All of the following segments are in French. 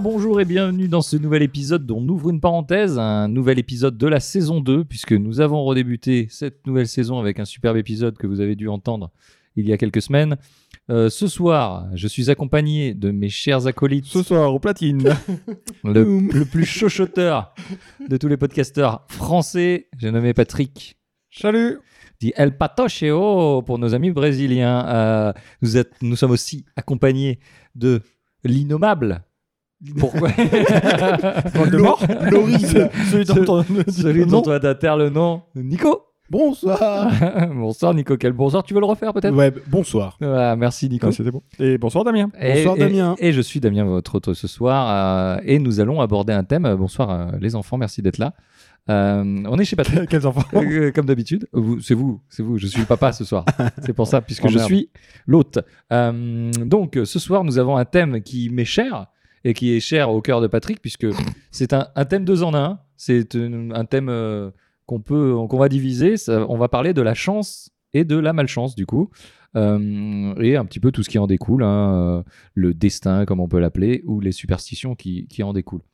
Bonsoir, bonjour et bienvenue dans ce nouvel épisode dont on ouvre une parenthèse, un nouvel épisode de la saison 2, puisque nous avons redébuté cette nouvelle saison avec un superbe épisode que vous avez dû entendre il y a quelques semaines. Euh, ce soir, je suis accompagné de mes chers acolytes, Ce soir, au platine. le, le plus chochoteur de tous les podcasteurs français, j'ai nommé Patrick, Salut. dit El Patocheo pour nos amis brésiliens. Euh, nous, êtes- nous sommes aussi accompagnés de l'innommable. Pourquoi de mort L'horrible. Celui dont on- Celui dont on le nom, Nico. Bonsoir. bonsoir Nico, quel bonsoir. Tu veux le refaire peut-être Ouais, bonsoir. Voilà, Merci Nico. Ah, C'était bon. Et bonsoir Damien. Et- Bonsoir, et- Damien. Et, je suis Damien, votre hôte ce soir. euh, et nous allons aborder un thème. Bonsoir euh, les enfants, merci d'être là. Euh, on est chez Patrick. Quels enfants Euh, comme d'habitude, c'est vous, c'est vous. Je suis le papa ce soir. C'est pour ça, puisque Oh, je merde. suis l'hôte. Euh, donc, euh, ce soir, nous avons un thème qui m'est cher et qui est cher au cœur de Patrick, puisque c'est un, thème deux en un. C'est un, thème euh, qu'on peut, qu'on va diviser. Ça- on va parler de la chance et de la malchance, du coup. Euh, et un petit peu tout ce qui en découle, hein, euh, le destin, comme on peut l'appeler, ou les superstitions qui, en découlent.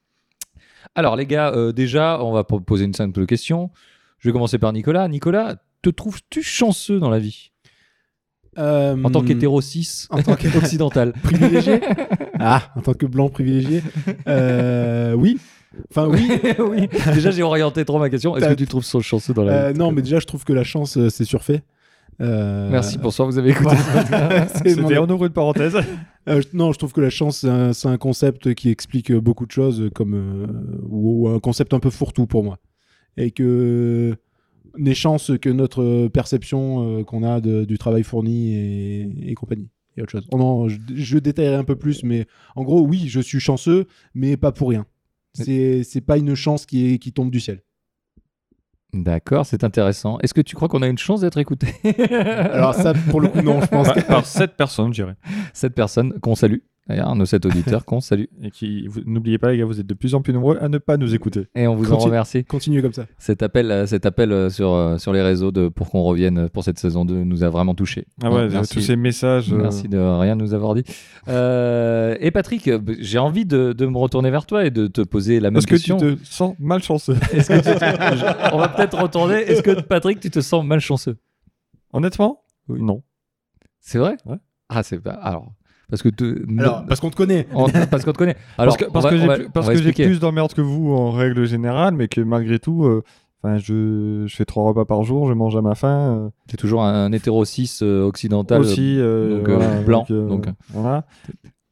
Alors, les gars, déjà, on va po- poser une simple question. Je vais commencer par Nicolas. Nicolas, te trouves-tu chanceux dans la vie? Euh, en tant qu'hétéro cis En tant que occidental privilégié Ah, en tant que blanc privilégié euh, Oui. Enfin, oui. Oui, déjà j'ai orienté trop ma question. Est-ce que tu trouves chanceux dans la Euh, vie non, mais déjà, je trouve que la chance, euh, c'est surfait. Euh, Merci, bonsoir, vous avez écouté. c'est mon- C'était on ouvre une parenthèse. Euh, non, je trouve que la chance, c'est un, concept qui explique beaucoup de choses, comme euh, ou, ou un concept un peu fourre-tout pour moi. Et que n'est chance que notre perception euh, qu'on a de- du travail fourni et, et compagnie. Et autre chose. Oh non, je, je détaillerai un peu plus, mais en gros, oui, je suis chanceux, mais pas pour rien. C'est c'est pas une chance qui, est, qui tombe du ciel. D'accord, c'est intéressant. Est-ce que tu crois qu'on a une chance d'être écouté? Alors ça, pour le coup, non, je pense. que- Par sept personnes, je dirais. Cette personne qu'on salue, d'ailleurs, nos sept auditeurs qu'on salue. Et qui, n'oubliez pas, les gars, vous êtes de plus en plus nombreux à ne pas nous écouter. Et on vous en remercie. Continuez comme ça. Cet appel, euh, cet appel euh, sur, euh, sur les réseaux de, pour qu'on revienne pour cette saison 2 nous a vraiment touché. Ah ouais, tous ces messages. euh, Merci de rien nous avoir dit. Euh, et Patrick, j'ai envie de, de me retourner vers toi et de te poser la même Est-ce que tu question. te sens malchanceux Est-ce que tu te- On va peut-être retourner. Est-ce que Patrick, tu te sens malchanceux? Honnêtement? Non. C'est vrai? Ouais. Ah, c'est pas. Alors, parce que te- Alors, parce qu'on te connaît. on- parce qu'on te connaît. Alors, parce que, parce on va- que j'ai va- plus- on parce va que j'ai expliquer. plus d'emmerdes que vous en règle générale, mais que malgré tout, euh, enfin, je, je fais trois repas par jour, je mange à ma faim. euh, T'es toujours un hétéro cis euh, occidental. aussi euh, donc, euh, voilà, blanc, euh, donc. voilà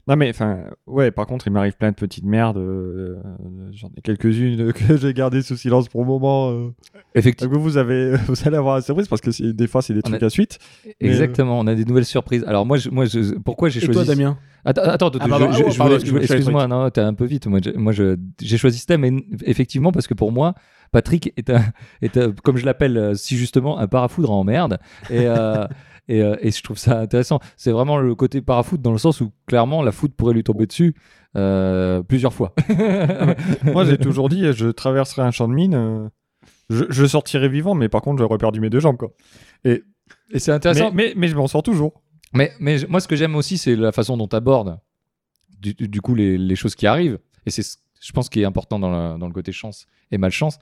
non mais enfin ouais par contre il m'arrive plein de petites merdes euh, euh, j'en ai quelques-unes que j'ai gardées sous silence pour le moment euh. Effectivement. donc vous avez vous allez avoir la surprise parce que des fois c'est des On trucs a- à suite Mais, Exactement, on a des nouvelles surprises. Alors moi, je, moi je, pourquoi j'ai choisi toi, Damien? Attends, attends, attends, Ah, oh, excuse-moi, non, t'es un peu vite. Moi, moi, j'ai choisi ce thème, effectivement, parce que pour moi, Patrick est, un, est un- comme je l'appelle si justement, un parafoudre en merde. Et, euh, et, euh, et je trouve ça intéressant. C'est vraiment le côté parafoudre dans le sens où, clairement, la foudre pourrait lui tomber dessus euh, plusieurs fois. moi j'ai toujours dit je traverserai un champ de mine euh, je, je sortirai vivant mais par contre j'aurais perdu mes deux jambes quoi Et c'est intéressant. mais, mais, mais je m'en sors toujours Mais, mais moi, ce que j'aime aussi, c'est la façon dont tu abordes du, du coup les, les choses qui arrivent. Et c'est, ce- je pense, qui est important dans, dans le côté chance et malchance.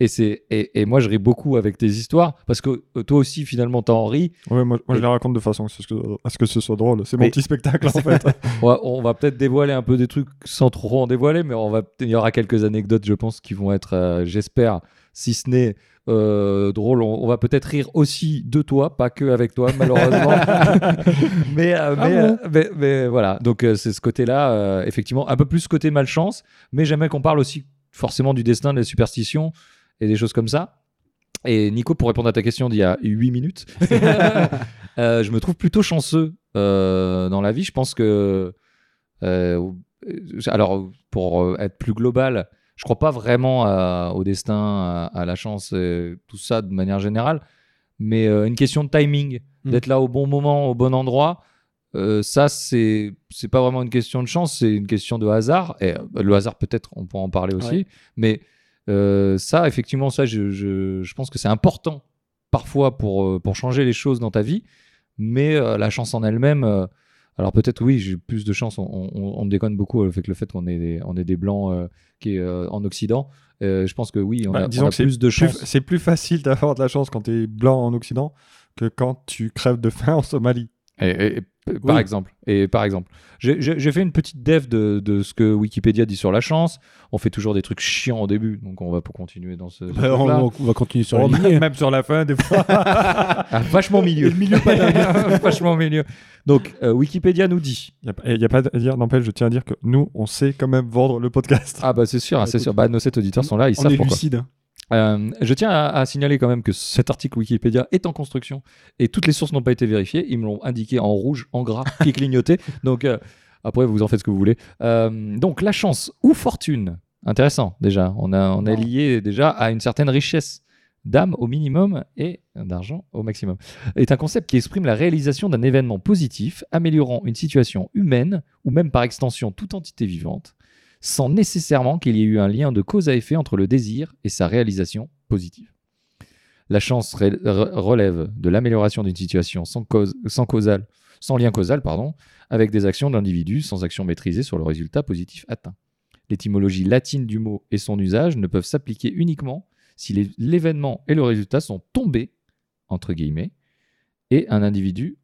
Et, c'est, et, et moi, je ris beaucoup avec tes histoires parce que euh, toi aussi, finalement, t'en ris. ouais moi, moi Et- je les raconte de façon à ce que, à ce que ce soit drôle c'est mon petit spectacle en fait On va, on va peut-être dévoiler un peu des trucs sans trop en dévoiler, mais on va, il y aura quelques anecdotes, je pense, qui vont être, euh, j'espère, si ce n'est euh, drôle, on, on va peut-être rire aussi de toi, pas que avec toi, malheureusement. mais, euh, Ah mais, bon euh, mais, mais voilà, donc c'est ce côté-là, effectivement, un peu plus côté malchance, mais j'aimerais qu'on parle aussi forcément du destin, des superstitions et des choses comme ça. Et Nico, pour répondre à ta question d'il y a 8 minutes, euh, je me trouve plutôt chanceux euh, dans la vie. Je pense que. euh, alors, pour être plus global, je crois pas vraiment à- au destin, à, à la chance, et tout ça de manière générale, mais une question de timing, Mm. d'être là au bon moment, au bon endroit. ça, c'est c'est pas vraiment une question de chance, c'est une question de hasard. Et le hasard, peut-être, on pourra en parler aussi. Ouais. Mais euh, ça, effectivement, ça, je, je, je pense que c'est important parfois pour, euh, pour changer les choses dans ta vie. Mais euh, la chance en elle-même, euh, Alors peut-être oui, j'ai plus de chance. On, on- on déconne beaucoup avec le fait qu'on est des, on est des blancs euh, qui est euh, en Occident. Euh, je pense que oui, on Bah, a, disons on a que c'est plus de chance. C'est plus facile d'avoir de la chance quand tu es blanc en Occident que quand tu crèves de faim en Somalie. Et- et- et- par Oui. exemple. Et par exemple, j'ai- fait une petite dev de, de ce que Wikipédia dit sur la chance. On fait toujours des trucs chiants au début, donc on va pour continuer dans ce. Bah, on, va continuer sur Oh, la lignée. même sur la fin, des fois. Ah, vachement milieu. Le milieu pas vachement milieu. Donc euh, Wikipédia nous dit. Il n'y a, pas à dire, n'empêche, je tiens à dire que nous, on sait quand même vendre le podcast. Ah bah c'est sûr, Bah, c'est sûr. Bah, nos sept auditeurs sont là, ils On savent est pourquoi. lucide. Euh, je tiens à, à signaler quand même que cet article Wikipédia est en construction et toutes les sources n'ont pas été vérifiées. Ils me l'ont indiqué en rouge, en gras, qui clignotait. Donc euh, après, vous en faites ce que vous voulez. Euh, donc la chance ou fortune, intéressant déjà. On, a, on est lié déjà à une certaine richesse d'âme au minimum et d'argent au maximum. Est un concept qui exprime la réalisation d'un événement positif, améliorant une situation humaine ou même par extension toute entité vivante sans nécessairement qu'il y ait eu un lien de cause à effet entre le désir et sa réalisation positive. La chance relève de l'amélioration d'une situation sans, cause, sans, lien causal pardon, avec des actions d'individus sans action maîtrisée sur le résultat positif atteint. L'étymologie latine du mot et son usage ne peuvent s'appliquer uniquement si l'événement et le résultat sont tombés, entre guillemets, et un individu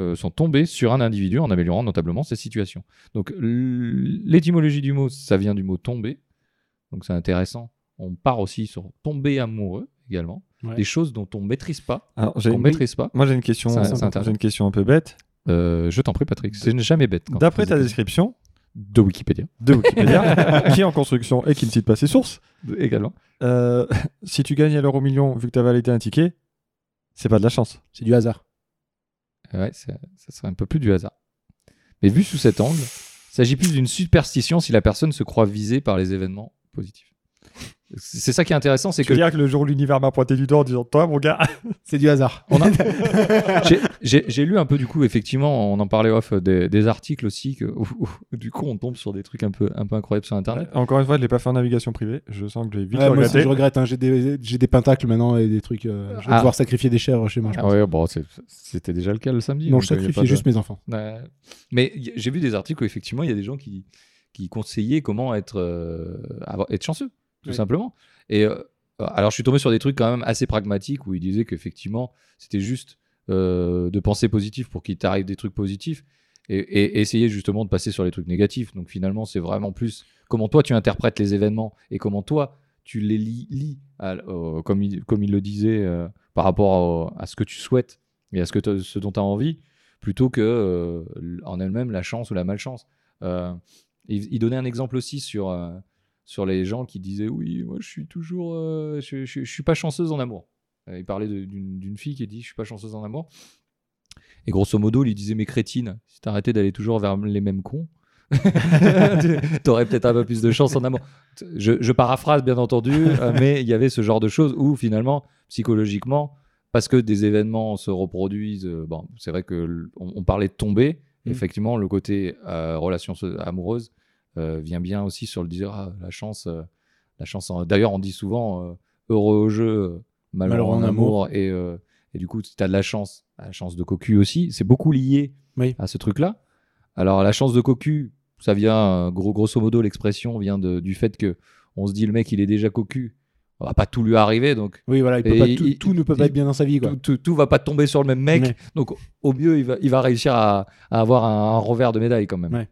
euh, sont tombés sur un individu en améliorant notablement sa situation. Donc l'étymologie du mot, ça vient du mot tomber. Donc c'est intéressant. On part aussi sur tomber amoureux également. Ouais. Des choses dont on maîtrise pas, qu'on une- maîtrise pas. Moi, j'ai une question. J'ai une question un peu bête. Euh, je t'en prie, Patrick. C'est jamais bête. D'après ta description de Wikipédia de Wikipédia, qui est en construction et qui ne cite pas ses sources, également. euh, si tu gagnes à l'euro million vu que tu as validé un ticket, c'est pas de la chance. C'est du hasard. Ouais, ça, ça serait un peu plus du hasard. Mais vu sous cet angle, il s'agit plus d'une superstition si la personne se croit visée par les événements positifs. C'est ça qui est intéressant, c'est que dire que le jour où l'univers m'a pointé du doigt en disant Toi, mon gars, C'est du hasard. On a- J'ai- J'ai j'ai lu un peu du coup, effectivement, on en parlait off, des, des articles aussi, que, où- où, du coup on tombe sur des trucs un peu, un peu incroyables sur Internet. encore une fois, je l'ai pas fait en navigation privée. Je sens que je vais vite Ouais, moi aussi, je regrette. hein. J'ai des, j'ai des pentacles maintenant et des trucs. euh, je vais Ah. devoir sacrifier des chèvres chez moi. je Ah pense. ouais, bon, c'était déjà le cas le samedi. non, je euh, de- juste mes enfants. Ouais. Mais j'ai vu des articles où effectivement il y a des gens qui, qui conseillaient comment être, euh, avoir- être chanceux, tout Oui. simplement. Et euh, alors je suis tombé sur des trucs quand même assez pragmatiques où ils disaient qu'effectivement c'était juste euh, de penser positif pour qu'il t'arrive des trucs positifs et, et essayer justement de passer sur les trucs négatifs. Donc finalement c'est vraiment plus comment toi tu interprètes les événements et comment toi tu les lis, lis à- euh, comme, il, comme il le disait euh, par rapport à, à ce que tu souhaites et à ce, que ce dont tu as envie plutôt que en elle-même la chance ou la malchance. Il, il donnait un exemple aussi sur, sur les gens qui disaient oui, moi je suis toujours, euh, je, je- je suis pas chanceuse en amour. Euh, il parlait d'une fille qui dit je suis pas chanceuse en amour. Et grosso modo, il lui disait mais crétine, si t'arrêtais d'aller toujours vers les mêmes cons, t'aurais peut-être un peu plus de chance en amour. Je, je paraphrase bien entendu, euh, mais il y avait ce genre de choses où finalement, psychologiquement, parce que des événements se reproduisent, euh, bon, c'est vrai que on, on parlait de tomber, Mm. effectivement, le côté relation amoureuse vient bien aussi sur le dire ah, la chance, euh, la chance. en- D'ailleurs, on dit souvent euh, heureux au jeu, euh, malheureux, Malheureux en amour, et, euh, et du coup, tu as de la chance, la chance de cocu aussi, c'est beaucoup lié Oui. à ce truc-là. Alors, la chance de cocu, ça vient, euh, gros, grosso modo, l'expression vient de- du fait que on se dit le mec, il est déjà cocu, on va pas tout lui arriver, donc Oui, voilà, il peut Et pas, il- tout, il- tout ne peut il- pas être bien dans sa vie. Quoi. tout, tout, tout va pas tomber sur le même mec. Ouais. Donc, au mieux, il va, il va réussir à, à avoir un, un revers de médaille quand même. Ouais.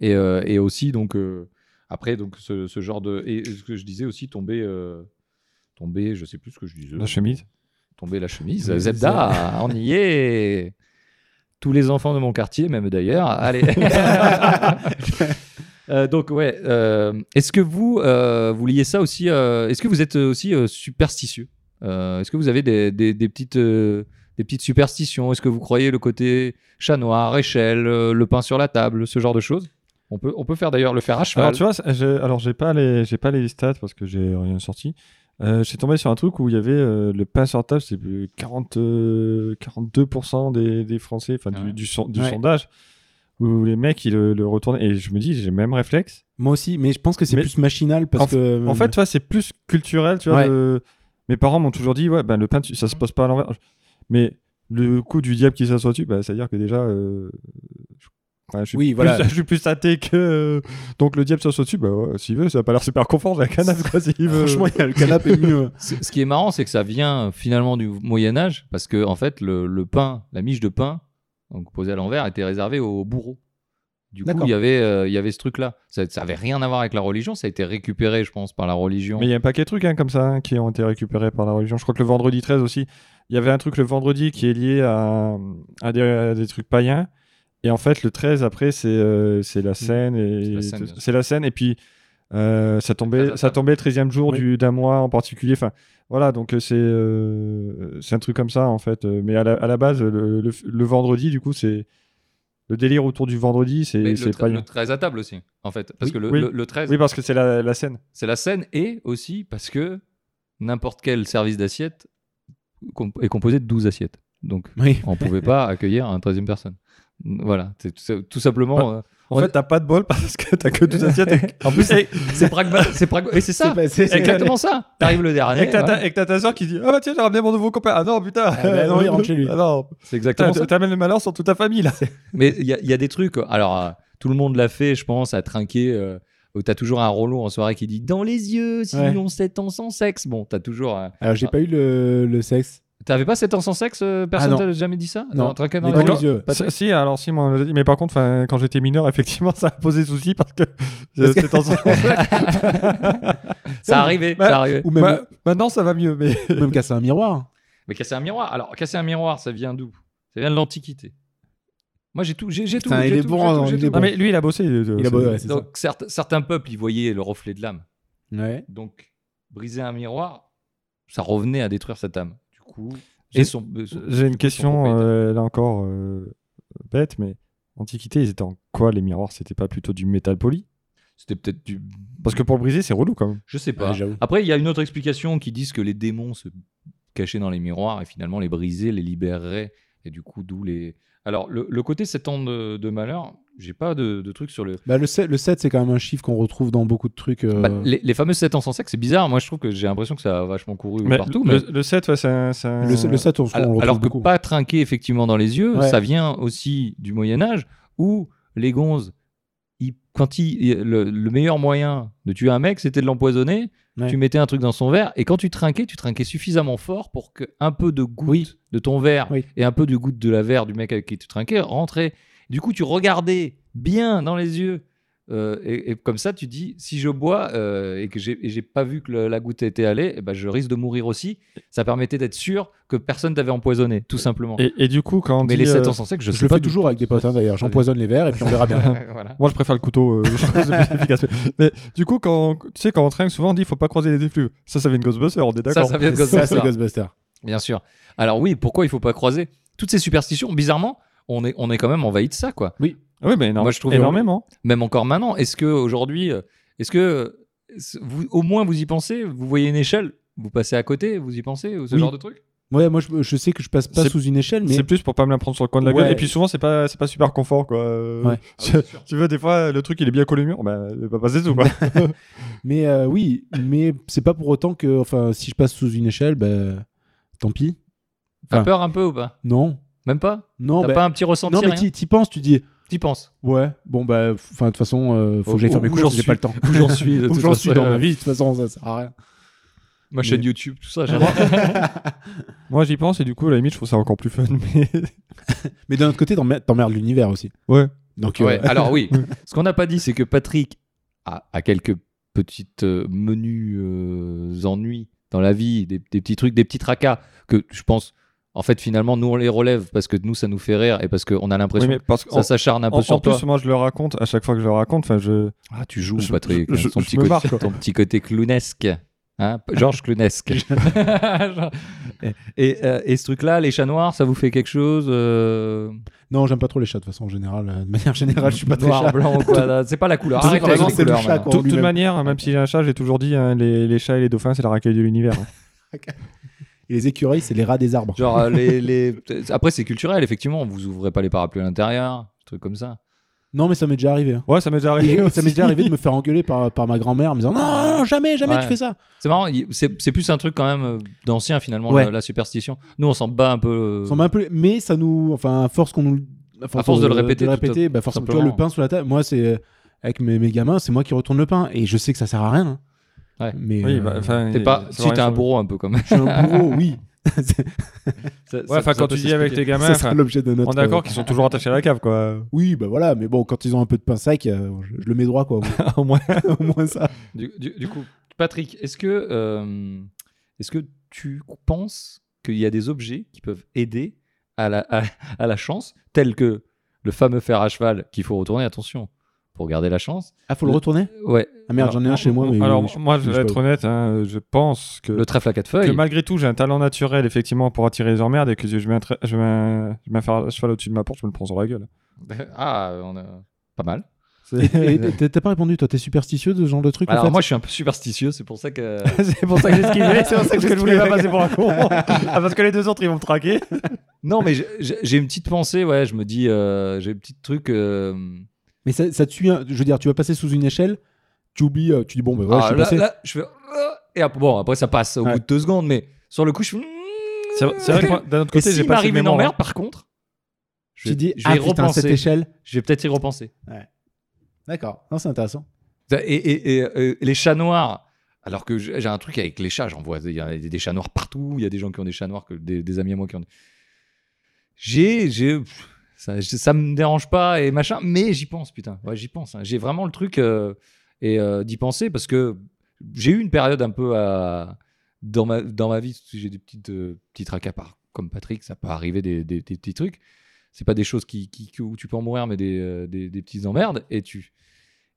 Et, euh, et aussi, donc, euh, après, donc, ce, ce genre de. Et ce que je disais aussi, tomber. euh, tomber, je sais plus ce que je disais. La chemise. Tomber la chemise. Zebda, on y est. Tous les enfants de mon quartier, même d'ailleurs. Allez. Euh, donc ouais, euh, est-ce que vous euh, vous liez ça aussi Est-ce que vous êtes aussi superstitieux? Est-ce que vous avez des, des- des petites des petites superstitions? Est-ce que vous croyez le côté chat noir, échelle, le pain sur la table, ce genre de choses? On peut on peut faire d'ailleurs le faire à cheval. Alors, tu vois, j'ai- alors j'ai pas, les... j'ai pas les stats parce que j'ai rien sorti. Euh, j'ai tombé sur un truc où il y avait euh, le pain sur table, c'est plus 40, euh, 42% des, des Français, enfin du, du, son- du Ouais. sondage, où les mecs ils le, le retournaient. Et je me dis, j'ai le même réflexe. Moi aussi, mais je pense que c'est Mais- plus machinal parce En que. En fait, tu vois, c'est plus culturel. Tu vois, Ouais. le- Mes parents m'ont toujours dit, ouais, ben, le pain, ça se pose pas à l'envers. Mais le coup du diable qui s'assoit dessus, bah, c'est-à-dire que déjà, euh, Je suis Oui, plus, voilà. je suis plus athée que. euh, Donc le diable soit au-dessus, bah ouais, s'il veut, ça a pas l'air super confort, un canapé quoi, s'il veut. Franchement, il y a le canapé est mieux. Ce ce qui est marrant, c'est que ça vient euh, finalement du Moyen Âge, parce que en fait, le, le pain, la miche de pain, donc posée à l'envers, était réservée aux bourreaux. Du coup, il y avait, euh, il y avait ce truc-là. Ça, ça avait rien à voir avec la religion. Ça a été récupéré, je pense, par la religion. Mais il y a un paquet de trucs hein, comme ça hein, qui ont été récupérés par la religion. Je crois que le vendredi 13 aussi, il y avait un truc le vendredi qui est lié à, à, des, à des trucs païens. Et en fait, le 13 après, c'est euh, c'est la scène. C'est la Et scène, c'est la scène. Et puis, euh, ça, tombait, ça tombait le 13e jour Oui. du- d'un mois en particulier. Enfin, voilà, donc euh, c'est euh, c'est un truc comme ça en fait. Mais à la, à la base, le, le- le vendredi, du coup, c'est. Le délire autour du vendredi, c'est païen. le 13 à table aussi, en fait. Parce Oui. que le, Oui. le- le 13, Oui, parce que c'est la, la scène. c'est la scène et aussi parce que n'importe quel service d'assiette est composé de 12 assiettes. Donc, Oui. on pouvait pas accueillir un 13e personne. Voilà, c'est tout, tout simplement. euh, En On- fait, t'as pas de bol parce que t'as que 12 assiettes. et- En plus, c'est c'est pragma- c'est pragma- et c'est ça. C'est exactement ça. T'arrives le dernier. Et que t'as ta- ouais. ta soeur qui dit Ah bah tiens, j'ai ramené mon nouveau copain. Ah non, putain. Ah bah non, il rentre chez lui. Ah non. C'est exactement T'as- ça. T'amènes le malheur sur toute ta famille là. Mais il y, a- il y a des trucs. Alors, euh, tout le monde l'a fait, je pense, à trinquer. euh, où t'as toujours un relou en soirée qui dit dans les yeux, sinon 7 ans sans sexe. Bon, t'as toujours. euh, Alors, j'ai pas eu le, le sexe. T'avais pas 7 ans sans sexe euh, Personne non. t'a jamais dit ça? Non. Mais les dans yeux Si, alors si, moi. Mais par contre, quand j'étais mineur, effectivement, ça a posé souci parce que. c'était dans un- Ça arrivait, Bah, ça arrivait. Ou même, Bah, Maintenant, ça va mieux, mais. même casser un miroir. Mais casser un miroir. Alors, casser un miroir, ça vient d'où? Ça vient de l'Antiquité. Moi, j'ai tout. J'ai tout. Il est bon, j'ai tout, j'ai il tout. est bon. Non, mais lui, il a bossé. euh, Il a ouais, ça. Donc, certes- certains peuples, ils voyaient le reflet de l'âme. Ouais. Donc, briser un miroir, ça revenait à détruire cette âme. Du coup, J'ai- et son- euh, son- J'ai une question, euh, là encore euh, bête, mais. Antiquité, ils étaient en quoi les miroirs? C'était pas plutôt du métal poli? C'était peut-être du. Parce que pour le briser, c'est relou quand même. Je sais pas. Ouais. Après, il y a une autre explication qui disent que les démons se cachaient dans les miroirs et finalement les briser, les libérerait. Et du coup, d'où les. Alors, le, le côté 7 ans de, de malheur, j'ai pas de, de truc sur le. Bah, le 7, le 7 c'est quand même un chiffre qu'on retrouve dans beaucoup de trucs. euh, Bah, les, les fameux 7 ans sans sexe, c'est bizarre. Moi, je trouve que j'ai l'impression que ça a vachement couru Mais partout. le, mais- le 7, ouais, c'est un. le, le 7, on, on le Alors, retrouve alors que beaucoup. pas trinquer effectivement dans les yeux, Ouais. ça vient aussi du Moyen Âge où les gonzes, ils- quand ils, le, le meilleur moyen de tuer un mec, c'était de l'empoisonner. Ouais. Tu mettais un truc dans son verre et quand tu trinquais, tu trinquais suffisamment fort pour que un peu de goutte Oui. de ton verre Oui. et un peu de goutte de la verre du mec avec qui tu trinquais rentrait. Du coup, tu regardais bien dans les yeux. euh, et, et comme ça, tu dis, si je bois euh, et que j'ai pas vu que le- la goutte était allée, eh ben, je risque de mourir aussi. Ça permettait d'être sûr que personne t'avait empoisonné, tout simplement. Et, et du coup, quand on Mais dit, les 7 euh, ans sans sexe, je, Je, sais le pas fais toujours avec des potes hein, d'ailleurs. J'empoisonne les verres et puis on verra bien. voilà. Moi, je préfère le couteau. euh, efficace. Mais du coup, quand, tu sais, quand on trinque, souvent on dit il faut pas croiser les effluves. Ça, ça vient de Ghostbusters, on est Ça, d'accord. ça vient de Ça, c'est Ghostbusters. Ghostbusters. Bien sûr. Alors oui, pourquoi il faut pas croiser Toutes ces superstitions, bizarrement, on est, on est quand même envahi de ça, quoi. Ah oui, mais énorme- Moi, je trouve énormément. Même encore maintenant. Est-ce que aujourd'hui, euh, est-ce que vous, au moins vous y pensez Vous voyez une échelle Vous passez à côté Vous y pensez ou ce Oui. genre de truc? Ouais, moi je, je sais que je passe pas sous une échelle, mais C'est plus pour pas me la prendre sur le coin de la Ouais. gueule. Et puis souvent, c'est pas, c'est pas super confort, quoi. Euh, Ouais. tu- tu veux, des fois, le truc, il est bien collé au mur. Bah, il va pas passer tout, quoi. mais euh, oui, mais c'est pas pour autant que, enfin, si je passe sous une échelle, bah, tant pis. T'as Enfin, peur un peu ou pas? Non, Même pas non, T'as bah, pas un petit ressenti non, mais t'y t'y penses, tu dis, T'y penses ouais, bon bah, enfin de toute façon, euh, faut que j'aille faire mes courses, j'ai suis pas le temps. Où j'en suis de Où toute j'en façon, suis dans ma vie, de toute façon, ça sert à rien. Ma chaîne Mais- YouTube, tout ça. j'adore. Moi, j'y pense et du coup, à la limite, je trouve ça encore plus fun. Mais Mais d'un autre côté, t'emmer- t'emmerdes l'univers aussi. ouais. Donc, euh, alors oui, ce qu'on n'a pas dit, c'est que Patrick a, a quelques petites euh, menus euh, ennuis dans la vie, des, des petits trucs, des petits tracas que je pense, en fait, finalement, nous on les relève parce que nous ça nous fait rire et parce qu'on a l'impression parce que ça s'acharne un peu en, sur en toi. plus, moi, je le raconte à chaque fois que je le raconte. Enfin, je. Ah, tu joues, je- Patrick, je- je- ton, je petit me côté, marre, quoi. ton petit côté clownesque. Hein Georges Clownesque. et, et, euh, et ce truc-là, les chats noirs, ça vous fait quelque chose euh, non, j'aime pas trop les chats de façon générale. euh, De manière générale, je suis pas très Noir, chat. blanc ou quoi là, C'est pas la couleur. De toute Arrêtez c'est le chat. De toute manière, même si j'ai un chat, j'ai toujours dit hein, les, les chats et les dauphins, c'est la racaille de l'univers. Et les écureuils, c'est les rats des arbres. Genre, euh, les, les... Après, c'est culturel, effectivement. Vous ouvrez pas les parapluies à l'intérieur, trucs comme ça. Non, mais ça m'est déjà arrivé. hein. Ouais, ça m'est déjà Et arrivé. ça m'est déjà arrivé de me faire engueuler par, par ma grand-mère en me disant non, non, jamais, jamais Ouais. tu fais ça. C'est marrant, il- c'est c'est plus un truc quand même euh, d'ancien, finalement, Ouais. la, la superstition. Nous, on s'en bat un peu. euh, Ça m'a un peu... Mais ça nous. Enfin, à force qu'on nous. À force de le répéter, tout- bah forcément, tu vois, simplement. le pain sous la table. Moi, c'est euh, avec mes, mes gamins, c'est moi qui retourne le pain. Et je sais que ça sert à rien. hein. Ouais. Mais Oui, euh, bah, T'es pas, si t'es un bourreau un peu quand même. je suis un bourreau, oui. Ça- Ouais, ça- enfin, ça quand tu dis avec tes gamins, ça sera enfin, l'objet de notre. on est d'accord euh, qu'ils sont toujours attachés à la cave, quoi. Oui, bah voilà. Mais bon, quand ils ont un peu de pain sec, euh, je, je le mets droit, quoi. Au moins. Au moins ça. Du, du- du coup, Patrick, est-ce que, euh, est-ce que tu penses qu'il y a des objets qui peuvent aider à la, à, à la chance, tels que le fameux fer à cheval qu'il faut retourner, attention, pour garder la chance Ah, faut le Le- retourner? Ouais, Ah merde, j'en ai un chez moi. Mais Alors, je- moi, je je vais être honnête, hein, je pense que, le trèfle à quatre que feuilles. malgré tout, j'ai un talent naturel, effectivement, pour attirer les emmerdes et que je mets un, tra- je mets un, je mets un cheval au-dessus de ma porte, je me le prends sur la gueule. Ah, on a... pas mal. Et t'as- pas répondu, toi, t'es superstitieux de ce genre de truc en Alors fait? moi, je suis un peu superstitieux, c'est pour ça que... c'est pour ça que j'ai esquivé. C'est pour ça que j'ai je voulais pas passer pour un con. ah, parce que les deux autres, ils vont me traquer. non, mais j'ai une petite pensée, ouais, je me dis, euh, j'ai un petit truc... euh, Mais ça, ça te suit, je veux dire, tu vas passer sous une échelle, tu oublies, euh, tu dis bon, bah ouais, ah, je suis là, passé. là, je fais... euh, Et après, bon, après ça passe au Ouais. bout de deux secondes, mais sur le coup, je fais... C'est vrai- c'est vrai que moi, d'un autre Et côté, j'ai s'il pas assez m'arrive une mémoire. emmerde, par contre, je Tu vais, dis, je ah vais putain, repenser. cette échelle. Je vais peut-être y repenser. D'accord, non, c'est intéressant. Et, et- et, euh, les chats noirs, alors que j'ai j'ai un truc avec les chats, j'en vois, il y a des, des chats noirs partout, il y a des gens qui ont des chats noirs, que, des, des amis à moi qui ont des... J'ai... j'ai pff, ça, ça me dérange pas et machin, mais j'y pense, putain. J'y pense. hein. J'ai vraiment le truc euh, et euh, d'y penser parce que j'ai eu une période un peu dans, ma, dans ma vie, j'ai des petites, euh, petits tracas par, comme Patrick, ça peut arriver des, des- des petits trucs. C'est pas des choses qui, où tu peux en mourir, mais des, des, petites emmerdes. Et tu,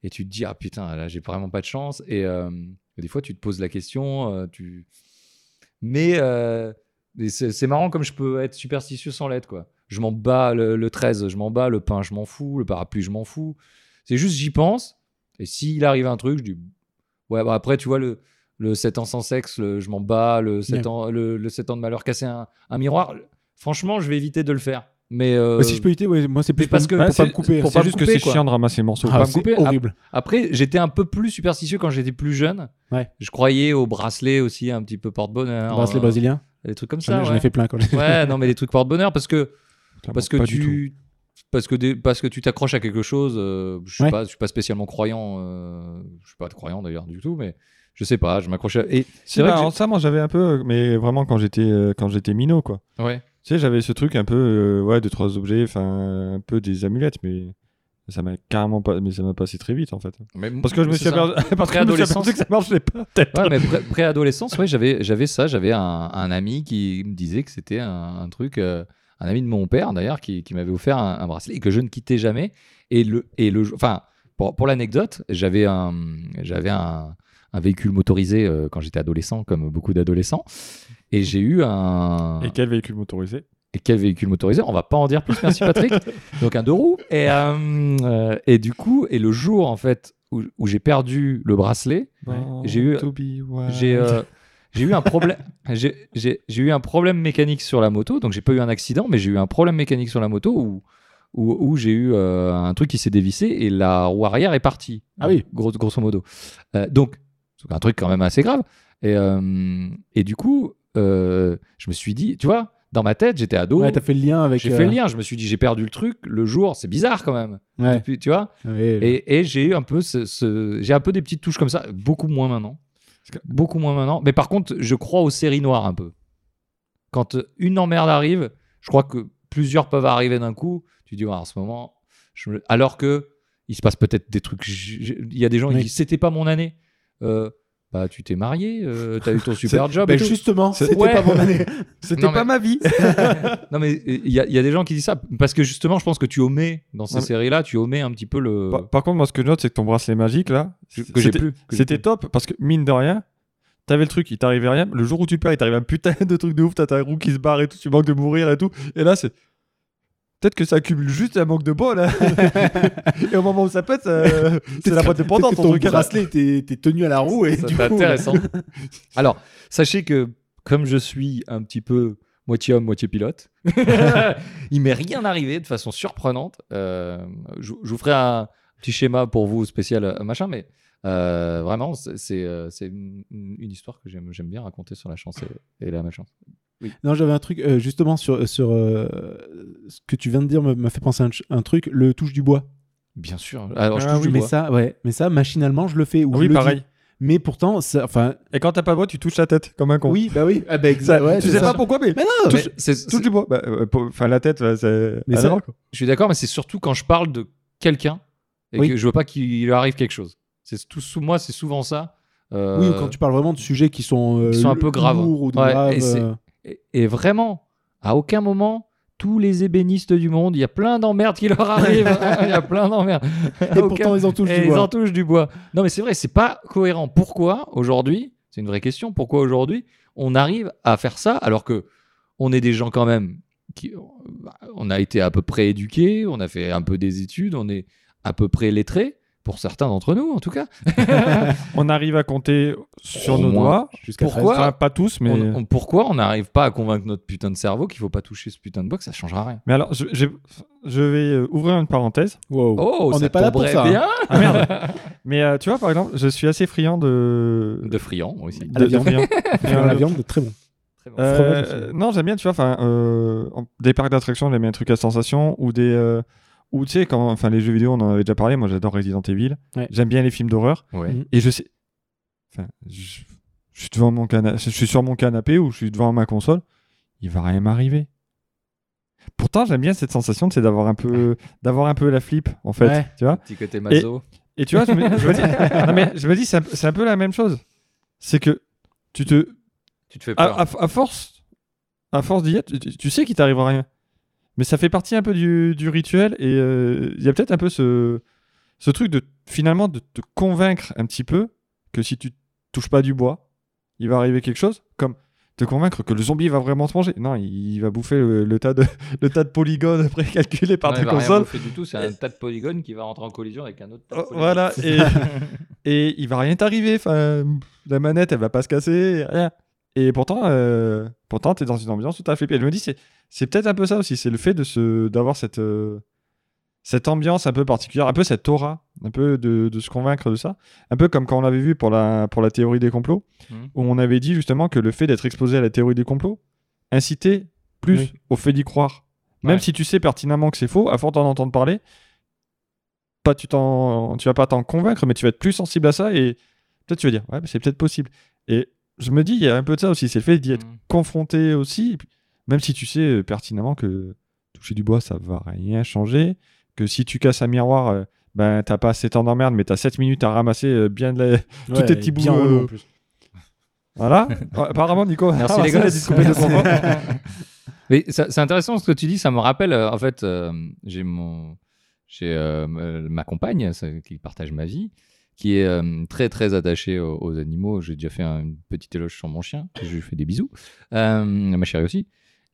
et tu te dis, ah putain, là, j'ai vraiment pas de chance. Et des fois, tu te poses la question. tu... Mais c'est marrant comme je peux être superstitieux sans l'être, quoi. Je m'en bats le, le 13, je m'en bats, le pain, je m'en fous, le parapluie, je m'en fous. C'est juste, j'y pense. Et s'il arrive un truc, je dis, ouais, bah après, tu vois, le, le 7 ans sans sexe, le- je m'en bats, le 7, Ouais. ans, le, le 7 ans de malheur, casser un, un miroir. Franchement, je vais éviter de le faire. Mais, euh, Bah, si je peux éviter, ouais, moi c'est plus parce que- pour c'est- pas me couper. pour C'est juste que c'est chiant de ramasser les morceaux. Ah, pas me c'est couper. horrible. Après, j'étais un peu plus superstitieux quand j'étais plus jeune. Ouais. Je croyais aux bracelets aussi, un petit peu porte-bonheur. Bracelet euh, brésilien. Des trucs comme ça. j'en ai ouais. fait plein quand. Ouais, non, mais des trucs porte-bonheur parce que parce que tu parce que des- parce que tu t'accroches à quelque chose. euh, je suis Ouais. suis pas spécialement croyant. euh, je suis pas croyant d'ailleurs du tout, mais je sais pas. Je m'accroche à et C'est vrai que alors ça, moi, j'avais un peu, mais vraiment quand j'étais euh, quand j'étais minot, quoi. ouais. Tu sais, j'avais ce truc un peu, euh, ouais, deux trois objets, enfin, un peu des amulettes, mais ça m'a carrément pas, mais ça m'a passé très vite en fait. Mais Parce que je me suis aperçu, parce que je me suis que ça marchait pas. peut-être. Ouais, mais pré- préadolescence, ouais, j'avais, j'avais ça. J'avais un, un ami qui me disait que c'était un, un truc, euh, un ami de mon père d'ailleurs, qui, qui m'avait offert un, un bracelet et que je ne quittais jamais. Et le, et le, enfin, pour, pour l'anecdote, j'avais un, j'avais un, un véhicule motorisé euh, quand j'étais adolescent, comme beaucoup d'adolescents. Et j'ai eu un. Et quel véhicule motorisé? Et quel véhicule motorisé? On va pas en dire plus, merci Patrick. Donc un deux roues. Et, euh, euh, et du coup, et le jour en fait où, où j'ai perdu le bracelet, J'ai eu- To be wild. j'ai euh, j'ai eu un problème j'ai j'ai- j'ai eu un problème mécanique sur la moto donc j'ai pas eu un accident mais j'ai eu un problème mécanique sur la moto où où, où j'ai eu euh, un truc qui s'est dévissé et la roue arrière est partie Ah oui. Gros- grosso modo Euh, donc c'est un truc quand même assez grave et euh, et du coup je me suis dit tu vois dans ma tête j'étais ado Ouais, t'as fait le lien avec. j'ai euh, fait le lien je me suis dit j'ai perdu le truc le jour c'est bizarre quand même Ouais. Depuis- tu vois Ouais. et, et j'ai eu un peu ce, ce- j'ai un peu des petites touches comme ça, beaucoup moins maintenant. Beaucoup moins maintenant. Mais par contre, je crois aux séries noires un peu. Quand une emmerde arrive, je crois que plusieurs peuvent arriver d'un coup. Tu dis, ouais, en ce moment, je me- alors que il se passe peut-être des trucs. Il y a des gens qui Oui. disent, c'était pas mon année. Euh, bah, tu t'es marié, euh, t'as eu ton super job. Tout. justement, c'était Ouais. pas mon année. C'était pas ma vie. non, mais il y, a- il y a des gens qui disent ça parce que justement, je pense que tu omets dans ces séries-là, tu omets un petit peu le. Par, par contre, moi, ce que je note, c'est que ton bracelet magique là, que j'ai c'était- plus. C'était top parce que mine de rien, t'avais le truc, il t'arrivait rien. Le jour où tu perds, il t'arrive un putain de truc de ouf. T'as ta roue qui se barre et tout, tu manques de mourir et tout. Et là, c'est. Peut-être que ça accumule juste un manque de bol. hein. et au moment où ça pète, ça- c'est la boîte de pendant ton ton truc. bracelet t'es tenu à la roue et c'est intéressant. Alors, sachez que comme je suis un petit peu moitié homme, moitié pilote, il m'est rien arrivé de façon surprenante. Euh, je, je vous ferai un, petit schéma pour vous spécial euh, machin, mais euh, vraiment, c'est euh, une, une histoire que j'aime j'aime bien raconter sur la chance et, et la malchance. Non, j'avais un truc euh, justement sur, sur euh, ce que tu viens de dire m'a fait penser à un, truc, le touche du bois. Bien sûr. Alors, je Ah touche du mais bois. ça, ouais, mais ça machinalement je le fais. ou je oui, le pareil. dis. Mais pourtant, ça, enfin, Et quand t'as pas de bois, tu touches la tête comme un con. oui, bah oui, ah bah Ça, exact. ouais, tu sais ça. pas pourquoi, mais Mais non, c'est- touche du bois. Bah, euh, pour- Enfin, la tête, bah, c'est. Mais Ah ça-. Je suis d'accord, mais c'est surtout quand je parle de quelqu'un et Oui. que je veux pas qu'il lui arrive quelque chose. C'est tout sous moi, c'est souvent ça. Euh, oui, ou quand tu parles vraiment de sujets qui sont, euh, Qui sont un peu graves. ou Ouais, graves, et vraiment, à aucun moment, tous les ébénistes du monde, il y a plein d'emmerdes qui leur arrivent. Il y a plein d'emmerdes. Et pourtant, ils en touchent Et du ils bois. en touchent du bois. Non, mais c'est vrai, c'est pas cohérent. Pourquoi aujourd'hui C'est une vraie question. Pourquoi aujourd'hui on arrive à faire ça alors que on est des gens quand même qui, on a été à peu près éduqués, on a fait un peu des études, on est à peu près lettrés pour certains d'entre nous en tout cas. On arrive à compter sur Au nos moins. doigts. Jusqu'à Pourquoi Enfin, pas tous, mais. On- on- pourquoi on n'arrive pas à convaincre notre putain de cerveau qu'il faut pas toucher ce putain de que ça changera rien Mais alors, je, je- je vais euh, ouvrir une parenthèse. Wow. Oh, On n'est pas là pour ça, hein. bien. Ah merde Mais euh, tu vois, par exemple, je suis assez friand de. De friand aussi. De- de viande. friand. La viande, très bon. Très bon. Euh, euh, non, j'aime bien, tu vois, enfin, euh, en- des parcs d'attractions, j'aime bien les trucs à sensation, ou des. Ou tu sais, quand. Enfin, les jeux vidéo, on en avait déjà parlé, moi j'adore Resident Evil. Ouais. J'aime bien les films d'horreur. Ouais. Mhm. Et je sais. Enfin, je, je suis devant mon canapé, je suis sur mon canapé ou je suis devant ma console, il va rien m'arriver. Pourtant, j'aime bien cette sensation, c'est d'avoir un peu, d'avoir un peu la flip, en fait. Ouais. Tu vois Petit côté maso. Et tu vois, je me, je me dis, non, mais je me dis, c'est un, peu la même chose. C'est que tu te, Tu te fais à, peur. à- à force, à force d'y être, tu, tu sais qu'il t'arrivera rien. Mais ça fait partie un peu du, du rituel et euh, il y a peut-être un peu ce, ce truc de finalement de te convaincre un petit peu que si tu touches pas du bois, il va arriver quelque chose. Comme te convaincre que le zombie va vraiment se manger. Non, il, va bouffer le, le tas de le tas de polygones précalculés par Ouais, ta il va rien bouffer du tout, c'est un tas de polygones qui va rentrer en collision avec un autre tas de Oh, polygones. Voilà, et, et il va rien t'arriver. Enfin, la manette, elle va pas se casser, rien. Et pourtant, euh, pourtant, t'es dans une ambiance où t'as flippé. Je me dis, c'est, c'est peut-être un peu ça aussi. C'est le fait de se, d'avoir cette, euh, cette ambiance un peu particulière, un peu cette aura, un peu de, de se convaincre de ça. Un peu comme quand on l'avait vu pour la, pour la théorie des complots, Mhm. où on avait dit justement que le fait d'être exposé à la théorie des complots incitait plus Oui. au fait d'y croire. Même Ouais. si tu sais pertinemment que c'est faux, à force d'en entendre parler, pas tu t'en tu vas pas t'en convaincre mais tu vas être plus sensible à ça et peut-être tu vas dire ouais c'est peut-être possible et je me dis il y a un peu de ça aussi c'est le fait d'y être Mhm. confronté aussi même si tu sais euh, pertinemment que toucher du bois ça va rien changer que si tu casses un miroir euh, ben t'as pas assez temps d'emmerde mais t'as 7 minutes à ramasser euh, bien de la... tous tes petits bouts, euh, plus. voilà apparemment Nico Merci ah, les de. Mais ça- c'est intéressant ce que tu dis, ça me rappelle, euh, en fait, euh, j'ai mon, j'ai euh, ma compagne ça- qui partage ma vie, qui est euh, très très attachée aux, aux animaux. J'ai déjà fait un- une petite éloge sur mon chien, je lui fais des bisous, Euh, ma chérie aussi.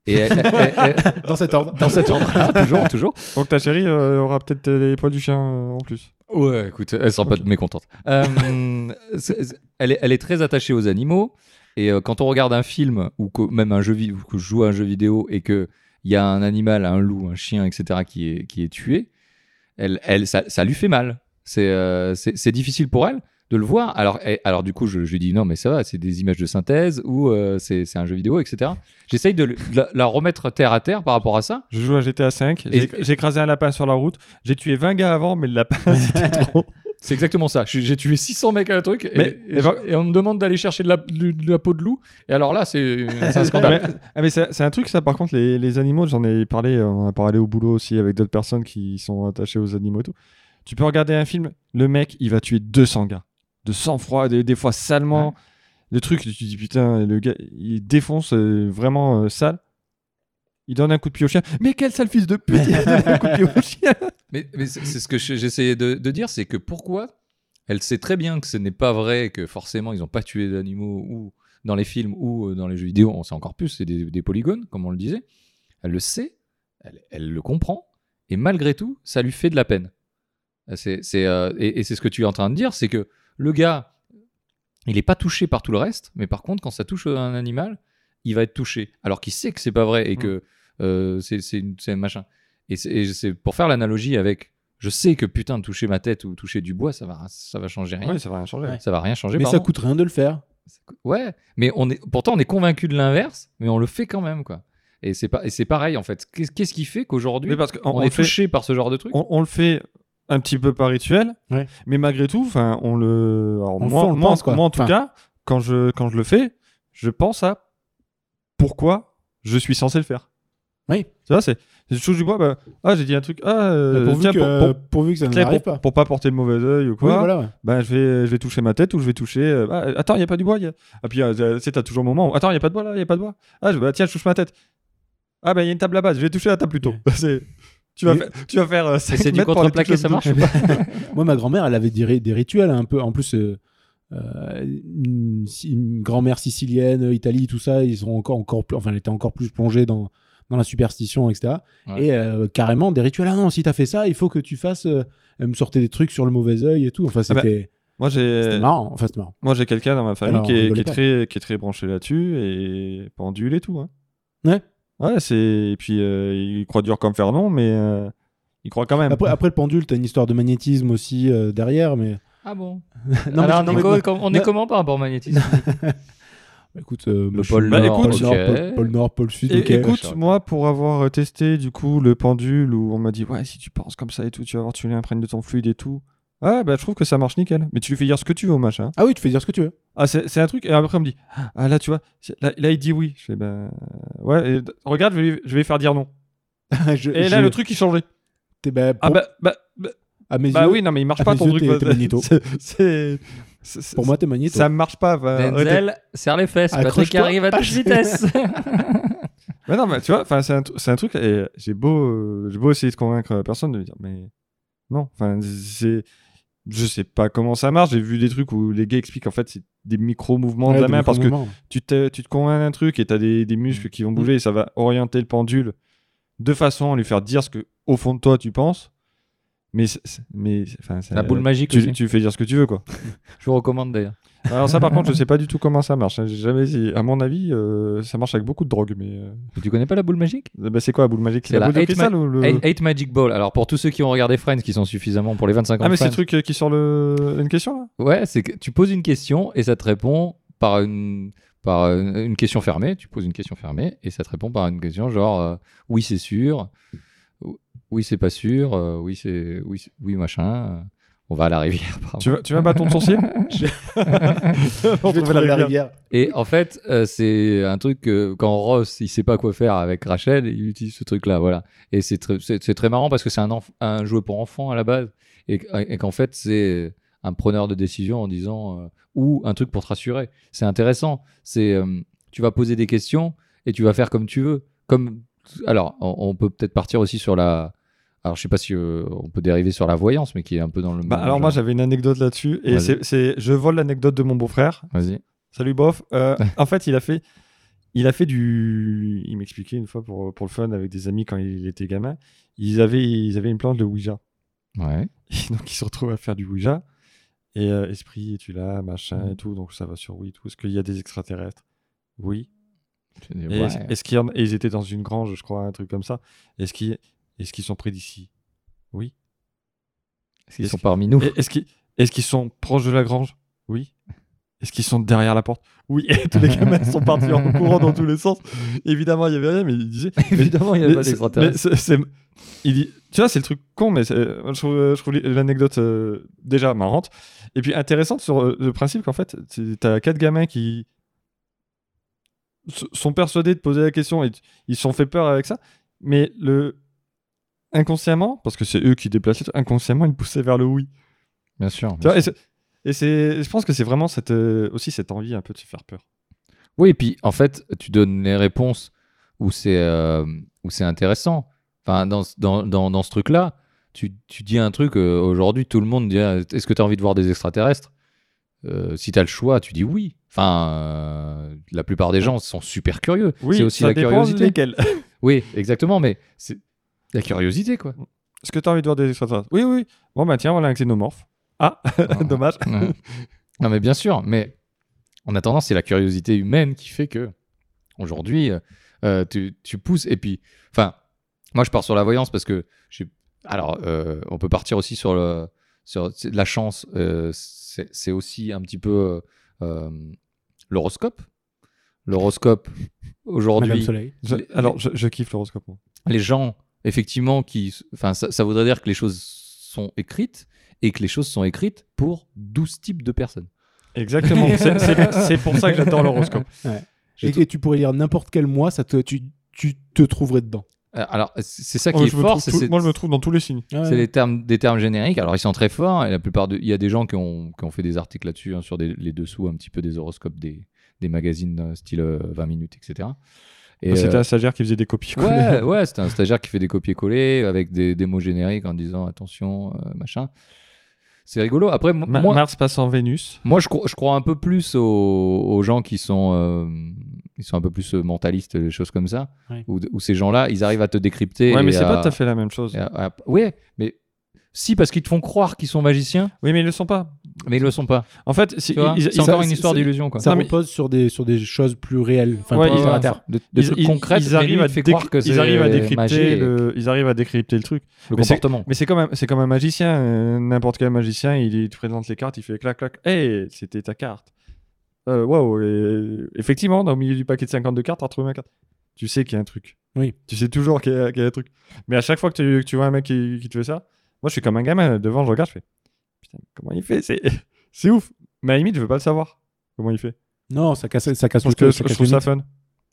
Et elle- elle- elle- Dans cet ordre. dans cet ordre, toujours, toujours. donc ta chérie euh, aura peut-être les poils du chien euh, en plus Ouais, écoute, elle sera pas mécontente. Euh, c'est- c'est- elle, est, elle est très attachée aux animaux. Et euh, quand on regarde un film ou que, même un jeu vidéo, que je joue à un jeu vidéo et que il y a un animal, un loup, un chien, etc., qui est, qui est tué, elle, elle, ça, ça lui fait mal. C'est euh, difficile pour elle de le voir. Alors, et- alors du coup, je, je lui dis non, mais ça va, c'est des images de synthèse ou euh, c'est c'est un jeu vidéo, etc. J'essaye de, la, la remettre terre à terre par rapport à ça. Je joue à GTA 5, j'ai écrasé un lapin sur la route, j'ai tué 20 gars avant, mais le lapin c'était trop. C'est exactement ça. J'ai tué 600 mecs à un truc et, Mais- et, je- et on me demande d'aller chercher de la, de- de la peau de loup. Et alors là, c'est un scandale. mais ah, mais c'est un truc, ça, par contre, les, les animaux, j'en ai parlé, on a parlé au boulot aussi avec d'autres personnes qui sont attachées aux animaux et tout. Tu peux regarder un film, le mec, il va tuer 200 gars. De sang-froid, des, des fois salement. Le truc, tu te dis putain, le gars, il défonce euh, vraiment euh, sale. Il donne un coup de pied au chien. Mais quel sale fils de pute, il a donné un coup de pied au chien. Mais, mais c'est ce que je- j'essayais de, de dire, c'est que pourquoi elle sait très bien que ce n'est pas vrai, que forcément ils n'ont pas tué d'animaux ou dans les films ou euh, dans les jeux vidéo, on sait encore plus, c'est des, des polygones, comme on le disait. Elle le sait, elle, elle le comprend, et malgré tout, ça lui fait de la peine. C'est, c'est, euh, et, et c'est ce que tu es en train de dire, c'est que le gars, il n'est pas touché par tout le reste, mais par contre, quand ça touche un animal, il va être touché. Alors qu'il sait que c'est pas vrai et que euh, c'est, c'est, une- c'est un machin. Et c'est, et c'est pour faire l'analogie avec je sais que putain de toucher ma tête ou toucher du bois, ça va, ça va changer rien. Oui, ça va rien changer. Ouais. Ça va rien changer. Mais ça pardon. coûte rien de le faire. Ouais, mais on est pourtant on est convaincu de l'inverse, mais on le fait quand même quoi. Et c'est pas et c'est pareil en fait. Qu'est- Qu'est-ce qui fait qu'aujourd'hui Mais parce qu'on on, on est fait- touché par ce genre de truc? On, on le fait un petit peu par rituel, Ouais. mais malgré tout, enfin, on le. alors, On le moi, fait, on le moi, pense, quoi. moi, en tout Enfin. cas, quand je quand je le fais, je pense à pourquoi je suis censé le faire. Oui. Tu vois, c'est c'est chose du bois. Bah, ah, j'ai dit un truc. Ah, euh, pourvu, tiens, que, pour, pour- pourvu que ça tiens, n'arrive pour- pas. pour pas porter le mauvais œil ou Oui, quoi. voilà. ouais. bah, je vais je vais toucher ma tête ou je vais toucher. euh, ah, attends, il y a pas du bois. y a- Ah puis euh, tu sais, t'as toujours un moment. Où, attends, il y a pas de bois là. Il y a pas de bois. Ah, je, bah, tiens, je touche ma tête. Ah bah il y a une table là-bas. Je vais toucher la table plutôt. C'est tu vas Mais- faire tu vas faire. euh, c'est du contreplaqué, ça marche. Moi, ma grand-mère, elle avait des, ri- des rituels un peu. En plus, euh, euh, une, une grand-mère sicilienne, Italie, tout ça, ils sont encore, encore plus, enfin, elle était encore plus plongée dans, dans la superstition, etc. Ouais. Et euh, carrément des rituels. Ah non, si t'as fait ça, il faut que tu fasses. euh, elle me sortait des trucs sur le mauvais œil et tout. Enfin, Ah bah, c'était Moi j'ai marrant. Enfin, marrant. Moi, j'ai quelqu'un dans ma famille Alors, qui, on est, qui, rigolait est pas. très, qui est très branché là-dessus et pendule et tout. Hein. Ouais. Ouais, c'est. Et puis, euh, il croit dur comme fer non, mais euh, il croit quand même. Après, après le pendule, t'as une histoire de magnétisme aussi euh, derrière, mais. Ah bon? Non, Alors mais, non, mais- Nico, com- on est non. comment par rapport au magnétisme? Bah, écoute, euh, moi, je suis- pôle Bah, Nord, écoute, pôle Nord, ok. pôle- pôle Nord, pôle Sud. Et- ok. écoute, moi, pour avoir testé du coup le pendule où on m'a dit, ouais, si tu penses comme ça et tout, tu vas voir, tu l'imprègnes de ton fluide et tout. Ah, bah, je trouve que ça marche nickel. Mais tu lui fais dire ce que tu veux au machin. Ah oui, tu fais dire ce que tu veux. Ah, c'est c'est un truc. Et après, on me dit, ah, là, tu vois, là, là, il dit oui. Je fais, ben. Ouais, et regarde, je vais, lui- je vais faire dire non. Je- Et je- là, le truc, il changeait. t'es- bah, Ah, bah, bah, bah, à mes bah yeux, oui, non, mais il marche à pas mes ton yeux, truc. t'es- magnéto. C'est- pour moi, t'es magnéto. Ça marche pas. arrêtez. Denzel, serre les fesses. Patrick Accroche-toi. arrive à toute vitesse. Mais non, mais tu vois, enfin, c'est un, un truc. Et j'ai beau, euh, j'ai beau essayer de convaincre personne de me dire, mais non. Enfin, c'est, je sais pas comment ça marche. J'ai vu des trucs où les gars expliquent en fait c'est des micro mouvements Ouais, de la main parce que micro-mouvements. tu te, tu te convaincs d'un truc et t'as des, des muscles qui vont Mm. bouger et ça va orienter le pendule de façon à lui faire dire ce que au fond de toi tu penses. Mais, c'est- c'est- mais, enfin, ça- La boule magique tu, aussi. tu fais dire ce que tu veux quoi. Je vous recommande d'ailleurs. Alors ça par contre je sais pas du tout comment ça marche. hein. J'ai jamais essayé. À mon avis euh, ça marche avec beaucoup de drogue mais. euh, Tu connais pas la boule magique? Bah, c'est quoi la boule magique? C'est la, boule de eight cristal ma- ou le... Eight eight Magic Ball. Alors pour tous ceux qui ont regardé Friends, qui sont suffisamment pour les 25 ans Ah mais c'est le truc euh, qui sort le... une question là? Ouais, c'est que tu poses une question et ça te répond par une, par une, une question fermée. Tu poses une question fermée et ça te répond par une question genre euh, oui, c'est sûr, ou- oui, c'est pas sûr, euh, oui, c'est oui, c'est- oui, machin. On va à la rivière. tu veux, tu veux un bâton de sourcier Je vais trouver la rivière. Et en fait, euh, c'est un truc que quand Ross il sait pas quoi faire avec Rachel, il utilise ce truc-là, voilà. Et c'est très, marrant parce que c'est un, un jeu pour enfants à la base et, et qu'en fait c'est un preneur de décision en disant euh, ou un truc pour te rassurer. C'est intéressant. C'est euh, tu vas poser des questions et tu vas faire comme tu veux. Comme alors, on, on peut peut-être partir aussi sur la. Alors, je sais pas si euh, on peut dériver sur la voyance, mais qui est un peu dans le. Bah, alors moi j'avais une anecdote là-dessus et c'est, je vole l'anecdote de mon beau-frère. Vas-y. Salut bof. Euh, en fait il a fait il a fait du il m'expliquait une fois pour, pour le fun avec des amis quand il était gamin. Ils avaient ils avaient une planche de Ouija. Ouais. Et donc ils se retrouvent à faire du Ouija et euh, esprit es-tu là machin Mm. et tout donc ça va sur oui tout. Est-ce qu'il y a des extraterrestres? Oui. Tu dis, Et ouais. est-ce, en- et ils étaient dans une grange, je crois, un truc comme ça. Est-ce qu'ils, est-ce qu'ils sont près d'ici? Oui. Est-ce qu'ils sont parmi nous? Est-ce qu'ils, sont proches de la grange? Oui. Est-ce qu'ils sont derrière la porte? Oui. Et tous les gamins sont partis en courant dans tous les sens. Évidemment, il y avait rien, mais il disait. Évidemment, il n'y a mais pas d'extraterrestres. il dit, tu vois, c'est le truc con, mais je, trouve, l'anecdote euh, déjà marrante. Et puis intéressante sur euh, le principe qu'en fait, tu as quatre gamins qui sont persuadés de poser la question et ils se sont fait peur avec ça. Mais le inconsciemment, parce que c'est eux qui trucs, inconsciemment, ils poussaient vers le oui. Bien sûr. Et c'est- je pense que c'est vraiment cette, euh, aussi cette envie un peu de se faire peur. Oui, et puis en fait, tu donnes les réponses où c'est euh, où c'est intéressant. Enfin, dans, ce- dans, dans, dans ce truc-là, tu, tu dis un truc, euh, aujourd'hui, tout le monde dit ah, Est-ce que tu as envie de voir des extraterrestres? Si tu as le choix, tu dis oui. Enfin, la plupart des gens sont super curieux. Oui, c'est aussi ça la dépend curiosité. lesquels. Oui, exactement, mais c'est la curiosité, quoi. Est-ce que tu as envie de voir des extraterrestres? Oui, oui. Bon, bah tiens, voilà un xénomorphe. Ah, dommage. Ouais. non, mais bien sûr, mais en attendant, c'est la curiosité humaine qui fait que aujourd'hui, euh, euh, tu, tu pousses. Et puis, enfin, moi, je pars sur la voyance parce que j'ai- Alors, euh, on peut partir aussi sur, le, sur la chance. euh, c'est c'est aussi un petit peu l'horoscope. L'horoscope, aujourd'hui, Soleil. Je- les- alors, je, je kiffe l'horoscope. moi. les gens, effectivement, qui. Enfin, ça, ça voudrait dire que les choses sont écrites et que les choses sont écrites pour 12 types de personnes. Exactement. C'est- pour ça que j'adore l'horoscope. Et, tout- et tu pourrais lire n'importe quel mois, ça te, tu, tu te trouverais dedans. Euh, Alors, c'est ça qui Moi, est fort. tout- moi, je me trouve dans tous les signes. C'est les termes, des termes génériques. Alors, ils sont très forts. Et la plupart de, il y a des gens qui ont, qui ont fait des articles là-dessus, hein, sur des- les dessous un petit peu des horoscopes des, des magazines euh, style euh, 20 minutes, etc. Et, C'était euh, un stagiaire qui faisait des copies. ouais, ouais, c'était un stagiaire qui fait des copier-coller avec des, des mots génériques en disant attention, euh, machin. C'est rigolo. Après, mo- Ma- moi, Mars passe en Vénus. moi je, crois, je crois un peu plus aux, aux gens qui sont, euh, ils sont un peu plus mentalistes, des choses comme ça. Où, où ces gens-là, ils arrivent à te décrypter. Ouais, mais c'est à- pas tout à fait la même chose. à- ouais, mais si, parce qu'ils te font croire qu'ils sont magiciens, Oui, mais ils le sont pas. Mais ils le sont pas. En fait, c'est encore ça- une histoire d'illusion, quoi. Ça Non, mais- repose sur des, sur des choses plus réelles, enfin Ouais, ils- terre à terre. De, de ils- trucs ils- concrets, ils mais arrivent lui, à que c'est ils arrivent à décrypter et le, ils arrivent à décrypter le truc. le mais c'est- comportement. Mais c'est comme un, c'est comme un magicien. euh, N'importe quel magicien, il, il te présente les cartes, il fait clac clac. Hey, c'était ta carte. Euh, Waouh. et- effectivement, au milieu du paquet de 52 cartes, t'as retrouvé ma carte. Tu sais qu'il y a un truc. Oui. Tu sais toujours qu'il y, a qu'il y a un truc. Mais à chaque fois que tu, que tu vois un mec qui, qui te fait ça, moi je suis comme un gamin devant, je regarde, je fais putain, comment il fait? C'est c'est ouf. Mais à la limite, je veux pas le savoir. Comment il fait? Non, ça casse, ça casse Parce que ça je casse trouve ça fun.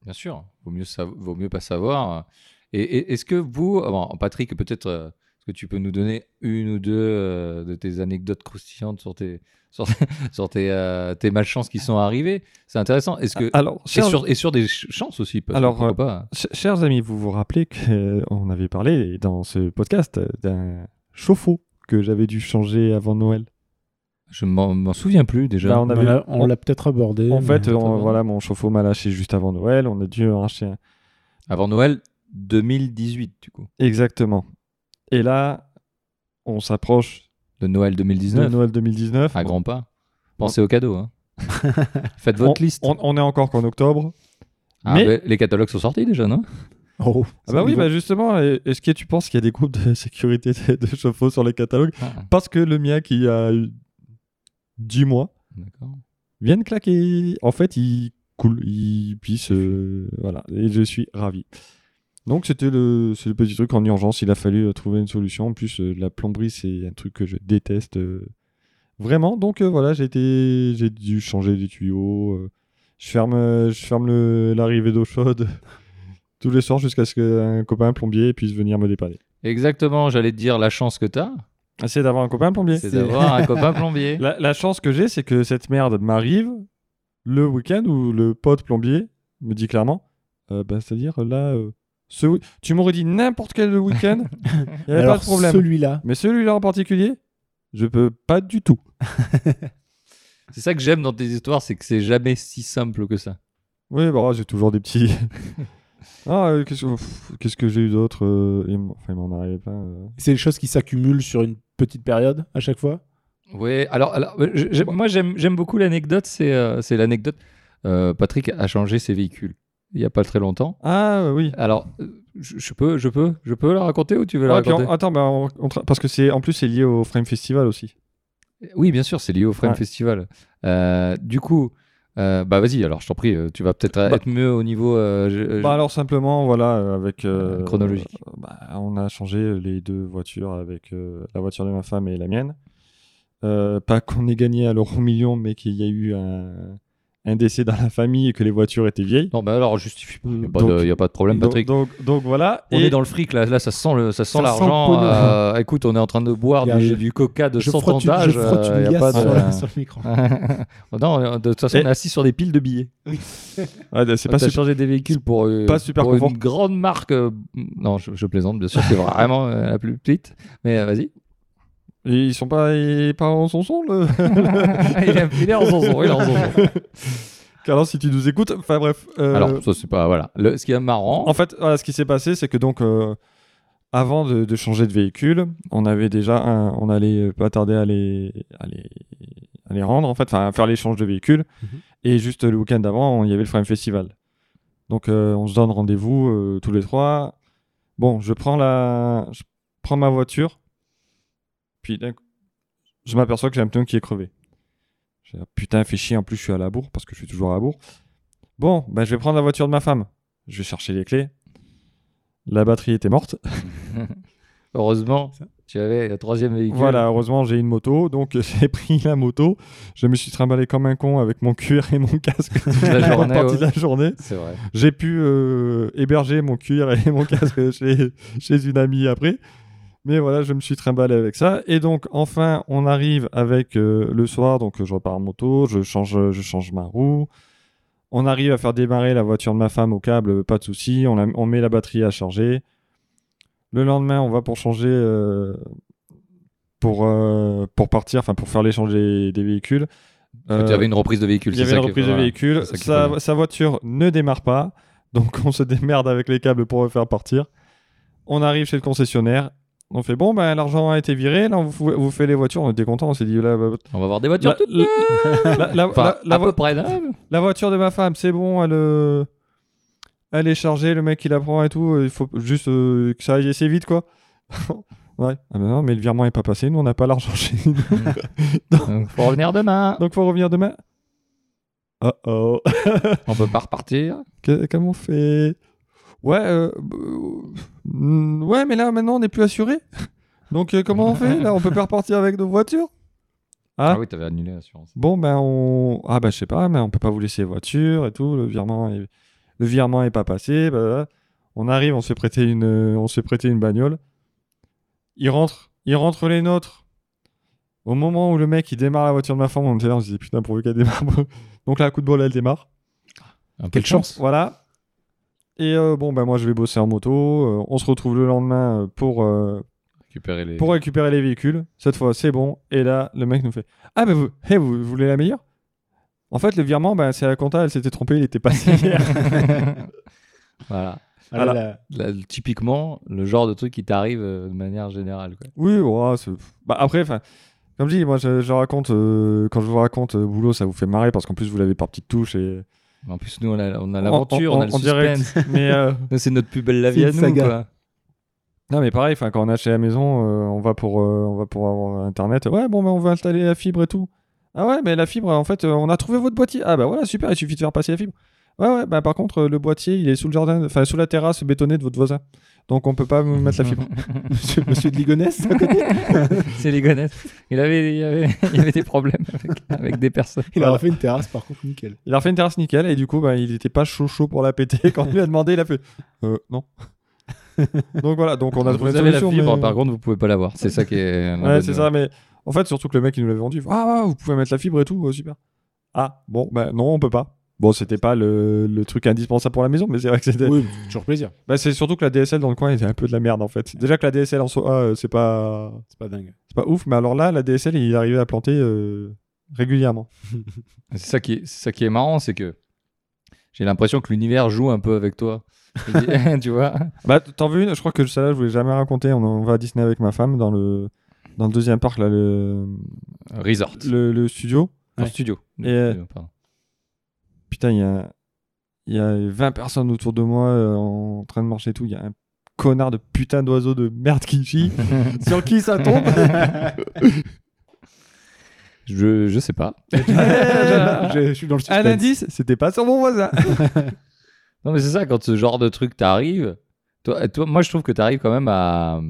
Bien sûr, vaut mieux, vaut mieux pas savoir. Et, et- est-ce que vous, ah bon, Patrick, peut-être, euh, est-ce que tu peux nous donner une ou deux euh, de tes anecdotes croustillantes sur tes, sur, sur tes, euh, tes malchances qui sont arrivées? C'est intéressant. Est-ce que Alors, et sur, et sur des ch- chances aussi parce Alors, pas ch- chers amis, vous vous rappelez qu'on avait parlé dans ce podcast d'un chauffe-eau que j'avais dû changer avant Noël. Je m'en m'en souviens plus déjà. Bah, on avait- l'a- on l'a peut-être abordé. En fait, on- voilà, mon chauffe-eau m'a lâché juste avant Noël. On a dû en racheter un. Avant Noël 2018, du coup. Exactement. Et là, on s'approche De Noël de 2019, Noël 2019. à grands pas. Pensez aux cadeaux. Hein. Faites votre on, liste. On, on est encore qu'en octobre. Ah, mais- les catalogues sont sortis déjà, non? Oh, Ah bah oui, bah justement, est-ce que tu penses qu'il y a des groupes de sécurité de, chauffe-eau sur les catalogues Ah, Parce que le mien qui a eu 10 mois vient de claquer. En fait, il coule, il pisse, euh, voilà, et je suis ravi. Donc c'était le, c'est le petit truc en urgence, il a fallu euh, trouver une solution. En plus, euh, la plomberie, c'est un truc que je déteste euh, vraiment. Donc euh, voilà, j'ai été, j'ai dû changer des tuyaux. euh, je ferme, je ferme le- l'arrivée d'eau chaude tous les soirs jusqu'à ce qu'un copain plombier puisse venir me dépanner. Exactement, j'allais te dire la chance que t'as, Ah, C'est d'avoir un copain plombier. c'est d'avoir un copain plombier. La, la chance que j'ai, c'est que cette merde m'arrive le week-end où le pote plombier me dit clairement, euh, bah, c'est-à-dire là, euh, ce tu m'aurais dit n'importe quel week-end, il n'y avait pas Alors, de problème. celui-là, Mais celui-là en particulier, je peux pas du tout. C'est ça que j'aime dans tes histoires, c'est que c'est jamais si simple que ça. Oui, bah, j'ai toujours des petits. Ah, euh, qu'est-ce que, pff, qu'est-ce que j'ai eu d'autre euh, il m- Enfin, il m'en arrivait plein. euh. c'est des choses qui s'accumulent sur une petite période à chaque fois? Oui, alors, alors euh, moi j'aime j'aime beaucoup l'anecdote, c'est euh, c'est l'anecdote. euh, Patrick a changé ses véhicules il n'y a pas très longtemps. Ah, oui. Alors, je, je peux, je peux, je peux la raconter ou tu veux la Ah, raconter? on- attends, bah, on- on tra- parce que c'est en plus c'est lié au Frame Festival aussi. Oui, bien sûr, c'est lié au Frame Ouais. Festival. Euh, du coup, euh, bah vas-y, alors je t'en prie, euh, tu vas peut-être Bah- être mieux au niveau. euh, je- Bah alors simplement, voilà, avec... euh, chronologique. bah, on a changé les deux voitures avec la voiture de ma femme et la mienne. Pas qu'on ait gagné à l'euro million, mais qu'il y a eu un, un décès dans la famille et que les voitures étaient vieilles. Non, bah alors justifie pas. Il n'y a, pas Donc- de- y a pas de problème, Patrick. donc, donc voilà. On et est dans le fric là, là ça sent le, ça sent Ça l'argent. euh, écoute, on est en train de boire du, coca de je 100 frotte, une, âge. je frotte euh, une y a liasse pas sur, de- la- sur le micro. non, de toute façon, Et- on est assis sur des piles de billets. Ouais, c'est On pas a super. changé des véhicules pour, euh, pas super pour confort. une grande marque. euh, Non, je, je plaisante, bien sûr, c'est vraiment euh, la plus petite. Mais euh, vas-y. Ils sont pas, ils- pas en son son, le. il, est, il est en zonzon, il est en zonzon. Carlos, si tu nous écoutes. Enfin bref. euh, Alors, ça, c'est pas. Voilà. Le, ce qui est marrant. En fait, voilà, ce qui s'est passé, c'est que donc, euh, avant de, de changer de véhicule, on avait déjà, un- on allait pas tarder à les, à les, à les rendre, en fait, enfin, faire l'échange de véhicules. Mhm. Et juste le week-end d'avant, il y avait le Frame Festival. Donc, euh, on se donne rendez-vous tous les trois. Bon, je prends la, je, prends ma voiture. Puis d'un coup, je m'aperçois que j'ai un pneu qui est crevé. Dis, ah, putain, fait chier, en plus je suis à la bourre parce que je suis toujours à la bourre. Bon, ben, je vais prendre la voiture de ma femme. Je vais chercher les clés. La batterie était morte. Heureusement, tu avais le troisième véhicule. Voilà, heureusement, j'ai une moto, donc j'ai pris la moto. Je me suis trimballé comme un con avec mon cuir et mon casque la pour journée, ouais. de la journée. C'est vrai. J'ai pu euh, héberger mon cuir et mon casque chez, chez une amie après. Mais voilà, je me suis trimballé avec ça. Et donc, enfin, on arrive avec euh, le soir. Donc, je repars en moto, je change, je change ma roue. On arrive à faire démarrer la voiture de ma femme au câble, pas de souci. On, la- on met la batterie à charger. Le lendemain, on va pour changer, euh, pour, euh, pour partir, enfin, pour faire l'échange des, des véhicules. tu Euh, avais une reprise de véhicule. il y avait une reprise de véhicule. Sa, sa voiture ne démarre pas. Donc on se démerde avec les câbles pour le faire partir. On arrive chez le concessionnaire. On fait bon, ben, l'argent a été viré. Là, on vous, vous fait les voitures. On était content. On s'est dit là, bah, On va voir des voitures la, toutes la- la- la- Enfin, la- la à vo- peu près neuves. la voiture de ma femme, c'est bon. Elle, euh, elle est chargée. Le mec, il la prend et tout. Il faut juste euh, que ça aille assez vite, quoi. ouais. Ah ben non, mais le virement est pas passé. Nous, on n'a pas l'argent chez nous. Donc, faut revenir demain. Donc, faut revenir demain. Oh oh. On peut pas repartir. Que- Comment on fait? Ouais, euh, euh, ouais, mais là maintenant on n'est plus assuré. Donc euh, comment on fait Là, on peut pas repartir avec nos voitures? Ah, Ah. oui, t'avais annulé l'assurance. Bon, ben on. Ah, bah je sais pas, mais on peut pas vous laisser voiture et tout. Le virement est, le virement est pas passé. bah, on arrive, on se fait prêter une, on prêter une bagnole. Il rentre, il rentre les nôtres. Au moment où le mec il démarre la voiture de ma femme, on était là, on se dit putain, pourvu qu'elle démarre. Donc là, coup de bol, elle démarre. Peu Quelle chance. Voilà. Et euh, bon, ben moi je vais bosser en moto. Euh, on se retrouve le lendemain euh, pour, euh, Récupérer les. pour récupérer les véhicules. Cette fois, c'est bon. Et là, le mec nous fait Ah, ben vous, hey, vous, vous voulez la meilleure? En fait, le virement, ben, c'est la compta, elle s'était trompée, il était passé hier. voilà. Là Voilà. là. Là, typiquement, le genre de truc qui t'arrive euh, de manière générale. Quoi. oui, ouais, c'est- bah, après, enfin. Comme je dis, moi je, je raconte, euh, quand je vous raconte euh, boulot, ça vous fait marrer parce qu'en plus vous l'avez par petites touches et. En plus, nous, on a, on a l'aventure, En- on, a le en direct. suspense. Mais euh, C'est notre plus belle la vie à nous. Quoi. Non mais pareil, quand on est chez la maison, euh, on va pour euh, on va pour avoir internet. Ouais bon ben on va installer la fibre et tout. Ah ouais mais la fibre en fait on a trouvé votre boîtier. Ah bah voilà super il suffit de faire passer la fibre. Ouais ouais bah par contre euh, le boîtier il est sous le jardin, enfin sous la terrasse bétonnée de votre voisin. Donc on peut pas vous mettre la fibre. Monsieur, monsieur de Ligonès à côté C'est gonnettes. Il avait, il avait, il avait des problèmes avec, avec des personnes. Il a refait une terrasse par contre nickel. Il a refait une terrasse nickel et du coup bah il était pas chaud chaud pour la péter quand on lui a demandé il a fait euh, non. donc voilà donc on a trouvé Vous une avez la solution, fibre, mais- par contre, vous pouvez pas l'avoir. C'est ça qui est. Ouais, c'est ça, mais en fait, surtout que le mec, il nous l'avait vendu. il fait, Ah, vous pouvez mettre la fibre et tout, euh, super. Ah, bon, bah non, on peut pas. Bon, c'était pas le, le truc indispensable pour la maison, mais c'est vrai que c'était. Oui, c'est toujours plaisir. Bah, c'est surtout que la DSL dans le coin était un peu de la merde en fait. Déjà que la DSL en soi, euh, c'est pas, C'est pas dingue. c'est pas ouf, mais alors là, la DSL, il arrivait à planter euh, régulièrement. C'est ça qui est, ça qui est marrant, c'est que j'ai l'impression que l'univers joue un peu avec toi. Tu vois Bah, t'en veux une? Je crois que celle-là, je voulais jamais raconter. On, on va à Disney avec ma femme dans le, dans le deuxième parc, là, le, Resort. le, le studio. Ouais. studio. Et, euh, Pardon. Putain, il y a, y a 20 personnes autour de moi euh, en train de marcher et tout. Il y a un connard de putain d'oiseau de merde qui chie. Sur qui ça tombe Je, je sais pas. je, je suis dans le suspense. Un indice, c'était pas sur mon voisin. Non, mais c'est ça, quand ce genre de truc t'arrive, toi, toi, moi je trouve que t'arrives quand même à,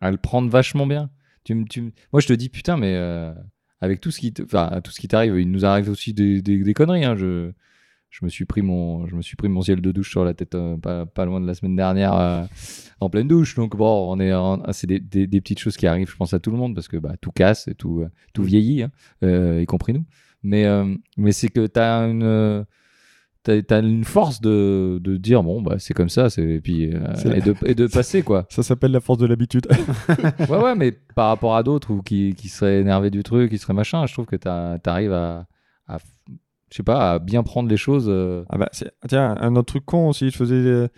à le prendre vachement bien. Tu, tu, moi je te dis, putain, mais euh, avec tout ce qui enfin, tout ce qui t'arrive, il nous arrive aussi des, des, des conneries. hein. Je, je, me suis pris mon, je me suis pris mon ciel de douche sur la tête euh, pas, pas loin de la semaine dernière euh, en pleine douche. Donc bon, on est en- c'est des, des, des petites choses qui arrivent, je pense, à tout le monde parce que bah, tout casse et tout, euh, tout vieillit, hein, euh, y compris nous. Mais, mais c'est que t'as une euh, t'as une force de, de dire bon bah c'est comme ça c'est et puis et, de, et de passer quoi Ça s'appelle la force de l'habitude. ouais ouais mais par rapport à d'autres ou qui, qui seraient énervés du truc qui seraient machin je trouve que t'arrives à, à je sais pas à bien prendre les choses euh, ah bah, tiens, un autre truc con aussi. Je faisais. euh,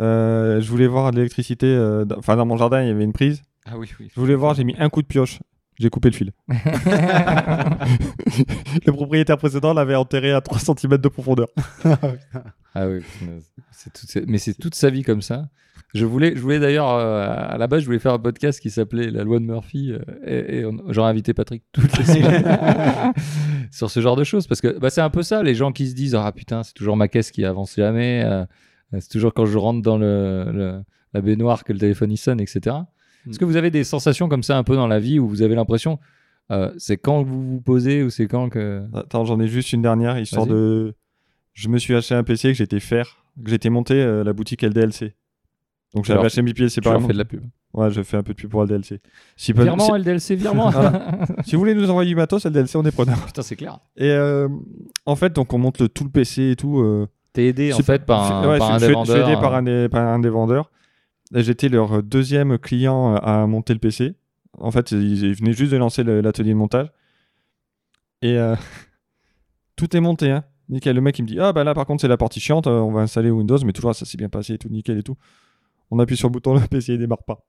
euh, je voulais voir de l'électricité. euh, dans- Enfin, dans mon jardin, il y avait une prise. ah oui oui Je voulais voir, j'ai mis un coup de pioche. J'ai coupé le fil. le propriétaire précédent l'avait enterré à 3 cm de profondeur. Ah oui, toute mais c'est toute sa vie comme ça. Je voulais, je voulais d'ailleurs, euh, à la base, je voulais faire un podcast qui s'appelait La loi de Murphy, euh, et, j'aurais invité Patrick toutes les semaines sur ce genre de choses, parce que bah, c'est un peu ça, les gens qui se disent ah putain, c'est toujours ma caisse qui avance jamais, euh, c'est toujours quand je rentre dans le, le- la baignoire que le téléphone il sonne, etc. Est-ce que vous avez des sensations comme ça un peu dans la vie où vous avez l'impression, euh, c'est quand vous vous posez ou c'est quand que Attends, j'en ai juste une dernière histoire de. Je me suis acheté un PC que j'étais faire, que j'étais monté euh, la boutique LDLC. Donc j'avais acheté mes pieds tu leur séparément. fais de la pub Ouais, je fais un peu de pub pour LDLC. Si, Virement, LDLC, virement. si- si vous voulez nous envoyer du matos, LDLC, on est preneur. Putain, c'est clair. Et euh, en fait, donc on monte le, tout le PC et tout. euh, T'es aidé en fait par un, ouais, par je- un je des suis- je suis vendeurs. aidé par un des, par un des vendeurs. Et J'étais leur deuxième client à monter le PC. En fait, ils, ils venaient juste de lancer le- l'atelier de montage. Et euh, tout est monté, hein. Nickel. Le mec, il me dit Ah, bah là, par contre, c'est la partie chiante. euh, On va installer Windows, mais toujours, ça s'est bien passé et tout, nickel et tout. On appuie sur le bouton, le PC, il démarre pas.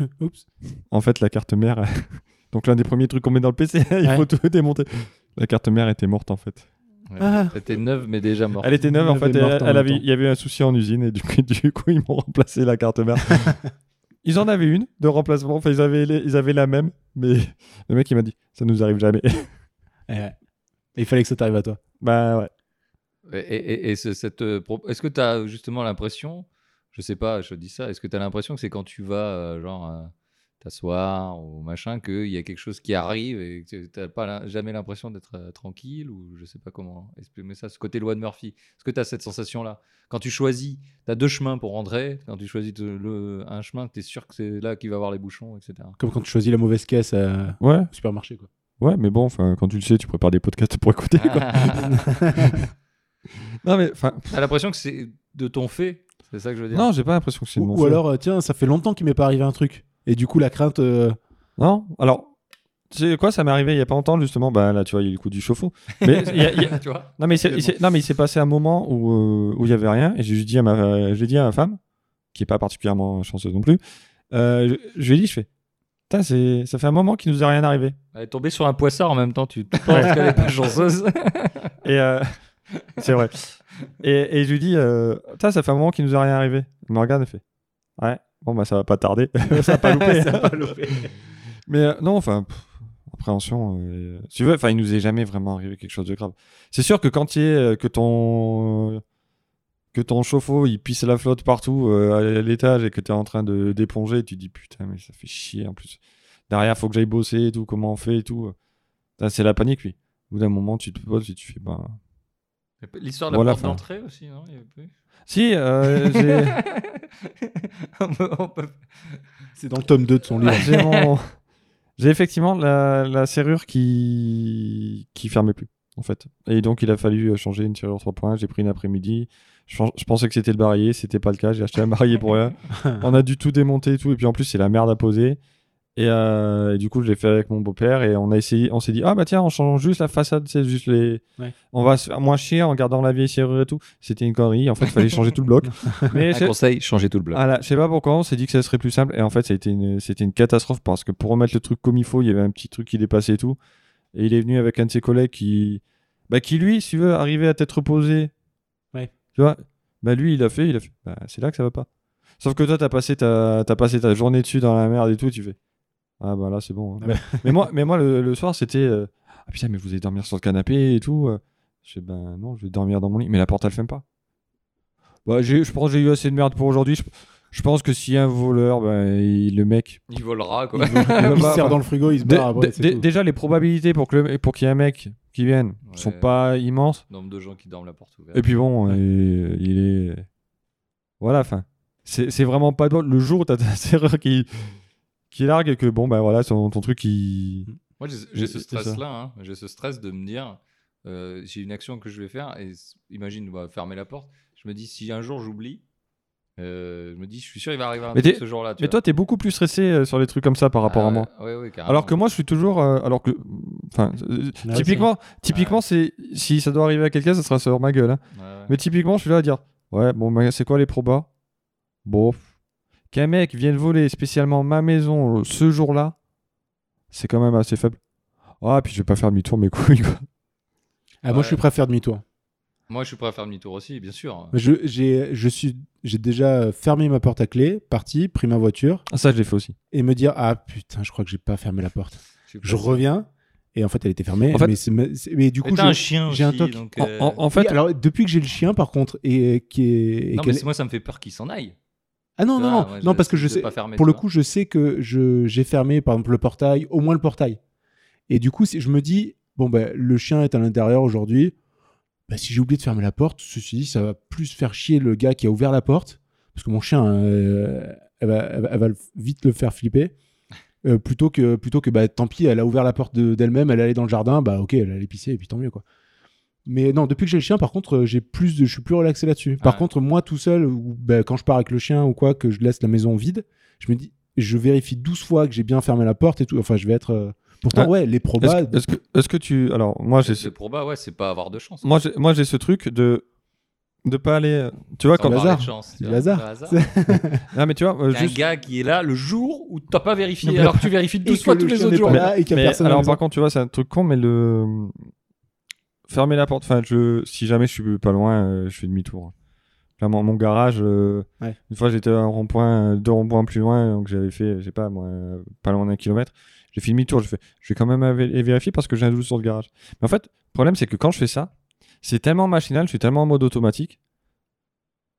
Oups. En fait, la carte mère. Donc, l'un des premiers trucs qu'on met dans le PC, il Ouais. faut tout démonter. La carte mère était morte, en fait. ouais. Ah. C'était neuve, mais déjà mort. Elle était neuve, en Elle fait. et morte Elle, en elle avait, il y avait un souci en usine, et du coup, du coup ils m'ont remplacé la carte mère. ils en avaient une de remplacement. Enfin, ils avaient, les- ils avaient la même, mais le mec, il m'a dit Ça nous arrive jamais. Eh ouais. Il fallait que ça t'arrive à toi. bah ouais. Et, et- et ce- cette, euh, est-ce que tu as justement l'impression, je sais pas, je te dis ça, est-ce que tu as l'impression que c'est quand tu vas, euh, genre, euh, t'asseoir ou machin, qu'il y a quelque chose qui arrive et que tu n'as pas jamais l'impression d'être euh, tranquille ou je sais pas comment exprimer ça, ce côté loi de Murphy? Est-ce que tu as cette sensation-là? Quand tu choisis, tu as deux chemins pour rentrer, quand tu choisis le, un chemin, tu es sûr que c'est là qu'il va y avoir les bouchons, etc. Comme quand tu choisis la mauvaise caisse euh, Ouais, au supermarché. Quoi. ouais, mais bon, enfin, quand tu le sais, tu prépares des podcasts pour écouter. Quoi. non, mais enfin, T'as l'impression que c'est de ton fait C'est ça que je veux dire non, j'ai pas l'impression que c'est de Ou, mon ou alors, euh, tiens, ça fait longtemps qu'il m'est pas arrivé un truc. Et du coup, la crainte. euh, Non, alors, tu sais quoi, ça m'est arrivé il y a pas longtemps, justement. Bah là, tu vois, il y a eu le coup du chauffe-eau. Mais il y a- il y a- tu vois Non mais, il s'est- il s'est- non mais il s'est passé un moment où euh, où il y avait rien et j'ai juste dit à ma j'ai dit à ma femme qui est pas particulièrement chanceuse non plus euh, je, je lui ai dit je fais Putain, c'est ça fait un moment qu'il nous a rien arrivé Elle est tombée sur un poissard en même temps, tu tu penses qu'elle est pas chanceuse et euh, c'est vrai. Et, et je lui dis euh, Putain, ça fait un moment qu'il nous a rien arrivé. Elle me regarde et fait ouais bon bah ça va pas tarder. Ça va pas louper. Ça va pas louper. mais euh, non enfin appréhension euh, si tu veux enfin il nous est jamais vraiment arrivé quelque chose de grave. C'est sûr que quand il est euh, que ton que ton chauffe-eau il pisse la flotte partout euh, à l'étage et que tu es en train de d'éponger tu te dis putain mais ça fait chier en plus. Derrière faut que j'aille bosser et tout comment on fait et tout. C'est la panique lui. Au bout d'un moment tu te poses et tu fais ben L'histoire de la Voilà, porte d'entrée aussi, non Il y avait plus. Si euh, j'ai peut- C'est dans le tome 2 de son livre. j'ai mon- effectivement la, la serrure qui qui fermait plus en fait. Et donc il a fallu changer une serrure 3 points. J'ai pris une après-midi. Je pensais que c'était le barillet. C'était pas le cas. J'ai acheté un barillet pour rien. On a dû tout démonter et tout. Et puis en plus c'est la merde à poser et, euh, et du coup je l'ai fait avec mon beau-père et on a essayé on s'est dit ah bah tiens on change juste la façade c'est juste les Ouais. on va se faire moins chier en gardant la vieille serrure et tout c'était une connerie en fait il fallait changer tout le bloc mais Un conseil, changez tout le bloc. voilà, je sais pas pourquoi, on s'est dit que ça serait plus simple. Et en fait, été une, c'était une catastrophe parce que pour remettre le truc comme il faut, il y avait un petit truc qui dépassait et tout. Et il est venu avec un de ses collègues qui, bah, qui lui, si tu veux, arriver à tête reposée. Ouais. Tu vois, bah, lui, il a fait, il a fait, bah, c'est là que ça va pas. Sauf que toi, t'as passé ta, t'as passé ta journée dessus dans la merde et tout, tu fais, ah, bah là, c'est bon. hein. Ah bah. mais moi, mais moi, le, le soir, c'était, euh, ah putain, mais vous allez dormir sur le canapé et tout. euh. Je fais, ben non, je vais dormir dans mon lit. Mais la porte, elle ferme pas. Bah, j'ai- je pense que j'ai eu assez de merde pour aujourd'hui. Je, je pense que s'il y a un voleur, ben, il- le mec. Il volera, quoi. Il, il se bah, sert bah, dans le frigo, il se barre après. déjà, les probabilités pour qu'il pour qu'il y ait un mec qui vienne sont Ouais. pas immenses. Nombre de gens qui dorment la porte ouverte. Et puis bon, et- il est. Voilà, enfin. C'est c'est vraiment pas bol. Le jour où t'as ta serrure qui, qui largue et que bon, ben voilà, ton, ton truc qui. Moi, j'ai ce stress-là. hein. J'ai ce stress de me dire, euh, j'ai une action que je vais faire et imagine, bah, fermer la porte. Je me dis, si un jour j'oublie, euh, je me dis, je suis sûr il va arriver un Mais truc ce jour-là. Mais vois. toi, t'es beaucoup plus stressé euh, sur les trucs comme ça par rapport Ah à moi. ouais, ouais, ouais, carrément. Alors que moi, je suis toujours. euh, alors que. Enfin, euh, typiquement, typiquement c'est si ça doit arriver à quelqu'un, ça sera sur ma gueule. hein. Ouais, ouais. Mais typiquement, je suis là à dire Ouais, bon, bah, c'est quoi les probas? Bon. Qu'un mec vienne voler spécialement ma maison euh, ce jour-là, c'est quand même assez faible. Ah, puis je vais pas faire demi-tour, mes couilles, quoi. Ah, moi, je suis prêt à faire demi-tour. Moi, je suis prêt à faire demi-tour aussi, bien sûr. Je, j'ai, je suis, j'ai déjà fermé ma porte à clé, parti, pris ma voiture Ah, ça, je l'ai fait aussi. et me dire ah putain, je crois que j'ai pas fermé la porte. Je reviens et en fait elle était fermée. En fait- mais, c'est, du coup un chien j'ai un aussi, toc. donc, En, euh, en- fait, alors depuis que j'ai le chien par contre et qui est et Non, mais c'est- moi, ça me fait peur qu'il s'en aille. Ah non non Ah, non. ouais, non parce que je de sais fermer, pour le coup je sais que j'ai fermé par exemple le portail au moins le portail. Et du coup si je me dis bon ben le chien est à l'intérieur aujourd'hui bah, si j'ai oublié de fermer la porte ceci dit ça va plus faire chier le gars qui a ouvert la porte parce que mon chien euh, elle, va, elle va- elle va le- vite le faire flipper euh, plutôt que plutôt que bah tant pis elle a ouvert la porte de- d'elle-même elle allait dans le jardin bah ok elle allait pisser et puis tant mieux quoi mais non depuis que j'ai le chien par contre euh, j'ai plus de, je suis plus relaxé là-dessus par Ouais. contre moi tout seul ou bah, quand je pars avec le chien ou quoi que je laisse la maison vide je me dis je vérifie 12 fois que j'ai bien fermé la porte et tout enfin je vais être euh, pourtant Ouais. ouais les est-ce probas que, est-ce que, est-ce que tu. Alors, moi, j'ai ce, C'est pour bas, ouais, c'est pas avoir de chance. moi, j'ai, moi, j'ai ce truc de de pas aller. Tu vois, quand. hasard. chance, tu C'est vois, le hasard. Ah, mais tu vois, euh, juste. un gars qui est là le jour où t'as pas vérifié, Non, alors que tu vérifies et 12 que fois le tous les autres jours. là et qu'il y a Mais personne à la alors, par contre, tu vois, c'est un truc con, mais le. Fermer la porte. Enfin, je... si jamais je suis pas loin, euh, je fais demi-tour. Là, mon, mon garage, euh, Ouais. une fois j'étais à un rond-point, euh, deux ronds-points plus loin, donc j'avais fait, je sais pas, moi, pas loin d'un kilomètre. J'ai fait demi-tour, je fais, je vais quand même vé- vérifier parce que j'ai un doute sur le garage. Mais en fait, le problème, c'est que quand je fais ça, c'est tellement machinal, je suis tellement en mode automatique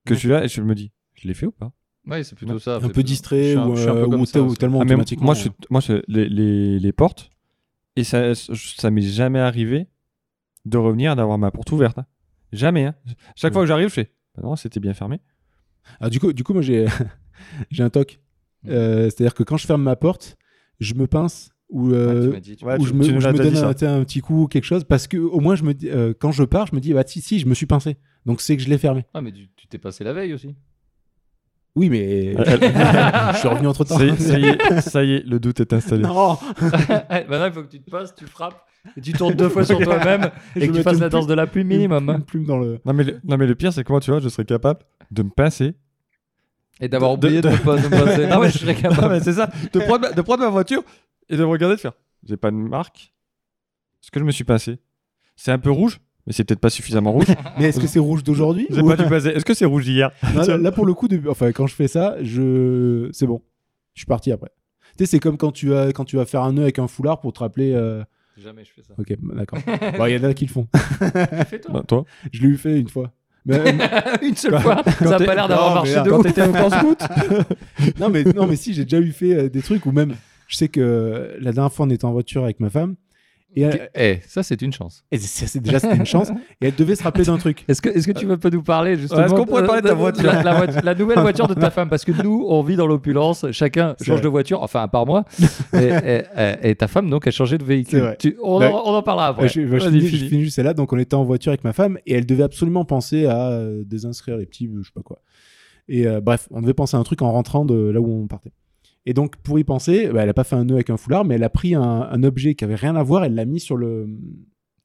que Ouais. je suis là et je me dis, je l'ai fait ou pas? Ouais, c'est plutôt ça. un peu distrait je ou, je suis un peu comme ou ça tel- aussi. ou tellement Ah, automatiquement moi, je suis, moi je- les, les, les portes, et ça, ça m'est jamais arrivé de revenir d'avoir ma porte ouverte. hein. Jamais. hein. Chaque Ouais. fois que j'arrive, je fais, bah non, c'était bien fermé. Ah, du coup, du coup, moi j'ai j'ai un toc. Mm. Euh, C'est-à-dire que quand je ferme ma porte, je me pince ou, euh, ouais, je me, je donne un, petit coup ou quelque chose parce que au moins je me dis, euh, quand je pars, je me dis bah si si, je me suis pincé. Donc c'est que je l'ai fermé. Ah, mais tu tu t'es passé la veille aussi. Oui, mais Elle- je suis revenu entre temps. Ça y, est, ça y est, ça y est, le doute est installé. non. Maintenant, il faut que tu te passes, tu frappes, et tu tournes deux fois sur toi-même, et Je que tu fasses la danse plume- de la plume minimum. plume- hein. une plume dans le. Non mais, le, non mais le pire c'est que moi tu vois je serais capable de me pincer. Et d'avoir De- oublié de, de- me pas- de me passer. Ah ouais, je serais Non capable. mais c'est ça, de prendre, ma, de prendre ma voiture et de me regarder de faire. J'ai pas de marque. Est-ce que je me suis pincé? C'est un peu rouge, mais c'est peut-être pas suffisamment rouge. Mais est-ce que c'est rouge d'aujourd'hui ou-. Est-ce que c'est rouge d'hier là, là, pour le coup, de- enfin quand je fais ça, je c'est bon. Je suis parti après. Tu sais, c'est comme quand tu vas quand tu vas faire un nœud avec un foulard pour te rappeler. euh, Jamais je fais ça. Ok, d'accord. Bon, Il y en a qui le font. Fais-toi. Bah, Toi Je l'ai eu fait une fois. Mais, euh, Une seule fois, ça a t'es- pas l'air Non, d'avoir marché de quand ouf. t'étais au camp scout non mais non mais si j'ai déjà eu fait euh, des trucs où même je sais que la dernière fois on était en voiture avec ma femme et, elle- Eh, ça c'est une chance. et c'est déjà c'était une chance et elle devait se rappeler d'un truc. Est-ce que, est-ce que tu veux pas nous parler justement est-ce qu'on pourrait parler de ta voiture la, la voiture- la nouvelle voiture de ta femme? Parce que nous, on vit dans l'opulence, chacun change vrai. de voiture, enfin à part moi. et, et- et- et ta femme donc a changé de véhicule. vrai. Tu- on, Bah, en, on en parlera après. je, bah, finis, je finis. finis juste celle-là. Donc, on était en voiture avec ma femme et elle devait absolument penser à euh, désinscrire les petits, euh, je sais pas quoi. Et euh, bref, on devait penser à un truc en rentrant de là où on partait. Et donc, pour y penser, bah, elle a pas fait un nœud avec un foulard, mais elle a pris un, un objet qui avait rien à voir, elle l'a mis sur le,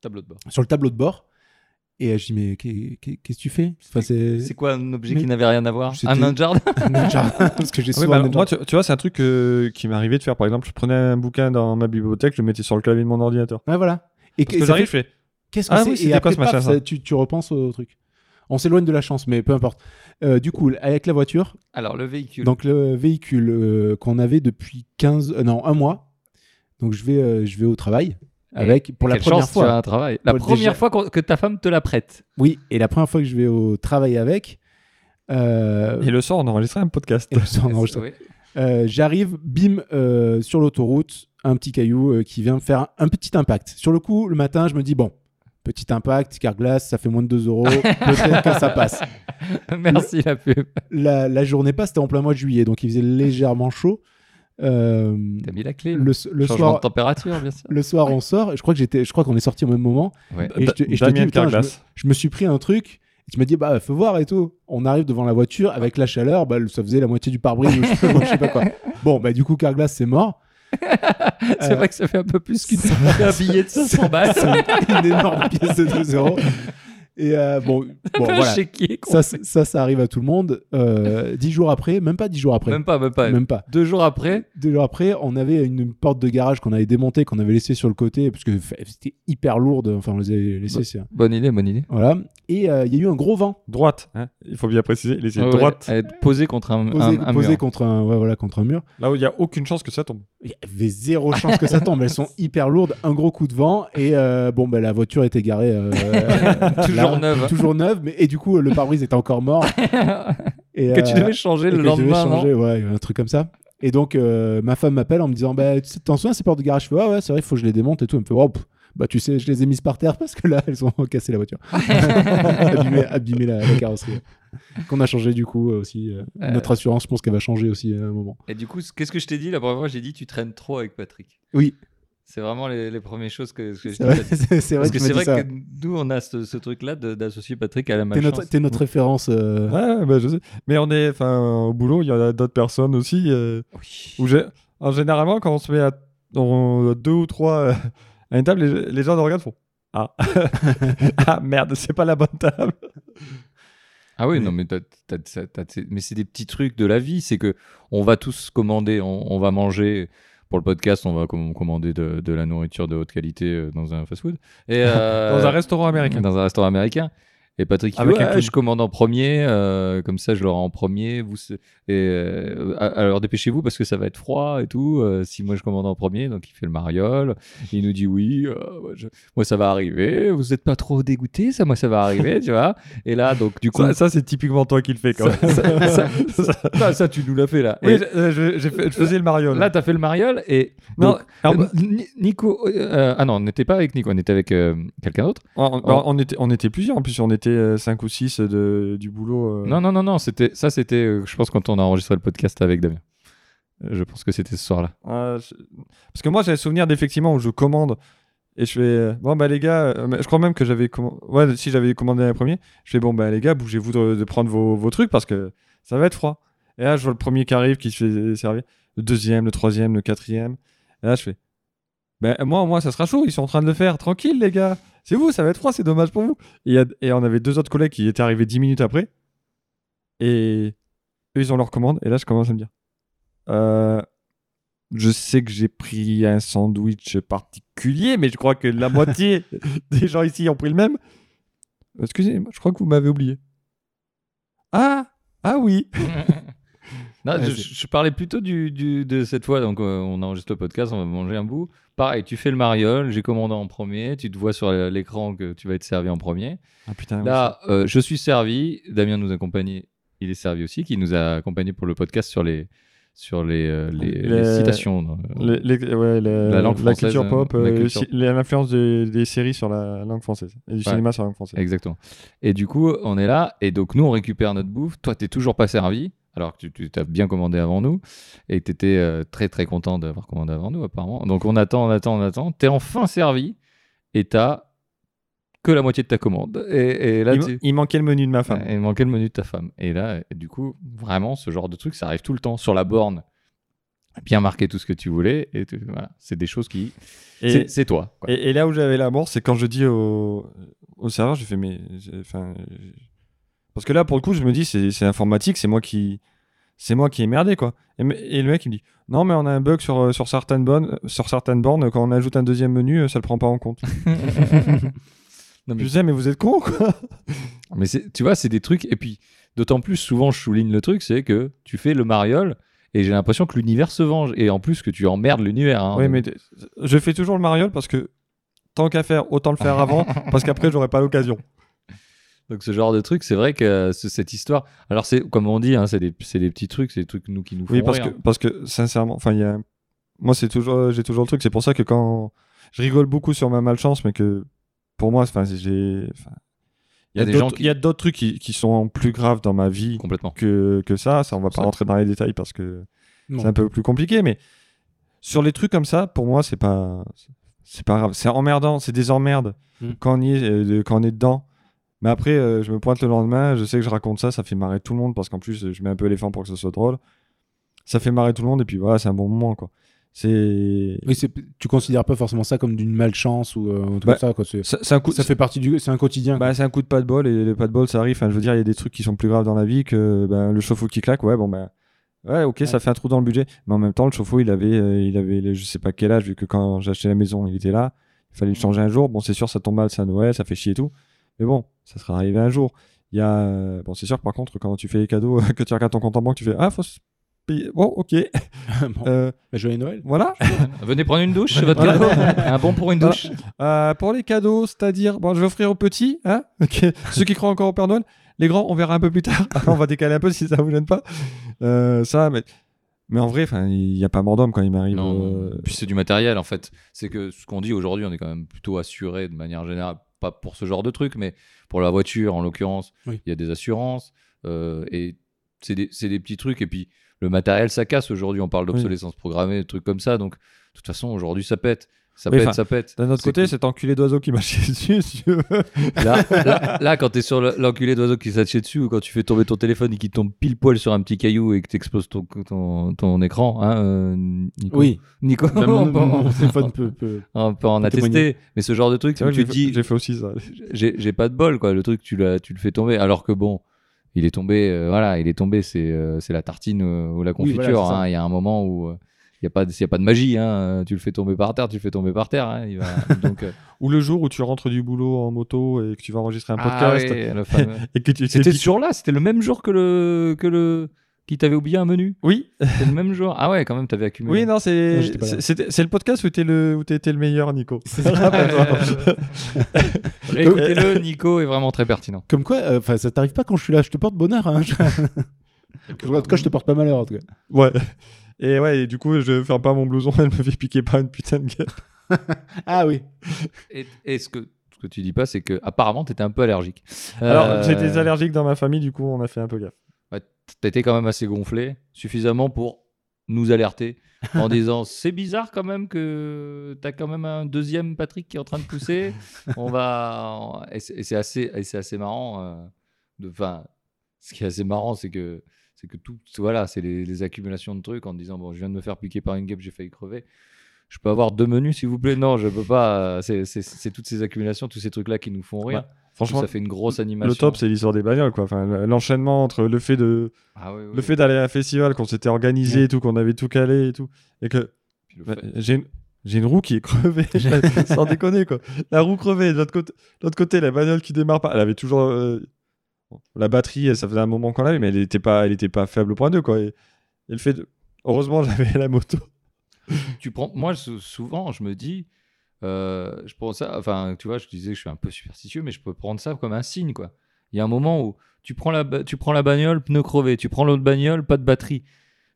Tableau de bord. sur le tableau de bord. Et euh, je dis, mais qu'est- qu'est- qu'est-ce que tu fais? Enfin, c'est... Quoi un objet Mais- qui n'avait rien à voir? Un nain un jardin, parce que j'ai Oui, souvent bah, moi, tu, tu vois, c'est un truc euh, qui m'est arrivé de faire. Par exemple, je prenais un bouquin dans ma bibliothèque, je le mettais sur le clavier de mon ordinateur. Ouais, voilà. Et Parce que ça j'arrive, fait- je fais. Qu'est-ce que Ah c'est oui, Et après, quoi ce paf, machin, ça? ça, tu, tu repenses au truc. On s'éloigne de la chance, mais peu importe. Euh, du coup, avec la voiture, Alors le véhicule. donc le véhicule euh, qu'on avait depuis 15, euh, non, un mois. Donc je vais, euh, je vais au travail avec pour la première chance, tu as fois. un travail. La première déjà- fois que ta femme te la prête. Oui, et la première fois que je vais au travail avec, euh, Et le soir, on enregistrait un podcast. et le soir, on. Euh, j'arrive, bim, euh, sur l'autoroute, un petit caillou euh, qui vient me faire un petit impact. Sur le coup, le matin, je me dis bon. Petit impact, carglass, ça fait moins de 2 euros. Peut-être que ça passe. Merci la pub. La, la journée passe, c'était en plein mois de juillet, donc il faisait légèrement chaud. Euh, T'as mis la clé. le, soir, de température, bien sûr. le soir, on sort. Et je crois que j'étais, je crois qu'on est sorti au même moment. Ouais. Et je te, et je te Damien dis, putain, je, me, Carglass. je me suis pris un truc. Et tu m'as dit, bah, faut voir et tout. On arrive devant la voiture avec la chaleur, bah, ça faisait la moitié du pare-brise, je sais pas quoi. Bon, bah, du coup, Carglass, c'est mort. C'est Euh, vrai que ça fait un peu plus qu'une- qu'un billet de 500 balles. Une énorme pièce de 2 euros. Et euh, bon, bon voilà. Chéquier, Ça, ça, ça arrive à tout le monde. Euh, dix jours après, même pas dix jours après. Même pas, même pas. Même pas. Deux jours après, Deux jours après, on avait une porte de garage qu'on avait démontée, qu'on avait laissée sur le côté, parce que c'était hyper lourde. Enfin, on les avait laissées. c'est- bonne idée, bonne idée. Voilà. Et euh, il y a eu un gros vent Droite, hein. il faut bien préciser, laisser Ouais, ouais, droite. être posé contre un, posé, un- un posé mur. contre un, ouais, voilà, contre un mur. Là où il n'y a aucune chance que ça tombe. Il y avait zéro chance que ça tombe. Elles sont hyper lourdes. Un gros coup de vent et euh, bon, bah, la voiture était garée. euh, Toujours neuve. Toujours neuve. Mais et du coup, le pare-brise était encore mort. Et, que tu euh, devais changer le que je devais lendemain, non changer, ouais, un truc comme ça. Et donc, euh, ma femme m'appelle en me disant Bah, tu t'en souviens, ces portes de garage? Je fais Ouais, ouais, c'est vrai, il faut que je les démonte et tout. Elle me fait Oh, Bah, tu sais, je les ai mises par terre parce que là, elles ont cassé la voiture. abîmé abîmé la, la carrosserie. Qu'on a changé du coup euh, aussi. euh, Euh. Notre assurance, je pense qu'elle va changer aussi à un moment. Et du coup, qu'est-ce que je t'ai dit la première fois? J'ai dit tu traînes trop avec Patrick. Oui, C'est vraiment les, les premières choses que, que je c'est dis. vrai, que vrai ça. que nous, on a ce, ce truc-là d'associer Patrick à la T'es malchance. notre, t'es notre référence. euh, Ouais, bah, je sais. Mais on est, enfin, au boulot, il y en a d'autres personnes aussi. euh, Oui. où en généralement, quand on se met à on- deux ou trois euh, à une table, les, les gens nous regardent font Ah, ah merde, c'est pas la bonne table. Ah oui, Mais- non, mais, mais c'est des petits trucs de la vie. C'est que on va tous commander, on, on va manger. Pour le podcast, on va com- commander de, de la nourriture de haute qualité euh, dans un fast-food. Et, euh, Dans un restaurant américain. Dans un restaurant américain. Et Patrick, Avec clown. je commande en premier, euh, comme ça je l'aurai en premier. Vous, et, euh, alors dépêchez-vous parce que ça va être froid et tout. euh, si moi je commande en premier, donc il fait le mariole. Il nous dit oui, moi, je- moi, ça va arriver. Vous n'êtes pas trop dégoûté, ça moi ça va arriver, tu vois. Et là donc du coup, Ça, ça, c'est typiquement toi qui le fais quand même. ça, ça- ça- ça, tu nous l'as fait là. Oui, Et je, je- j'ai fait- je faisais le mariole. là t'as fait le mariole et non, donc, alors, Ni- Nico, ah non, on n'était pas avec Nico, on était avec quelqu'un d'autre. on, on- on était, on était plusieurs, en plus on était 5 ou 6 de, du boulot. euh. Non, non, non, non, c'était ça, c'était, euh, je pense, quand on a enregistré le podcast avec Damien. Euh, Je pense que c'était ce soir-là. Ah, je- Parce que moi j'ai le souvenir d'effectivement où je commande et je fais euh, bon bah les gars, euh, je crois même que j'avais commandé, ouais si j'avais commandé le premier, je fais bon bah les gars bougez-vous de, de prendre vos, vos trucs parce que ça va être froid. Et là je vois le premier qui arrive qui se fait servir, le deuxième, le troisième, le quatrième. Et là je fais ben moi moi ça sera chaud, ils sont en train de le faire, tranquille les gars. C'est vous, ça va être froid, c'est dommage pour vous. Et, on avait deux autres collègues qui étaient arrivés 10 minutes après. Et eux, ils ont leur commande. Et là, je commence à me dire euh, Je sais que j'ai pris un sandwich particulier, mais je crois que la moitié des gens ici ont pris le même. Excusez-moi, je crois que vous m'avez oublié. Ah Ah oui Non, Ouais, je, parlais plutôt du, du- de cette fois. Donc, euh, on enregistre le podcast, on va manger un bout. Pareil, tu fais le mariole, j'ai commandé en premier, tu te vois sur l'écran que tu vas être servi en premier. Ah putain, oui, Là, euh, je suis servi. Damien nous accompagne, il est servi aussi, qui nous a accompagné pour le podcast sur les, sur les, euh, les, les Les- citations. euh, Les- les- ouais, la, La langue française, culture pop, la euh, culture. si- l'influence des, des séries sur la langue française et du Ouais. cinéma sur la langue française. Exactement. Et du coup, on est là, et donc nous, on récupère notre bouffe. Toi, t'es toujours pas servi, alors que tu, t'as bien commandé avant nous, et tu étais très très content d'avoir commandé avant nous, apparemment. Donc on attend, on attend, on attend. T'es enfin servi, et t'as que la moitié de ta commande. Et, et là, il, tu... il manquait le menu de ma femme. Ouais, il manquait le menu de ta femme. Et là, et du coup, vraiment, ce genre de truc, ça arrive tout le temps sur la borne. Bien marqué tout ce que tu voulais, et tu- voilà, c'est des choses qui. Et- c'est- toi. quoi. Et, et là où j'avais la mort, c'est quand je dis au, au serveur, j'ai fait, mais. Enfin. Parce que là, pour le coup, je me dis, c'est informatique, c'est moi qui. C'est moi qui ai merdé, quoi. Et, le mec, il me dit, non, mais on a un bug sur, euh, sur, certaines, bornes, sur certaines bornes, quand on ajoute un deuxième menu, euh, ça le prend pas en compte. Non, mais Je disais, mais vous êtes con, quoi. Mais tu vois, c'est des trucs. Et puis, d'autant plus, souvent, je souligne le truc, c'est que tu fais le mariole et j'ai l'impression que l'univers se venge. Et en plus, que tu emmerdes l'univers. hein. Oui, mais je fais toujours le mariole parce que tant qu'à faire, autant le faire avant, parce qu'après, j'aurai pas l'occasion. Donc, ce genre de truc, c'est vrai que euh, ce- cette histoire. Alors, c'est comme on dit, hein, c'est des, c'est des petits trucs, c'est des trucs nous qui nous font Oui, parce que, parce que sincèrement, enfin, il y a. Moi, c'est toujours, j'ai toujours le truc. C'est pour ça que quand je rigole beaucoup sur ma malchance, mais que pour moi, enfin, j'ai. Il y a des d'autres- gens qui- il y a d'autres trucs qui, qui sont plus graves dans ma vie Complètement. que, que ça. Ça, on va pas Ça. rentrer dans les détails parce que c'est un peu plus compliqué. Mais sur les trucs comme ça, pour moi, c'est pas, c'est pas grave. C'est emmerdant. C'est des emmerdes Mm. quand on y est, euh, quand on est dedans. Mais après, euh, je me pointe le lendemain, je sais que je raconte ça, ça fait marrer tout le monde parce qu'en plus, je mets un peu l'éléphant pour que ce soit drôle. Ça fait marrer tout le monde et puis voilà, c'est un bon moment quoi. C'est Oui, tu considères pas forcément ça comme d'une malchance ou euh, Bah, ça, quoi. C'est- ça, c'est un coup. Ça fait partie du. C'est un quotidien. Bah, c'est un coup de pas de bol et le pas de bol ça arrive. Enfin, je veux dire, il y a des trucs qui sont plus graves dans la vie que ben, le chauffe-eau qui claque. Ouais, bon ben. Ouais, ok, ça fait un trou dans le budget. Mais en même temps, le chauffe-eau, il avait, euh, il avait, je sais pas quel âge, vu que quand j'ai acheté la maison, il était là. Il fallait le changer un jour. Bon, c'est sûr, ça tombe mal, c'est à Noël, ça fait chier et tout. Mais bon, ça sera arrivé un jour. Il y a, bon, c'est sûr que par contre, quand tu fais les cadeaux, que tu regardes ton compte en banque, tu fais, ah, faut se payer. Bon, ok. Bon, Euh, bah, joyeux Noël. voilà. Venez prendre une douche, c'est votre cadeau. Un bon pour une Voilà. douche. Euh, pour les cadeaux, c'est-à-dire, bon, je vais offrir aux petits, hein, ok, ceux qui croient encore au Père Noël. Les grands, on verra un peu plus tard. on va décaler un peu si ça vous gêne pas. Euh, ça, mais, mais en vrai, enfin, il n'y a pas mort d'homme quand il m'arrive. Non, euh, puis c'est du matériel en fait. C'est que ce qu'on dit aujourd'hui, on est quand même plutôt assuré de manière générale, pas pour ce genre de truc, mais pour la voiture en l'occurrence, il Oui. y a des assurances euh, et c'est des, c'est des petits trucs. Et puis le matériel, ça casse aujourd'hui. On parle d'obsolescence programmée, des trucs comme ça. Donc de toute façon, aujourd'hui, ça pète. Ça Oui, pète, ça pète. D'un autre côté, que- cet enculé d'oiseau qui m'a chié dessus, si tu veux. Là, là, là, quand t'es sur le- l'enculé d'oiseau qui s'attire dessus ou quand tu fais tomber ton téléphone et qu'il tombe pile poil sur un petit caillou et que t'exploses ton, ton, ton écran, hein, euh, Nico Oui. Nico, Bah, mon, on, peut, mon on- téléphone peut. peut- on peut en peut attester. témoigner. Mais ce genre de truc, tu fait- dis, j'ai fait aussi ça. j'ai j'ai pas de bol, quoi. Le truc, tu, l'as- tu le fais tomber. Alors que bon, il est tombé, euh, voilà, il est tombé, c'est euh, c'est la tartine euh, ou la Oui, confiture. voilà, hein. Il y a un moment où euh, n'y a, pas de- y a pas de magie. Hein. Tu le fais tomber par terre, tu le fais tomber par terre. hein. Il va, donc, euh, Ou le jour où tu rentres du boulot en moto et que tu vas enregistrer un ah podcast ouais, le fameux. et que tu C'était ce jour-là, c'était le même jour que le que le qui t'avait oublié un menu. Oui, C'était le même jour. Ah ouais, quand même, t'avais accumulé. oui, non, c'est là. le podcast où t'es le où t'étais le meilleur, Nico. Réécoutez-le, Nico est vraiment très pertinent. Comme quoi, euh, enfin, ça t'arrive pas quand je suis là. Je te porte bonheur. Hein. Je- tout cas, je te porte pas malheur. En tout cas. Ouais. Et ouais, et du coup, je ferme pas mon blouson, elle me fait piquer par une putain de gueule. Ah oui. Et, et ce que ce que tu dis pas, c'est que apparemment t'étais un peu allergique. Alors, Euh, j'ai des allergiques dans ma famille, du coup, on a fait un peu gaffe. T'as été quand même assez gonflé, suffisamment pour nous alerter en disant c'est bizarre quand même que t'as quand même un deuxième Patrick qui est en train de pousser. On va et c'est assez et c'est assez marrant. euh, de, enfin, ce qui est assez marrant, c'est que c'est que tout voilà, c'est les, les accumulations de trucs en disant bon, je viens de me faire piquer par une guêpe, j'ai failli crever. Je peux avoir deux menus s'il vous plaît? Non, je peux pas. euh, C'est- toutes ces accumulations, tous ces trucs là qui nous font rire. Franchement, ça fait une grosse animation. le top, c'est l'histoire des bagnoles, quoi. Enfin, le- l'enchaînement entre le fait de, Ah oui, oui, le fait d'aller à un festival, qu'on s'était organisé et tout, qu'on avait tout calé et tout, et que bah, j'ai une, j'ai une roue qui est crevée, sans déconner, quoi. La roue crevée, de l'autre côté, l'autre côté, la bagnole qui démarre pas. Elle avait toujours euh, la batterie, ça faisait un moment qu'on l'avait, mais elle était pas, pas faible au point 2, quoi. Et, le fait heureusement, j'avais la moto. tu prends moi sou- souvent je me dis euh, je prends ça enfin tu vois je disais que je suis un peu superstitieux mais je peux prendre ça comme un signe quoi il y a un moment où tu prends la tu prends la bagnole pneu crevé tu prends l'autre bagnole pas de batterie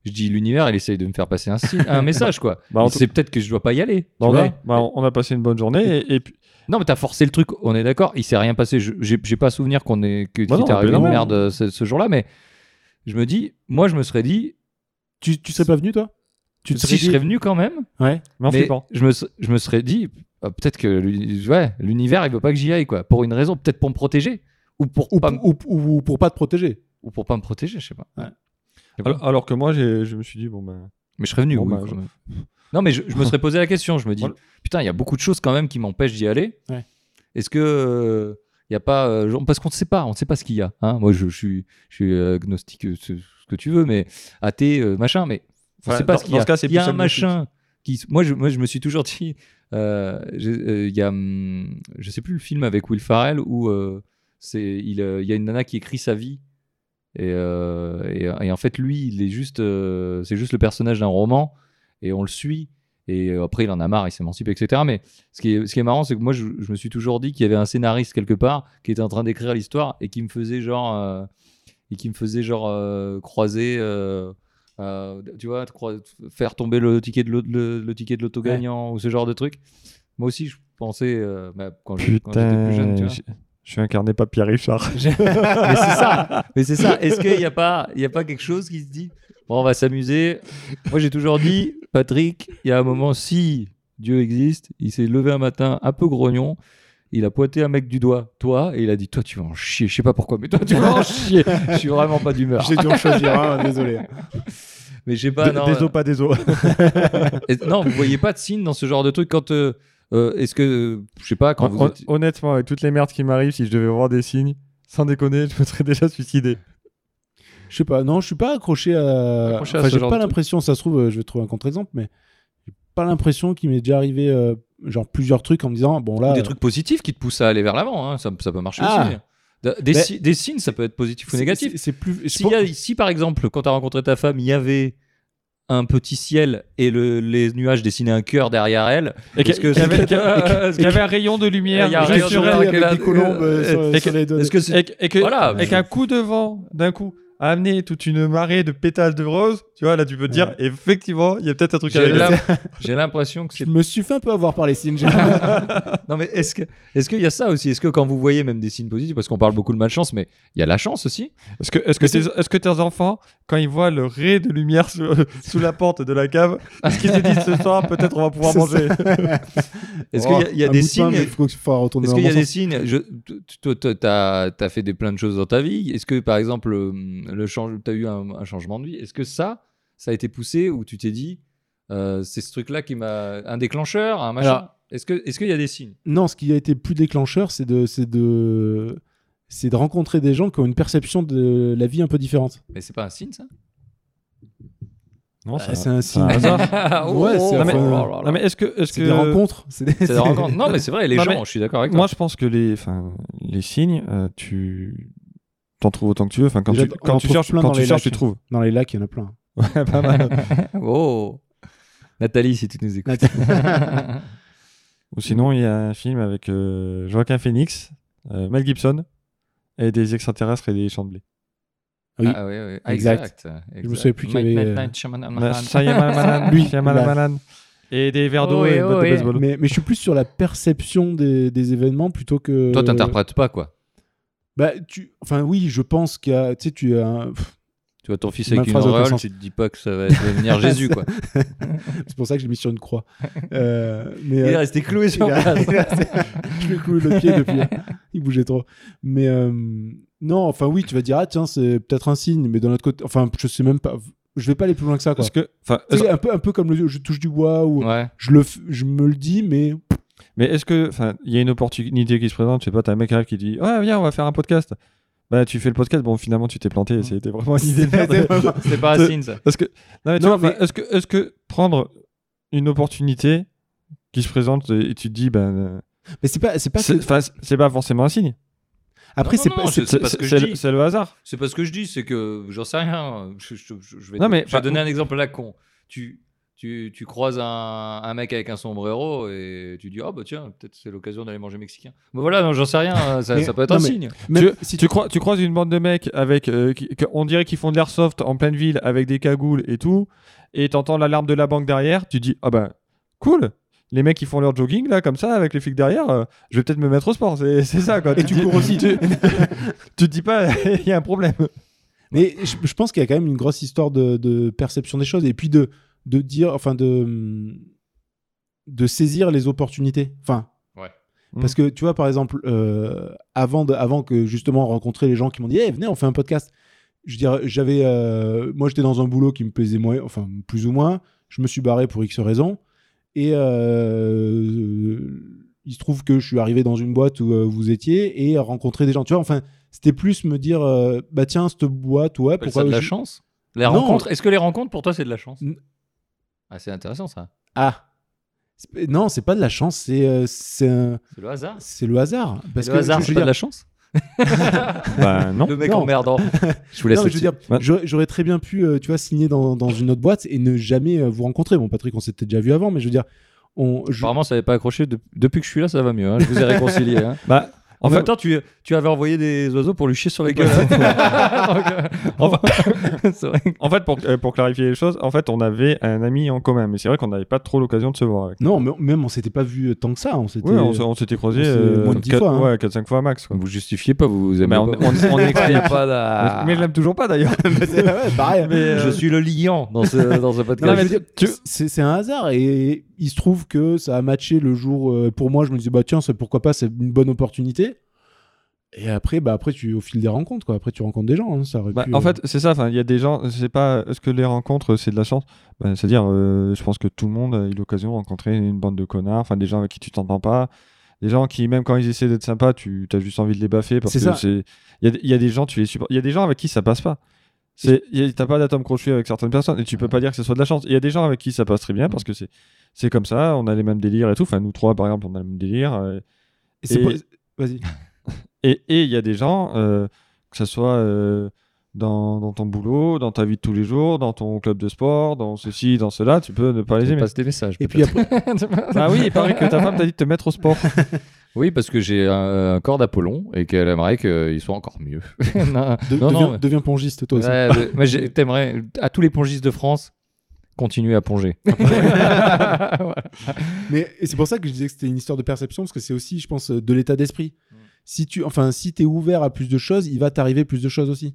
je dis l'univers il essaye de me faire passer un signe un message quoi Bah, tout- c'est peut-être que je dois pas y aller Bah, on, vois. a, bah, on a passé une bonne journée et, et puis non mais t'as forcé le truc on est d'accord il s'est rien passé Je- j'ai pas souvenir qu'on est que Bah t'est arrivé une merde euh, ce, ce jour-là mais je me dis moi je me serais dit Tu, tu serais pas venu toi? Tu te si serais je dit- serais venu quand même Ouais. mais je me, je me serais dit, euh, peut-être que ouais, l'univers, il veut pas que j'y aille, quoi. Pour une raison, peut-être pour me protéger. Ou pour, Ou, pas, ou, ou- ou pour pas te protéger. ou pour pas me protéger, je sais pas. Ouais. Alors, alors que moi, j'ai- je me suis dit, bon, ben. mais je serais venu, Bon, oui, quand je- même. Non, mais je, je me serais posé la question. Je me dis, Voilà. putain, il y a beaucoup de choses quand même qui m'empêchent d'y aller. Ouais. Est-ce que. euh, il y a pas euh, genre- parce qu'on ne sait pas on ne sait pas ce qu'il y a hein. moi je, je suis je suis euh, agnostique euh, ce, ce que tu veux mais athée euh, machin mais on ne Enfin, sait pas dans- ce qu'il y dans a ce cas, c'est il y a un machin qui moi je, moi je me suis toujours dit euh, j'ai- euh, il y a hum, je sais plus le film avec Will Ferrell où euh, c'est il, euh, il y a une nana qui écrit sa vie et, euh, et, et en fait lui il est juste euh, c'est juste le personnage d'un roman et on le suit et euh, après il en a marre il s'émancipe etc mais ce qui est, ce qui est marrant c'est que moi je, je me suis toujours dit qu'il y avait un scénariste quelque part qui était en train d'écrire l'histoire et qui me faisait genre euh, et qui me faisait genre euh, croiser euh, tu vois faire tomber le ticket de le, le ticket de l'auto Ouais. gagnant ou ce genre de truc. Moi aussi je pensais bah, quand j'étais plus jeune tu vois je suis incarné pas Pierre Richard. mais c'est ça. Mais c'est ça. Est-ce qu'il n'y a pas, il y a pas quelque chose qui se dit, bon, on va s'amuser? Moi, j'ai toujours dit, Patrick, il y a un moment, si Dieu existe, il s'est levé un matin un peu grognon. Il a pointé un mec du doigt, toi, et il a dit, toi, tu vas en chier. Je sais pas pourquoi, mais toi, tu vas en chier. Je suis vraiment pas d'humeur. J'ai dû en choisir un, désolé. Mais je sais pas. D- non, des os, pas des os. Non, vous voyez pas de signes dans ce genre de truc quand. euh, euh, Est-ce que. Je sais pas, quand Hon- vous. êtes- Honnêtement, avec toutes les merdes qui m'arrivent, si je devais voir des signes, sans déconner, je me serais déjà suicidé. Je sais pas, non, je suis pas accroché à. Accroché à enfin, ce j'ai pas de l'impression, ça se trouve, euh, je vais trouver un contre-exemple, mais j'ai pas l'impression qu'il m'est déjà arrivé euh, genre plusieurs trucs en me disant, bon là. Des euh, trucs positifs qui te poussent à aller vers l'avant, hein, ça, ça peut marcher Ah. aussi. Des, des Mais- si- des signes, ça peut être positif ou négatif. c'est- plus. Si, pense- y a- si par exemple, quand tu as rencontré ta femme, il y avait un petit ciel et le, les nuages dessinaient un cœur derrière elle, Et qu'il y avait- c'est- qu'il y avait- qu'il y avait un rayon de lumière euh, euh, et qu'un coup de vent, d'un coup, a amené toute une marée de pétales de rose, tu vois, là tu peux te dire, Ouais. effectivement, il y a peut-être un truc régler. l'im- j'ai l'impression que Je c'est. me suis fait un peu avoir par les signes. Non, mais est-ce que est-ce qu'il y a ça aussi? Est-ce que quand vous voyez même des signes positifs, parce qu'on parle beaucoup de malchance, mais il y a la chance aussi? Est-ce que, est-ce que, tes, est-ce que tes enfants, quand ils voient le ray de lumière sous, sous la porte de la cave, est-ce qu'ils se disent ce soir, peut-être on va pouvoir C'est manger? Est-ce qu'il y a, il y a des signes? mais Il faut qu'il faut retourner Est-ce dans qu'il y a mon des sens. signes? Je, Toi, t'as as fait des, plein de choses dans ta vie. Est-ce que, par exemple, le, le change, t'as eu un, un changement de vie? Est-ce que ça, ça a été poussé ou tu t'es dit, euh, c'est ce truc-là qui m'a un déclencheur, un machin Alors- Est-ce que, est-ce qu'il y a des signes? Non, ce qui a été plus déclencheur, c'est de, c'est de, c'est de rencontrer des gens qui ont une perception de la vie un peu différente. Mais c'est pas un signe, ça? Non, Ah, c'est un c'est un signe. hasard. Oh, Ouais, c'est oh, oh. Non, mais est-ce que, est-ce C'est que des rencontres. C'est des, C'est des rencontres. Non, mais c'est vrai, les Non, gens, mais je suis d'accord avec toi. Moi, je pense que les, enfin, les signes, euh, tu t'en trouves autant que tu veux. Enfin, quand Déjà, tu, quand tu cherches, plein quand tu les cherches, tu trouves. Dans les lacs, il y en a plein. Ouais, pas mal. oh Nathalie, si tu nous écoutes. Ou sinon, il y a un film avec euh, Joaquin Phoenix, euh, Mel Gibson, et des extraterrestres et des champs de blé. Oui. Ah, oui, oui. Ah, Exact. exact. Je me souviens plus qu'il y avait, Night, euh, Night, Shyamalan. Bah, Lui. Et des verres d'eau Oh, et oh. Mais, mais je suis plus sur la perception des, des événements plutôt que. Toi, t'interprètes pas, quoi. Bah, tu... Enfin, oui, je pense qu'il y a. Tu sais, tu as. un- Pff, Tu vois ton fils avec une auréole, tu te dis pas que ça va devenir Jésus, quoi. C'est pour ça que je l'ai mis sur une croix. Euh, mais, Il est euh, resté cloué sur il a- place. je lui ai cloué le pied depuis. Il bougeait trop. Mais euh, non, enfin oui, tu vas dire ah tiens c'est peut-être un signe, mais d'un autre côté, enfin je sais même pas. Je vais pas aller plus loin que ça quoi. Parce que, un peu un peu comme le je touche du bois ou Ouais. je le je me le dis mais mais est-ce que, enfin, il y a une opportunité qui se présente, je sais pas, t'as un mec qui arrive qui dit, ouais, viens, on va faire un podcast. Bah, tu fais le podcast, bon, finalement, tu t'es planté, c'était vraiment une idée. C'est pas un signe, ça. Parce que, non, mais tu Non, vois, mais- est-ce que, est-ce que prendre une opportunité qui se présente et tu te dis, ben, euh, mais c'est pas c'est pas c'est que- enfin, c'est pas forcément un signe. après c'est pas c'est- le- hasard. C'est pas ce que je dis, c'est que j'en sais rien. Je, je- je- je vais, Non, te- mais je vais pas- donner un exemple là con. Tu, tu, tu croises un, un mec avec un sombrero et tu dis, oh bah tiens, peut-être c'est l'occasion d'aller manger mexicain. Mais voilà, non, j'en sais rien, ça, Mais- ça peut être non, un mais- signe. tu, si tu, crois, tu croises une bande de mecs avec, euh, qui- on dirait qu'ils font de l'airsoft en pleine ville avec des cagoules et tout, et t'entends l'alarme de la banque derrière, tu dis, ah bah, cool. Les mecs qui font leur jogging là comme ça avec les flics derrière, euh, je vais peut-être me mettre au sport, c'est c'est ça quoi. Et tu cours aussi. Tu, tu te dis pas, il y a un problème. Mais je, je pense qu'il y a quand même une grosse histoire de, de perception des choses et puis de, de dire, enfin de, de saisir les opportunités. Enfin, Ouais. parce que tu vois, par exemple, euh, avant, de, avant que justement rencontrer les gens qui m'ont dit, hey, venez, on fait un podcast. Je veux dire, j'avais, euh, moi, j'étais dans un boulot qui me plaisait moins, enfin plus ou moins. Je me suis barré pour X raisons et euh, il se trouve que je suis arrivé dans une boîte où euh, vous étiez et rencontrer des gens. Tu vois, enfin, c'était plus me dire, euh, bah tiens, cette boîte, ouais, pourquoi ça de la je- chance? Les Non. rencontres, est-ce que les rencontres pour toi c'est de la chance? N- Ah, c'est intéressant ça. Ah. Non, c'est pas de la chance, c'est euh, c'est un- C'est le hasard. c'est le hasard. Parce le que hasard, je- je c'est veux pas dire- de la chance. Bah non. Le mec Non. emmerdant. Je vous laisse Non, mais je veux dire, Ouais. j'aurais j'aurais très bien pu, euh, tu vois, signer dans, dans une autre boîte et ne jamais euh, vous rencontrer. Bon, Patrick, on s'était déjà vu avant, mais je veux dire, on, je- Apparemment, ça n'avait pas accroché. De- Depuis que je suis là, ça va mieux. hein. Je vous ai réconcilié. hein. Bah, En même fait, temps, tu, tu avais envoyé des oiseaux pour lui chier sur les gueules. hein. Euh, Enfin- en fait, pour, euh, pour clarifier les choses, en fait, on avait un ami en commun, mais c'est vrai qu'on n'avait pas trop l'occasion de se voir avec. non, mais même on s'était pas vu tant que ça. On s'était. Oui, on, s'était s'est- euh, moins de dix quatre- fois, hein. ouais, 4-5 fois max. Quoi. Vous justifiez pas, vous aimez Bah, on, pas. on, pas Mais je l'aime toujours pas d'ailleurs. C'est- ouais, pareil. Mais, euh, Je suis le liant dans ce, dans ce podcast. c'est un hasard et il se trouve que ça a matché le jour. euh, pour moi, je me disais bah tiens, c'est pourquoi pas, c'est une bonne opportunité. Et après, bah après tu au fil des rencontres, quoi. Après, tu rencontres des gens. hein, ça aurait Bah, pu, en euh, fait, c'est ça. Enfin, il y a des gens. C'est pas. Est-ce que les rencontres, c'est de la chance? Bah, C'est-à-dire, euh, je pense que tout le monde a eu l'occasion de rencontrer une bande de connards. Enfin, des gens avec qui tu t'entends pas. Des gens qui, même quand ils essaient d'être sympas, tu as juste envie de les baffer parce C'est que ça. c'est. Il y a, il y a des gens, tu les supportes. Il y a des gens avec qui ça passe pas. C'est, il y a- t'as pas d'atome crochu avec certaines personnes et tu peux pas dire que ce soit de la chance. Il y a des gens avec qui ça passe très bien parce que c'est, c'est comme ça. On a les mêmes délires et tout. Enfin, nous trois, par exemple, on a le même délire. euh, et c'est et- pas- Vas-y. et et il y a des gens, euh, que ce soit euh, dans, dans ton boulot, dans ta vie de tous les jours, dans ton club de sport, dans ceci, dans cela, tu peux ne pas les aimer. passe des messages. Et puis après, Ah oui, il paraît que ta femme t'a dit de te mettre au sport. Oui, parce que j'ai un, un corps d'Apollon et qu'elle aimerait qu'il soit encore mieux. non, de- non, deviens, mais- deviens pongiste, toi aussi. Ouais, de- moi, j'ai- t'aimerais, à tous les pongistes de France, continuer à plonger. Mais et c'est pour ça que je disais que c'était une histoire de perception, parce que c'est aussi, je pense, de l'état d'esprit. Mm. Si tu, enfin, si t'es ouvert à plus de choses, il va t'arriver plus de choses aussi.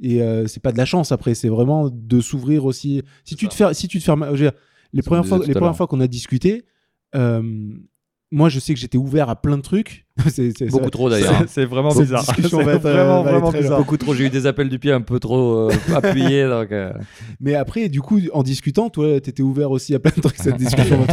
Et euh, c'est pas de la chance après, c'est vraiment de s'ouvrir aussi. Si tu ça. te fais, si tu te fermes, je veux dire, les premières fois, les premières fois qu'on a discuté, euh, moi je sais que j'étais ouvert à plein de trucs. C'est- c'est- Beaucoup trop d'ailleurs. C'est- vraiment bizarre. C'est être, euh, vraiment, vraiment bizarre. Beaucoup trop, j'ai eu des appels du pied un peu trop euh, appuyés. Donc, euh, Mais après, du coup, en discutant, toi, t'étais ouvert aussi à plein de trucs, cette discussion.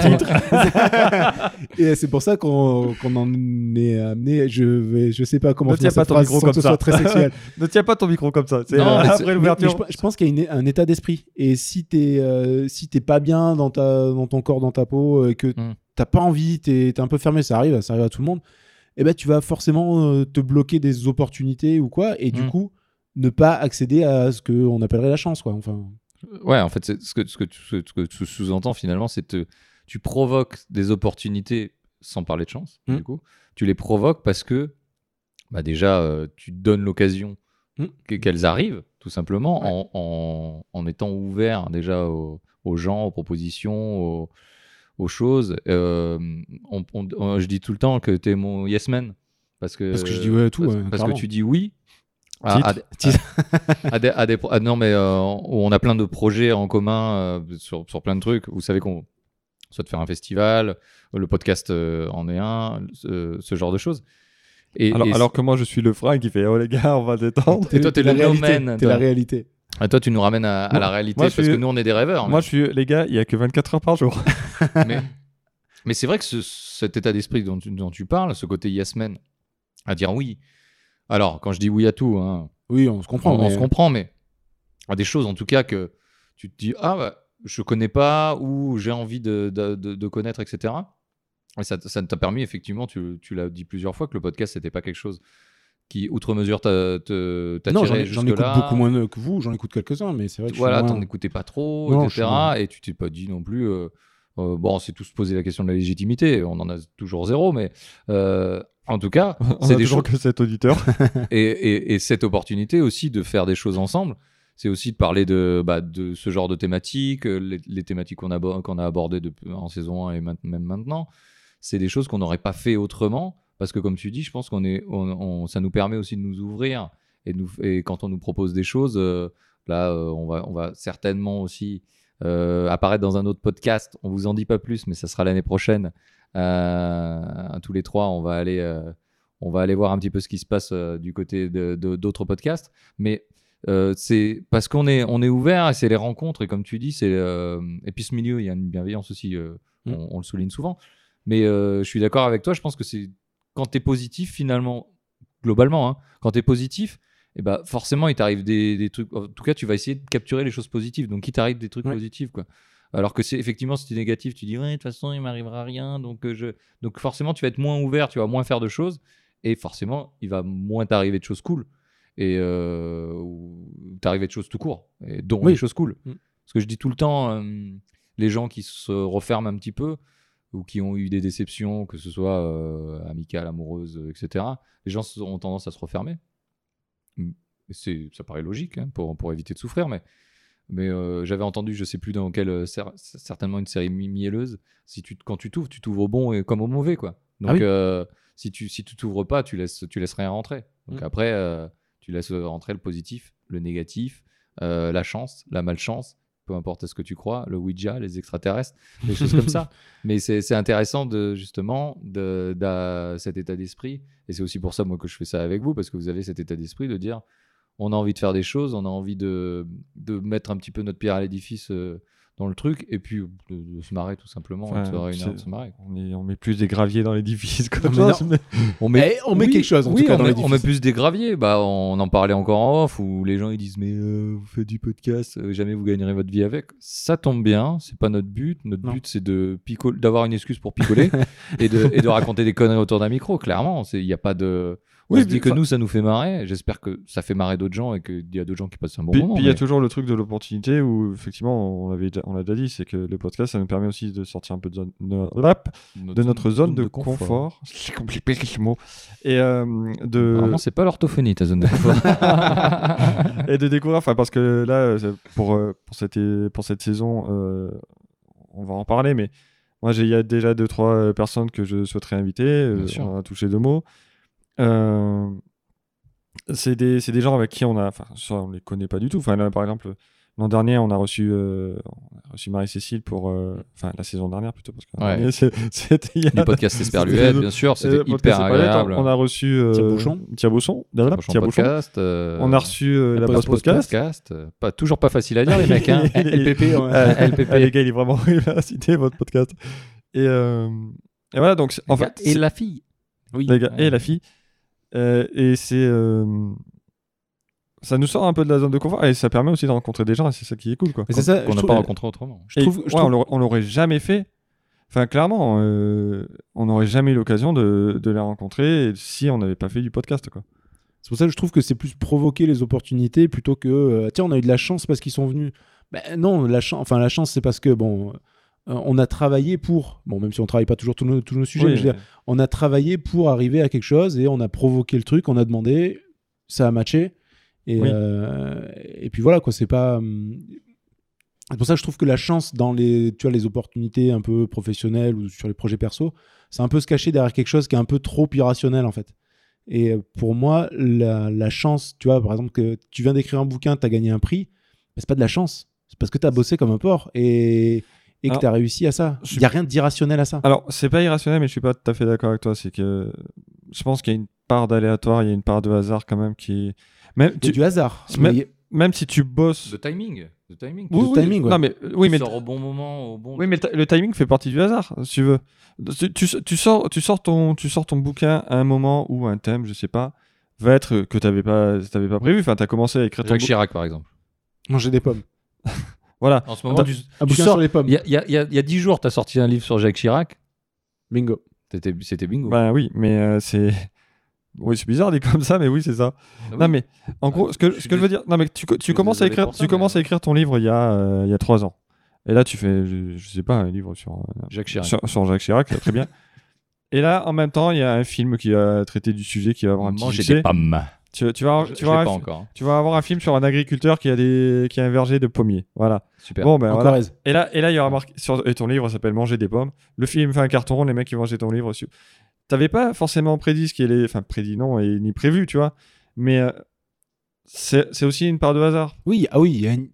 Et c'est pour ça qu'on en est amené. Je vais, je sais pas comment Ne tiens pas cette ton phrase micro sans comme que ce ça. soit très sexuel. Ne tiens pas ton micro comme ça. C'est euh, après l'ouverture. je, je pense qu'il y a une- un état d'esprit. Et si t'es euh, si t'es pas bien dans ta dans ton corps, dans ta peau, et que Mm. T'as pas envie, t'es es un peu fermé, ça arrive, ça arrive à tout le monde. Et ben tu vas forcément euh, te bloquer des opportunités ou quoi, et du Mm. coup ne pas accéder à ce qu'on appellerait la chance, quoi. Enfin, ouais, en fait, ce que, ce que tu, ce que tu sous-entends finalement, c'est que tu provoques des opportunités sans parler de chance. Mm. Du coup, tu les provoques parce que bah déjà, euh, tu donnes l'occasion Mm. que- qu'elles arrivent, tout simplement, en, en, en étant ouvert déjà aux, aux gens, aux propositions, aux, aux choses. Euh, on- on- on- je dis tout le temps que tu es mon yes man. Parce que, Parce que je dis ouais à tout, Parce, ouais, parce que tu dis oui. à- à- Titre. à des, non mais euh, on a plein de projets en commun euh, sur, sur plein de trucs vous savez qu'on soit de faire un festival le podcast en est un ce, genre de choses et, Alors, et- alors que moi, je suis le frein qui fait Oh les gars, on va détendre. Et toi, t'es le réalité. T'es la réalité. Et toi tu nous ramènes à, la réalité moi, parce suis- que nous on est des rêveurs Moi, je suis les gars, il y a que 24 heures par jour. mais, mais c'est vrai que ce- cet état d'esprit dont, tu- dont tu parles ce côté yes man à dire oui alors quand je dis oui à tout hein, Oui, on se comprend. on, se comprend, mais à des choses en tout cas que tu te dis ah bah, je connais pas ou j'ai envie de, de, de- de connaître, etc. Et ça, ça t'a permis effectivement, tu, tu l'as dit plusieurs fois, que le podcast c'était pas quelque chose qui outre mesure t'a Non, j'en écoute beaucoup moins que vous, j'en écoute quelques-uns, mais c'est vrai que Voilà, moins- t'en écoutais pas trop, Non, etc. Et tu t'es pas dit non plus. euh, euh, bon, c'est tous poser la question de la légitimité. On en a toujours zéro, mais euh, en tout cas, On c'est des toujours choses que cet auditeur. et, et- et cette opportunité aussi de faire des choses ensemble, c'est aussi de parler de, bah, de ce genre de thématiques, les, les thématiques qu'on a, qu'on a abordées en saison 1 et même maintenant. C'est des choses qu'on n'aurait pas fait autrement, parce que comme tu dis, je pense qu'on est, on, on- ça nous permet aussi de nous ouvrir. Et, nous, et quand on nous propose des choses, euh, là, euh, on, va, on va certainement aussi euh, apparaître dans un autre podcast. On vous en dit pas plus, mais ça sera l'année prochaine. Tous les trois, on va aller on va aller voir un petit peu ce qui se passe du côté de- d'autres podcasts. Mais c'est parce qu'on est, on est ouvert et c'est les rencontres. Et comme tu dis, c'est. et puis ce milieu, il y a une bienveillance aussi, Mm. on, on le souligne souvent. Mais je suis d'accord avec toi, je pense que c'est quand tu es positif, finalement, globalement, hein, quand tu es positif, et bah forcément, il t'arrive des, des trucs. En tout cas, tu vas essayer de capturer les choses positives. Donc, il t'arrive des trucs Ouais. positifs, quoi. Alors que c'est effectivement, si tu es négatif, tu dis, ouais, de toute façon, il m'arrivera rien. Donc, euh, je... donc, forcément, tu vas être moins ouvert, tu vas moins faire de choses. Et forcément, il va moins t'arriver de choses cool. Et euh, ou t'arriver de choses tout court. Et dont Oui. choses cool. Mm. Parce que je dis tout le temps, euh, les gens qui se referment un petit peu, ou qui ont eu des déceptions, que ce soit euh, amicales, amoureuses, etc., les gens ont tendance à se refermer. C'est- Ça paraît logique hein, pour, pour éviter de souffrir, mais, mais euh, j'avais entendu, je sais plus dans quelle, euh, cer- certainement une série mi- mielleuse, si tu, quand tu t'ouvres, tu t'ouvres au bon et comme au mauvais. Quoi. Donc Ah oui. euh, si tu si tu t'ouvres pas, tu laisses, tu laisses rien rentrer. Donc Mm. après, tu laisses rentrer le positif, le négatif, la chance, la malchance, peu importe à ce que tu crois, le Ouija, les extraterrestres, des choses comme ça. Mais c'est c'est intéressant de justement de, d'a- cet état d'esprit. Et c'est aussi pour ça moi que je fais ça avec vous parce que vous avez cet état d'esprit de dire on a envie de faire des choses, on a envie de, de mettre un petit peu notre pierre à l'édifice euh, dans le truc et puis de, de se marrer tout simplement, Enfin, et de se de marrer. On, est- on met plus des graviers dans l'édifice comme mais ça. non. mais- On Eh, on met quelque chose, en oui, tout cas, on dans met- l'édifice. On met plus des graviers. Bah, on en parlait encore en off où les gens ils disent mais euh, vous faites du podcast, euh, jamais vous gagnerez votre vie avec. Ça tombe bien, c'est pas notre but. Notre Non. but c'est de picole, d'avoir une excuse pour picoler et, de, et de raconter des conneries autour d'un micro. Clairement, c'est il y a pas de. On Oui, se dit que nous ça nous fait marrer. J'espère que ça fait marrer d'autres gens et qu'il y a d'autres gens qui passent un bon Puis moment. puis il y a toujours le truc de l'opportunité où effectivement on l'avait déjà- on l'a déjà dit, c'est que le podcast ça nous permet aussi de sortir un peu de, zone- de- rap, de notre zone de, confort. C'est compliqué ce mot. Et euh, de Vraiment, c'est pas l'orthophonie ta zone de confort. et de découvrir, enfin parce que là, euh, pour, euh, pour, cette, pour cette saison, euh, on va en parler, mais moi il y a déjà deux, trois personnes que je souhaiterais inviter, euh, on a touché deux mots. Euh, c'est des, c'est des gens avec qui on a, enfin on les connaît pas du tout. Enfin là, par exemple, l'an dernier on a reçu, euh, on a reçu Marie-Cécile pour, euh, enfin la saison dernière plutôt, parce que Ouais. c'était du podcast Esperluette, bien sûr, c'était euh, hyper agréable. On a reçu euh, Thierry Bouchon. Thierry Bouchon, podcast. euh, On a reçu euh, la post podcast. podcast. euh, Pas, toujours pas facile à dire, les mecs. Hein. LPP, ouais. LPP. ah, les gars, il est vraiment il a cité votre podcast. Et, euh, et voilà, donc en fait, et la fille. Oui. les gars, et la fille. Euh, et c'est. euh, ça nous sort un peu de la zone de confort et ça permet aussi de rencontrer des gens et c'est ça qui est cool quoi. Mais c'est ça, qu'on n'a pas rencontré autrement. je trouve- je ouais, trouve- on l'aurait- on l'aurait jamais fait. Enfin, clairement, euh, on n'aurait jamais eu l'occasion de, de les rencontrer si on n'avait pas fait du podcast quoi. C'est pour ça que je trouve que c'est plus provoquer les opportunités plutôt que euh, tiens on a eu de la chance parce qu'ils sont venus. Ben non, la chance, enfin la chance c'est parce que bon, euh, on a travaillé pour bon même si on travaille pas toujours tous nos, tous nos sujets, Oui, mais je veux dire, on a travaillé pour arriver à quelque chose et on a provoqué le truc, on a demandé, ça a matché et Oui. euh, et puis voilà quoi, c'est pas. hum, C'est pour ça que je trouve que la chance dans les, tu vois, les opportunités un peu professionnelles ou sur les projets perso, c'est un peu se cacher derrière quelque chose qui est un peu trop irrationnel en fait. Et euh, pour moi, la, la chance, tu vois, par exemple, que tu viens d'écrire un bouquin, tu as gagné un prix, ben, c'est pas de la chance. C'est parce que tu as bossé comme un porc et, et que tu as réussi à ça. Il n'y a rien d'irrationnel à ça. Alors, c'est pas irrationnel, mais je suis pas tout à fait d'accord avec toi. C'est que je pense qu'il y a une part d'aléatoire, il y a une part de hasard quand même qui. Même, C'est tu- du hasard. même- Mais- même si tu bosses. De timing. De timing. Oui, Oui, timing, ouais. Non, mais oui, mais sort au bon moment, au bon. oui, mais le, ti- le timing fait partie du hasard, si tu veux. Tu, tu- tu sors, tu sors ton, tu sors ton bouquin à un moment où un thème, je sais pas, va être que t'avais pas, t'avais pas prévu. Enfin, t'as commencé à écrire ton Jacques. Chirac, par exemple. Manger des pommes. Voilà. En ce moment, tu, Un tu sors. sur les pommes. Il y a, y a- y a- il y a 10 jours, tu as sorti un livre sur Jacques Chirac. Bingo. C'était bingo. Bah oui, mais euh, c'est. Oui, c'est bizarre dit comme ça, mais oui, c'est ça. Ah oui. Non, mais en gros, ce que, je ce que je veux dire, non, mais tu, tu commences à écrire, ça, tu mais- commences à écrire ton livre il y a, euh, il y a trois ans. Et là, tu fais, je, je sais pas, un livre sur, euh, Jacques Chirac. sur, sur Jacques Chirac, très bien. Et là, en même temps, il y a un film qui va traiter du sujet, qui va avoir un petit Manger succès. des pommes. Tu, tu vas, Je- tu, je vas l'ai avoir pas un, encore. tu vas avoir un film sur un agriculteur qui a, des, qui a un verger de pommiers. Voilà. Super. Bon, ben en voilà. Corrèze. Et là, et là, il y aura marqué sur et ton livre s'appelle Manger des pommes. Le film fait un carton rond, les mecs qui vont acheter ton livre. Tu T'avais pas forcément prédit ce qui allait, enfin prédit non et ni prévu, tu vois. Mais euh, c'est c'est aussi une part de hasard. Oui, ah oui, il y a une,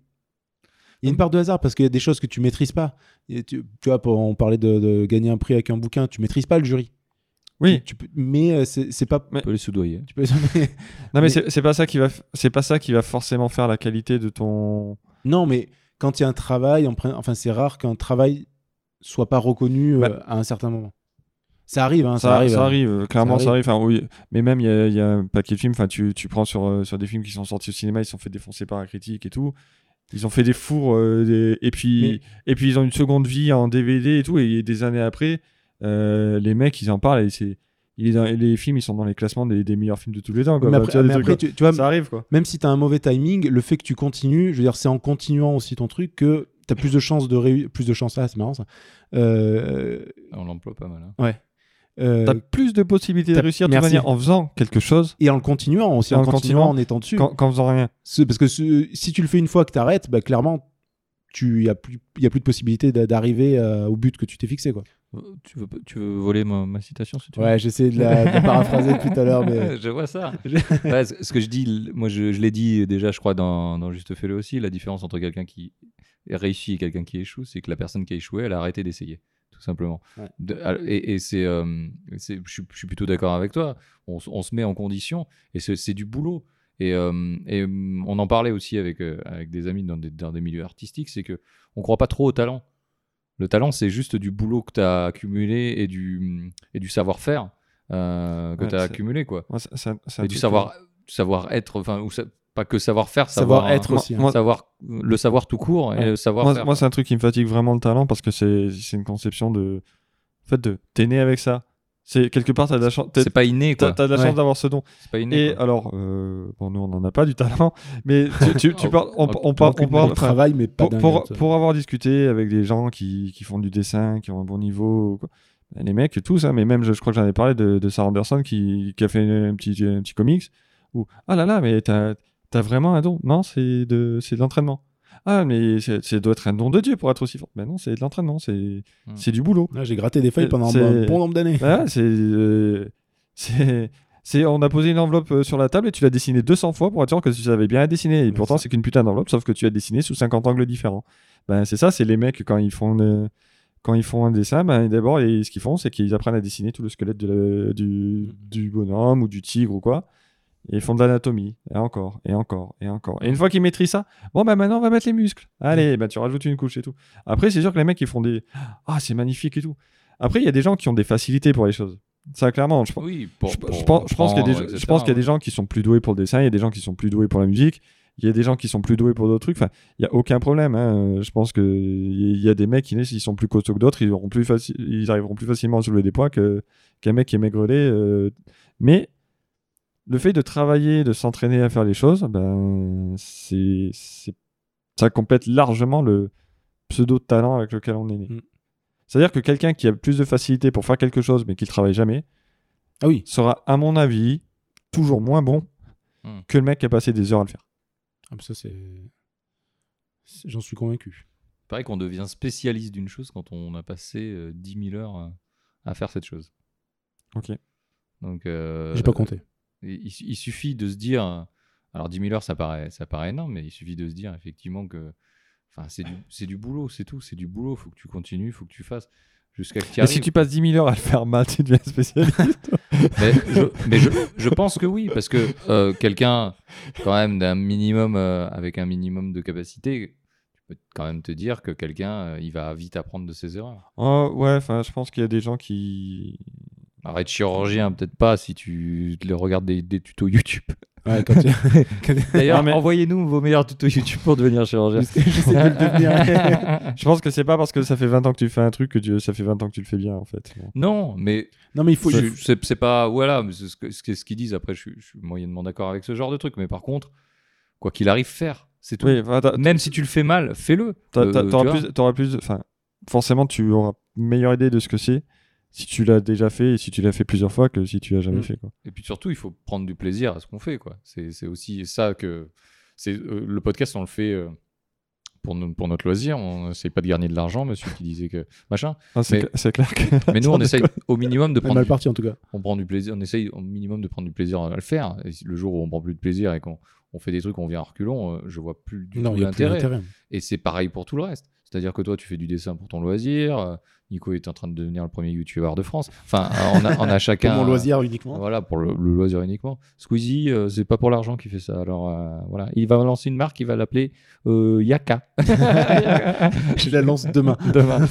il y a une part de hasard parce qu'il y a des choses que tu maîtrises pas. Et tu, tu vois, pour, on parlait de, de gagner un prix avec un bouquin, tu maîtrises pas le jury. Oui. Tu, tu peux- mais euh, c'est c'est pas. On peut les soudoyer. Tu peux, Non, mais, Mais- c'est c'est pas ça qui va, c'est pas ça qui va forcément faire la qualité de ton. non, mais quand il y a un travail, en enfin, c'est rare qu'un travail soit pas reconnu euh, Bah. à un certain moment. Ça arrive, hein, ça, Ça, arrive. ça arrive, euh, clairement Ça ça arrive. Enfin, oui. Mais même il y, a- il y a un paquet de films. Enfin, tu, tu prends sur, euh, sur des films qui sont sortis au cinéma, ils se sont fait défoncer par la critique et tout. Ils ont fait des fours euh, des- et puis et puis ils ont une seconde vie en DVD et tout. Et des années après, euh, les mecs ils en parlent et c'est il est dans- les films ils sont dans les classements des, des meilleurs films de tous les temps. Quoi. Mais Enfin, après, tu vois, des mais trucs après, comme- tu, tu vois, ça arrive quoi. même si tu as un mauvais timing, le fait que tu continues, je veux dire, c'est en continuant aussi ton truc que tu as plus de chances de réussir. Plus de chances, là, c'est marrant ça. Euh, On l'emploie pas mal. hein. euh, T'as plus de possibilités de réussir de manière en faisant quelque chose et en le continuant aussi, en, continuant, continuant, en étant dessus. qu'en faisant rien. Parce que ce- si tu le fais une fois que tu arrêtes, bah, clairement, il n'y a, plus- y a plus de possibilité d'a- d'arriver euh, au but que tu t'es fixé. Quoi. Euh, Tu veux, tu veux voler ma, ma citation si tu veux? Ouais, j'essaie de la, de la paraphraser tout à l'heure, mais je vois ça. Ouais, ce que je dis, moi je, je l'ai dit déjà, je crois, dans, dans Juste Fais-le aussi, la différence entre quelqu'un qui réussi et quelqu'un qui échoue, c'est que la personne qui a échoué, elle a arrêté d'essayer, tout simplement. Ouais. De- al- et et c'est, euh, je suis- plutôt d'accord avec toi. On, on se met en condition et c'est du boulot. Et, euh, et, hum, on en parlait aussi avec, euh, avec des amis dans des, dans des milieux artistiques, c'est que on croit pas trop au talent. Le talent, c'est juste du boulot que tu as accumulé et du, et du savoir-faire euh, que Ouais, tu as accumulé, quoi. Et du savoir, savoir être, enfin, ou sa- pas que savoir-faire, savoir, Savoir-être aussi. hein. savoir, le savoir tout court et Ouais. le Moi, savoir-faire. moi, c'est un truc qui me fatigue vraiment le talent parce que c'est c'est une conception de. En fait, de t'es né avec ça. C'est quelque part, t'as de la chance. c'est pas inné, T'as quoi. t'as de la Ouais. chance d'avoir ce don. C'est pas inné. Et quoi. alors, euh, bon, nous, on n'en a pas du talent, mais tu, tu, tu parles, on, on parle, on parle, travaille, mais pas pour, pour, ça. pour avoir discuté avec des gens qui, qui font du dessin, qui ont un bon niveau, quoi. Les mecs, tous, hein, mais même, je, je crois que j'en ai parlé de, de Sarah Anderson qui, qui a fait un petit, un petit comics où, ah là là, mais t'as as vraiment un don. Non, c'est de, c'est de l'entraînement. Ah, mais c'est- ça doit être un don de Dieu pour être aussi fort. Ben non, c'est de l'entraînement, c'est Hmm. c'est du boulot. Ah, J'ai gratté des feuilles C'est- pendant un bon nombre d'années. C'est, euh, c'est, on a posé une enveloppe euh, sur la table et tu l'as dessinée 200 fois pour être sûr que tu savais bien la dessiner. Et Ouais, pourtant, c'est qu'une putain d'enveloppe, sauf que tu as dessiné sous 50 angles différents. Ben, c'est ça, c'est les mecs quand ils font, euh, quand ils font un dessin, ben, d'abord, et ce qu'ils font, c'est qu'ils apprennent à dessiner tout le squelette de la- du, du bonhomme ou du tigre ou quoi. Et ils font de l'anatomie, et encore, et encore, et encore. Et une fois qu'ils maîtrisent ça, bon, ben maintenant, on va mettre les muscles. Allez, ben, tu rajoutes une couche et tout. Après, c'est sûr que les mecs, ils font des. Ah, c'est magnifique et tout. Après, il y a des gens qui ont des facilités pour les choses. Ça, clairement, je, pense- Oui, pour, je, pour je pense, je pense qu'il y a des, prendre, je etc., pense qu'il y a des ouais. gens qui sont plus doués pour le dessin, il y a des gens qui sont plus doués pour la musique, il y a des gens qui sont plus doués pour d'autres trucs. Enfin, il y a aucun problème. hein. Je pense que il y a des mecs qui naissent, ils sont plus costauds que d'autres, ils, auront plus faci- ils arriveront plus facilement à soulever des poids que- qu'un mec qui est maigrelet. euh. Mais le fait de travailler, de s'entraîner à faire les choses, ben, c'est, c'est- ça complète largement le pseudo talent avec lequel on est né. Mm. C'est-à-dire que quelqu'un qui a plus de facilité pour faire quelque chose, mais qui ne travaille jamais, Ah oui. sera, à mon avis, toujours moins bon Hmm. que le mec qui a passé des heures à le faire. Ah, mais ça, c'est. c'est- J'en suis convaincu. Pareil qu'on devient spécialiste d'une chose quand on a passé euh, 10 000 heures euh, à faire cette chose. Ok. Donc, euh, J'ai pas compté. Il, il suffit de se dire. Alors, 10 000 heures, ça paraît, ça paraît énorme, mais il suffit de se dire effectivement que. Enfin, c'est du, boulot, c'est tout. C'est du boulot. faut que tu continues, faut que tu fasses. Jusqu'à Et si tu passes 10 000 heures à le faire mal, tu deviens spécialiste. Mais, je, mais je, je pense que oui, parce que euh, quelqu'un, quand même, d'un minimum, euh, avec un minimum de capacité, tu peux quand même te dire que quelqu'un, euh, il va vite apprendre de ses erreurs. Oh, ouais, enfin, je pense qu'il y a des gens qui. Arrête chirurgien, peut-être pas si tu le regardes des, des tutos YouTube. Ouais, quand tu- D'ailleurs, mais- envoyez-nous vos meilleurs tutos YouTube pour devenir chirurgien. Je pense que c'est pas parce que ça fait 20 ans que tu fais un truc que tu- ça fait 20 ans que tu le fais bien, en fait. non, mais Non, mais il faut. c'est pas. Voilà, mais c'est ce que- c'est ce qu'ils disent. Après, je suis, je suis moyennement d'accord avec ce genre de truc. Mais par contre, quoi qu'il arrive, faire. C'est tout. Oui, enfin, t'as- Même si tu le fais mal, fais-le. Euh, t'auras plus, t'auras plus, enfin, forcément, tu auras une meilleure idée de ce que c'est si tu l'as déjà fait et si tu l'as fait plusieurs fois que si tu l'as jamais Mm. fait. Quoi. Et puis surtout, il faut prendre du plaisir à ce qu'on fait. quoi. C'est c'est aussi ça que. c'est euh, le podcast, on le fait euh, pour, no- pour notre loisir. On essaye pas de gagner de l'argent, monsieur qui disait que. Machin. Ah, c'est clair que. Mais nous, on essaye au minimum de prendre, mal du, parti en tout cas. on prend du plaisir. On essaye au minimum de prendre du plaisir à le faire. Et le jour où on prend plus de plaisir et qu'on on fait des trucs, on vient en reculons, euh, je vois plus du Non, tout l'intérêt. Et c'est pareil pour tout le reste. C'est-à-dire que toi, tu fais du dessin pour ton loisir. euh, Nico est en train de devenir le premier youtubeur de France. Enfin, euh, on a, on a chacun. Pour mon loisir uniquement. Voilà, pour le, le loisir uniquement. Squeezie, euh, c'est pas pour l'argent qu'il fait ça. Alors euh, voilà, il va lancer une marque, il va l'appeler euh, Yaka. Je la lance demain. Demain.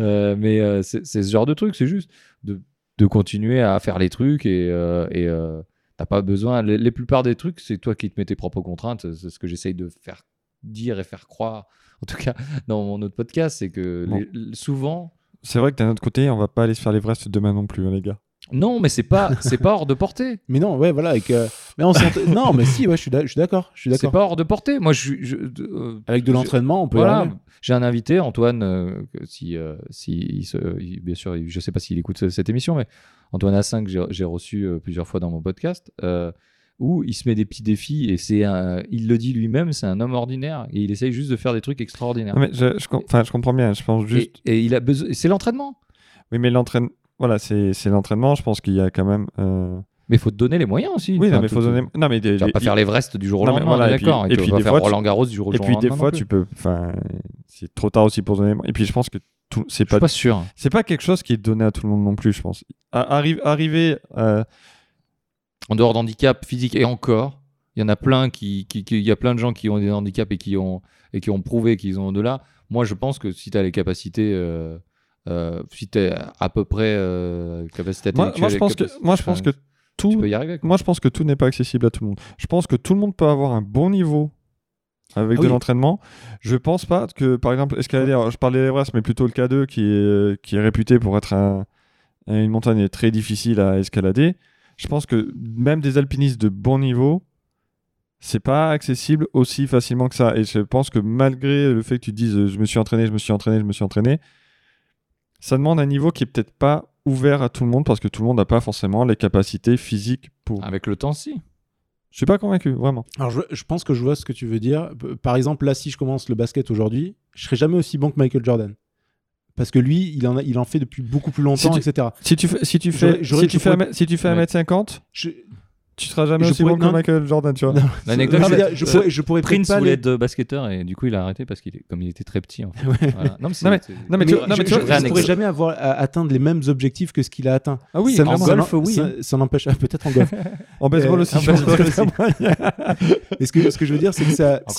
Euh, mais euh, c'est ce genre de truc, c'est juste de, de continuer à faire les trucs et, euh, et euh, t'as pas besoin. Les, les plupart des trucs, c'est toi qui te mets tes propres contraintes. C'est ce que j'essaye de faire dire et faire croire. En tout cas, dans mon autre podcast, c'est que Bon. les- souvent. C'est vrai que d'un autre côté, on va pas aller se faire l'Everest demain non plus, hein, les gars. Non, mais c'est pas, c'est pas hors de portée. Mais non, ouais, voilà. Avec, euh, mais on non, mais si, ouais, je suis d'a- je suis d'accord. Je suis C'est d'accord. pas hors de portée. Moi, je euh, Avec de l'entraînement, on peut Voilà, j'ai un invité, Antoine, euh, si, euh, si il se- il- bien sûr, il- je sais pas s'il écoute ce- cette émission, mais Antoine Assin, que j'ai- j'ai reçu euh, plusieurs fois dans mon podcast, euh, où il se met des petits défis et c'est un- il le dit lui-même, c'est un homme ordinaire et il essaye juste de faire des trucs extraordinaires. Non, mais je, je com- enfin, je comprends bien. Je pense juste. Et, et il a besoin, c'est l'entraînement. Oui, mais l'entraînement. Voilà, c'est c'est l'entraînement. Je pense qu'il y a quand même. euh, Mais il faut te donner les moyens aussi. Oui, non, mais faut donner. Non, mais des- Tu vas des- pas faire l'Everest du jour au Non, lendemain, voilà, et d'accord. et tu vas puis pas des faire fois, Roland Garros du jour au Et jour au puis des lendemain fois, tu peux. Enfin, c'est trop tard aussi pour donner. Et puis je pense que tout, c'est Je suis pas, sûr. c'est pas quelque chose qui est donné à tout le monde non plus, je pense. Arri- arriver, euh, En dehors d'handicap physique et encore, il y en a plein qui, qui, qui- il y a plein de gens qui ont des handicaps et qui ont et qui ont prouvé qu'ils ont au-delà. Moi, je pense que si tu as les capacités, euh, euh, si tu es à peu près euh, capacité moi, moi, je pense que, capaci- moi, je pense enfin, que tout, tu peux y arriver. moi, je pense que tout n'est pas accessible à tout le monde. Je pense que tout le monde peut avoir un bon niveau avec Ah de oui. l'entraînement. Je pense pas que, par exemple, escalader, je parlais d'Everest, mais plutôt le K2 qui est, qui est réputé pour être un- une montagne très difficile à escalader. Je pense que même des alpinistes de bon niveau, c'est pas accessible aussi facilement que ça. Et je pense que malgré le fait que tu te dises je me suis entraîné, je me suis entraîné, je me suis entraîné, ça demande un niveau qui est peut-être pas ouvert à tout le monde parce que tout le monde n'a pas forcément les capacités physiques pour. Avec le temps, si. Je suis pas convaincu, vraiment. Alors, je, je pense que je vois ce que tu veux dire. Par exemple, là, si je commence le basket aujourd'hui, je serai jamais aussi bon que Michael Jordan. Parce que lui, il en, a- il en fait depuis beaucoup plus longtemps, tu- etc. Si tu fais, si tu fais, si tu je fais, un pourrais- mètre- si tu fais Ouais. 1m50, Je, tu seras jamais Je aussi pourrais- bon que. Michael Jordan, tu vois. L'anecdote, je pourrais, je pourrais Prince pas voulait être basketteur et du coup il a arrêté parce qu'il est comme il était très petit. En fait. Ouais. Voilà. Non mais, Non, tu- vraie pourrais jamais avoir à atteindre les mêmes objectifs que ce qu'il a atteint. Ah oui, ça, en golf, oui, Ça, n'empêche peut-être en golf. En baseball Euh, aussi. Et ce que, je veux dire, c'est que si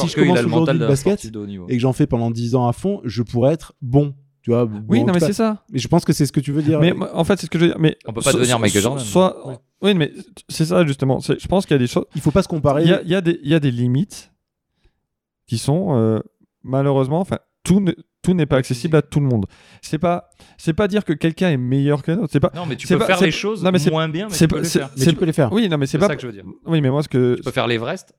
je commence aujourd'hui le basket et que j'en fais pendant 10 ans à fond, je pourrais être bon. Tu vois, bon, Oui, non, mais c'est ça. Mais je pense que c'est ce que tu veux dire. Mais en fait, c'est ce que je veux dire. Mais On peut pas so- devenir Michael so- Jordan. Soit, Ouais. oui, mais c'est ça justement. Je pense qu'il y a des choses. Il faut pas se comparer. Il y a, il y a des, il y a des limites qui sont euh, malheureusement, enfin, tout ne- tout n'est pas accessible à tout le monde. C'est pas, c'est pas dire que quelqu'un est meilleur qu'un autre. C'est pas. Non mais tu peux pas- faire les choses non, mais c'est- moins bien mais c'est tu peux pas- le c'est- faire. mais tu peux les faire. Oui, non, mais c'est C'est pas. ça que je veux dire. Oui, mais moi ce que. Tu peux faire l'Everest,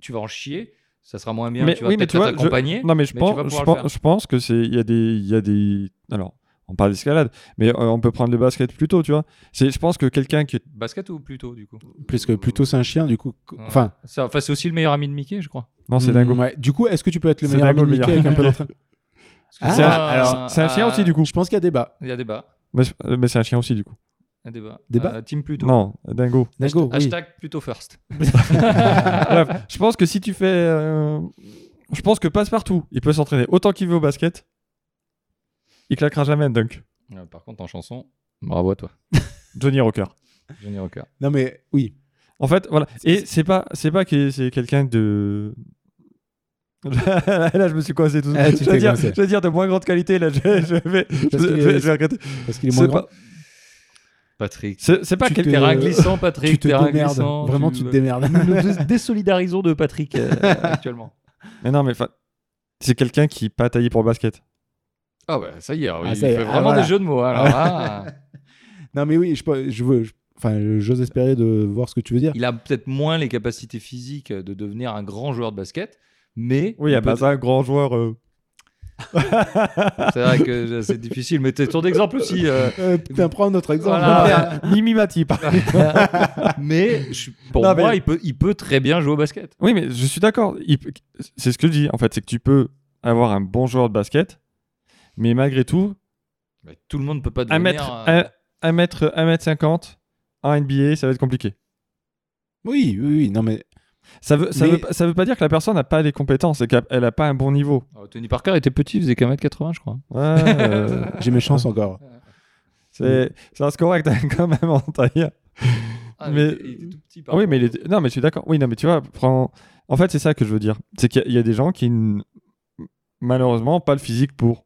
tu vas en chier, ça sera moins bien, mais tu vas oui, mais tu vois, accompagné. je- non, mais je mais pense, je pense, je pense que c'est, il y a des, il y a des. Alors, on parle d'escalade, mais euh, on peut prendre le basket plus tôt, tu vois. C'est, je pense que quelqu'un qui est Basket ou plutôt du coup? Plus que plutôt c'est un chien, du coup. Ouais. Enfin, Ça- Enfin c'est aussi le meilleur ami de Mickey je crois. non, c'est mm, dingo. ouais. Du coup, est-ce que tu peux être le meilleur ami de Mickey avec un peu d'entraînement Ah, C'est un- alors, c'est un chien aussi du coup. Je pense qu'il y a débat. Il y a débat. Mais, euh, mais c'est un chien aussi du coup. A débat. Débat Euh, team plutôt. Non, dingo. Dingo, oui. Hashtag plutôt first. Bref, je pense que si tu fais, euh, je pense que passe partout, il peut s'entraîner autant qu'il veut au basket. Il claquera jamais un dunk. Euh, Par contre en chanson, bravo à toi. Johnny Rocker. Johnny Rocker. Non, mais oui. En fait, voilà. Et c'est pas, c'est pas que c'est quelqu'un de. là, je me suis coincé tout Ah, je, veux dire, je dire de moins grande qualité. Là, je, je vais, je, vais- je vais regretter. Parce qu'il est moins grand. pas, Patrick. c'est, pas quelqu'un. te- Terrain glissant Patrick. Tu te terrain démerdes. glissant, Vraiment, tu te démerdes. Nous nous désolidarisons de Patrick euh, actuellement. Mais non, mais c'est quelqu'un qui est pas taillé pour le basket. Ah ouais, ça y est, Ah, il ça y est, fait ah, vraiment voilà. des jeux de mots. Alors, ah. Non, mais oui, je, veux. je- Enfin, j'ose espérer de voir ce que tu veux dire. il a peut-être moins les capacités physiques de devenir un grand joueur de basket, mais Oui, il à peut- base un grand joueur. euh, c'est vrai que c'est difficile. Mais t'es ton exemple aussi. euh, Euh, putain, prends notre exemple. Voilà. Mimi Mati, par- mais je- pour Non, moi, mais- il, peut, il peut très bien jouer au basket. Oui, mais je suis d'accord. Peut- C'est ce que je dis, en fait, c'est que tu peux avoir un bon joueur de basket, mais malgré tout, Mais tout le monde peut pas un devenir. mètre, euh, un, un mètre, un mètre cinquante en NBA, ça va être compliqué. Oui, oui, oui. Non, mais Ça veut, ça, Mais- veut, pas- ça veut pas dire que la personne n'a pas les compétences et qu'elle a pas un bon niveau. oh, Tony Parker était petit, il faisait qu'un mètre 80, je crois. Ouais, euh, j'ai mes chances encore. c'est, ça reste correct hein, quand même en taille. Ah, Mais- il, était, il était tout petit. par Ah oui, mais il contre. était- non, mais je suis d'accord. Oui, non, mais tu vois, prends... en fait, c'est ça que je veux dire. C'est qu'il y y, a des gens qui, n- malheureusement, pas le physique pour.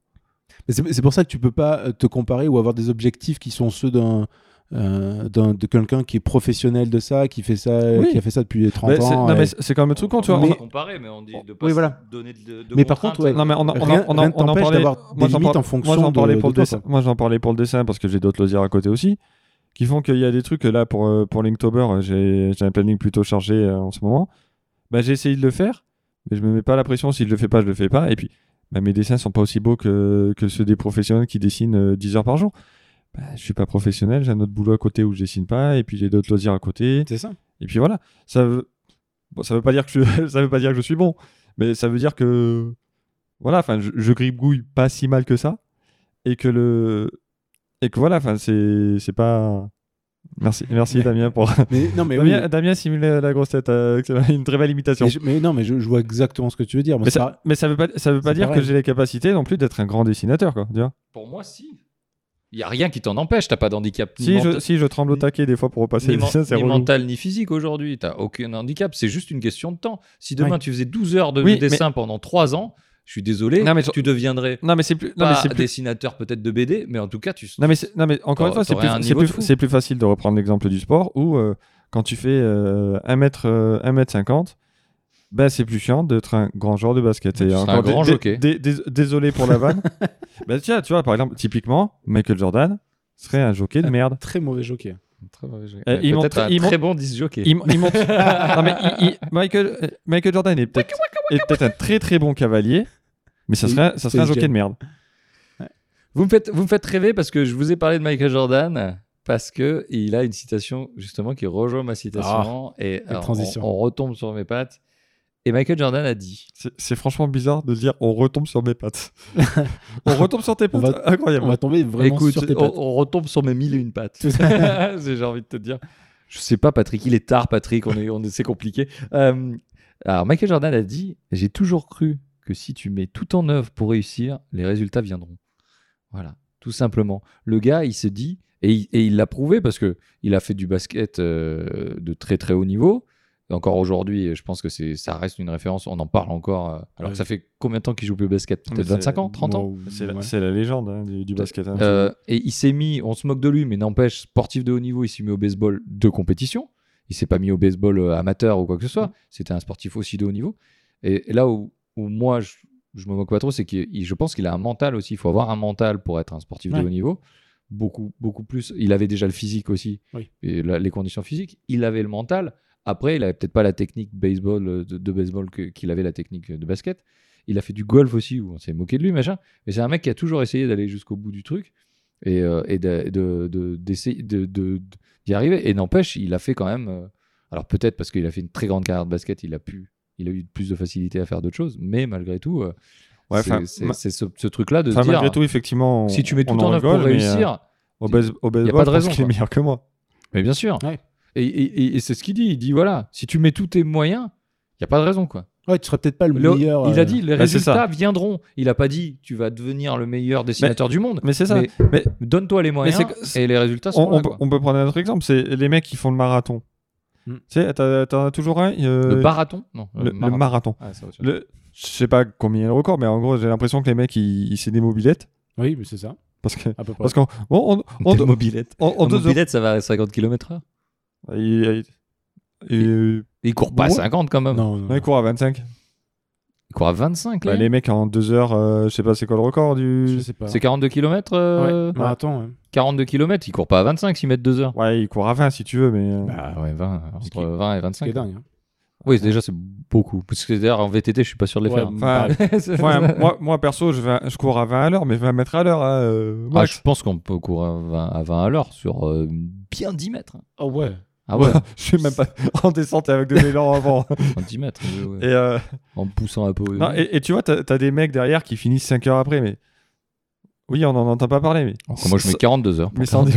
Mais c'est c'est pour ça que tu peux pas euh, te comparer ou avoir des objectifs qui sont ceux d'un. Euh, de quelqu'un qui est professionnel de ça, qui fait ça, Oui. qui a fait ça depuis 30 Mais c'est- ans. et- mais c'est c'est quand même truc quand tu vois. On va comparer, mais on dit de pas Oui, se voilà. donner de, de Mais par contre, ouais. Non, mais on, en- Rien- on, en- rien on en t'empêche parlait. d'avoir moi, des j'en limites en fonction moi, j'en de- parlais de pour le toi, dessin. Moi, j'en parlais pour le dessin parce que j'ai d'autres loisirs à côté aussi, qui font qu'il y a des trucs là pour euh, pour Linktober. euh, J'ai j'ai un planning plutôt chargé euh, en ce moment. Bah, j'ai essayé de le faire, mais je me mets pas la pression. Si je le fais pas, je le fais pas. Et puis, bah, mes dessins sont pas aussi beaux que, que ceux des professionnels qui dessinent euh, 10 heures par jour. Bah, je suis pas professionnel, j'ai un autre boulot à côté où je dessine pas, et puis j'ai d'autres loisirs à côté. C'est ça. Et puis voilà, ça veut, bon, ça veut pas dire que je, ça veut pas dire que je suis bon, mais ça veut dire que voilà, enfin, je, je gribouille pas si mal que ça, et que le, et que voilà, enfin, c'est, c'est pas, Merci, merci Damien pour. Mais non, mais oui. Damien, Damien simule la grosse tête. euh, c'est une très belle imitation. Mais, je- mais non, mais je, je vois exactement ce que tu veux dire. Moi, Mais ça, pas- mais ça veut pas, ça veut pas dire que j'ai les capacités non plus d'être un grand dessinateur, quoi. tu vois. Pour moi, si. Il y a rien qui t'en empêche. T'as pas d'handicap. Si je, si je tremble au taquet des fois pour repasser ni, c'est ni mental ni physique aujourd'hui. T'as aucun handicap. C'est juste une question de temps. Si demain Ouais. tu faisais 12 heures de Oui, dessin pendant 3 ans, je suis désolé, Non, mais je- tu deviendrais Non, mais c'est plus. Non, pas plus. dessinateur peut-être de BD, mais en tout cas, tu. Non mais, c'est- non, mais encore une fois, c'est plus, facile de reprendre l'exemple du sport où euh, quand tu fais euh, 1 mètre, euh, 1 mètre 50, ben, c'est plus chiant d'être un grand joueur de basket. Et encore un grand jockey. dé- dé- désolé pour la vanne. ben, tiens, tu vois, par exemple, typiquement, Michael Jordan serait un jockey de merde. Très mauvais jockey. Très mauvais. Euh, il montre- un il très bon disc jockey. Il, il monte- non, mais il- il- Michael, euh, Michael Jordan est peut-être un très très bon cavalier, mais ça serait, ça serait un jockey de merde. Vous me faites, vous me faites rêver parce que je vous ai parlé de Michael Jordan parce que il a une citation justement qui rejoint ma citation et alors, transition. On, on retombe sur mes pattes. Et Michael Jordan a dit C'est- franchement bizarre de dire on retombe sur mes pattes. on retombe sur tes On pattes. va- Incroyable. On va tomber vraiment Écoute, sur tes on, pattes. on retombe sur mes mille et une pattes. C'est- J'ai envie de te dire. Je sais pas, Patrick. Il est tard, Patrick. On est, on est, c'est compliqué. Euh, alors, Michael Jordan a dit J'ai toujours cru que si tu mets tout en œuvre pour réussir, les résultats viendront. Voilà, tout simplement. Le gars, il se dit, et il et il l'a prouvé parce que il a fait du basket euh, de très très haut niveau. Et encore aujourd'hui, je pense que c'est, ça reste une référence. On en parle encore. euh, alors Ouais. que ça fait combien de temps qu'il joue plus au basket? Peut-être c'est- 25 ans 30 ans? C'est la, ouais. c'est la légende hein, du, du basket. hein. euh, et il s'est mis, on se moque de lui, mais n'empêche, sportif de haut niveau, il s'est mis au baseball de compétition. Il s'est pas mis au baseball euh, amateur ou quoi que ce soit. C'était un sportif aussi de haut niveau. Et, et là où, où moi, je, je me moque pas trop, c'est que je pense qu'il a un mental aussi. Il faut avoir un mental pour être un sportif de haut niveau. Beaucoup, beaucoup plus. Il avait déjà le physique aussi, Oui. et la- les conditions physiques. Il avait le mental. Après, il avait peut-être pas la technique baseball euh, de, de baseball qu'il avait la technique de basket. Il a fait du golf aussi, où on s'est moqué de lui, machin. Mais c'est un mec qui a toujours essayé d'aller jusqu'au bout du truc et, euh, et de- de- de- d'essayer de, de- de- d'y arriver. Et n'empêche, il a fait quand même. euh, alors peut-être parce qu'il a fait une très grande carrière de basket, il a pu, il a eu plus de facilité à faire d'autres choses. Mais malgré tout, euh, Ouais, c'est, ce, ce truc-là de se dire. malgré tout, effectivement, on- si tu mets tout on en œuvre pour euh, réussir, au, base- au baseball, pas de je pense raison, qu'il est meilleur que moi. mais bien sûr. Ouais. Et, et- et- et c'est ce qu'il dit. Il dit voilà, si tu mets tous tes moyens, il y a pas de raison quoi. Ouais, tu serais peut-être pas le, Le- meilleur. il euh, a dit les bah, résultats viendront. Il a pas dit tu vas devenir le meilleur dessinateur du monde. Mais c'est ça. Mais Mais donne-toi les moyens et les résultats on, sont on là. peut, quoi. on peut prendre un autre exemple. C'est les mecs qui font le marathon. Hmm. Tu sais, t'as- t'en as toujours un. euh, Le marathon Non. le- le marathon. Ah, je sais pas combien il y a le record, mais en gros, j'ai l'impression que les mecs, ils, ils c'est des mobilettes. Oui, mais c'est ça. Parce que, À peu près. parce qu'on on, on, Des on, mobilettes. on- on En mobilette, ça va à 50 km/h. Il, il- il- Il court pas à Ouais. 50 quand même. non, non, non, il court à 25. Il court à 25 Bah, là. les mecs en 2 heures, euh, je sais pas c'est quoi le record je du. sais pas. C'est 42 km Ouais, marathon. ouais. 42 km, il court pas à 25 s'il met 2 heures. Ouais, il court à 20 si tu veux, mais. euh, Bah, Ah ouais, 20, Ce entre qui- 20 et Ce 25. qui est dingue. hein. Oui, déjà c'est beaucoup. Parce que d'ailleurs en VTT, je suis pas sûr de les Ouais, faire. Enfin, C'est- ouais, moi, moi, perso, je, vais, je cours à 20 à l'heure, mais 20 mètres à l'heure. hein, euh, Ah, je pense qu'on peut courir à 20 à, 20 à l'heure sur euh, bien 10 mètres. Oh ouais. Ah ouais, je suis même pas en descente avec de l'élan avant. en 10 mètres. ouais, ouais. Et, euh, En poussant un peu. non, et, et tu vois, t'as as des mecs derrière qui finissent 5 heures après, mais. Oui, on en entend pas parler, mais. Alors moi je mets 42 heures. Mais sans je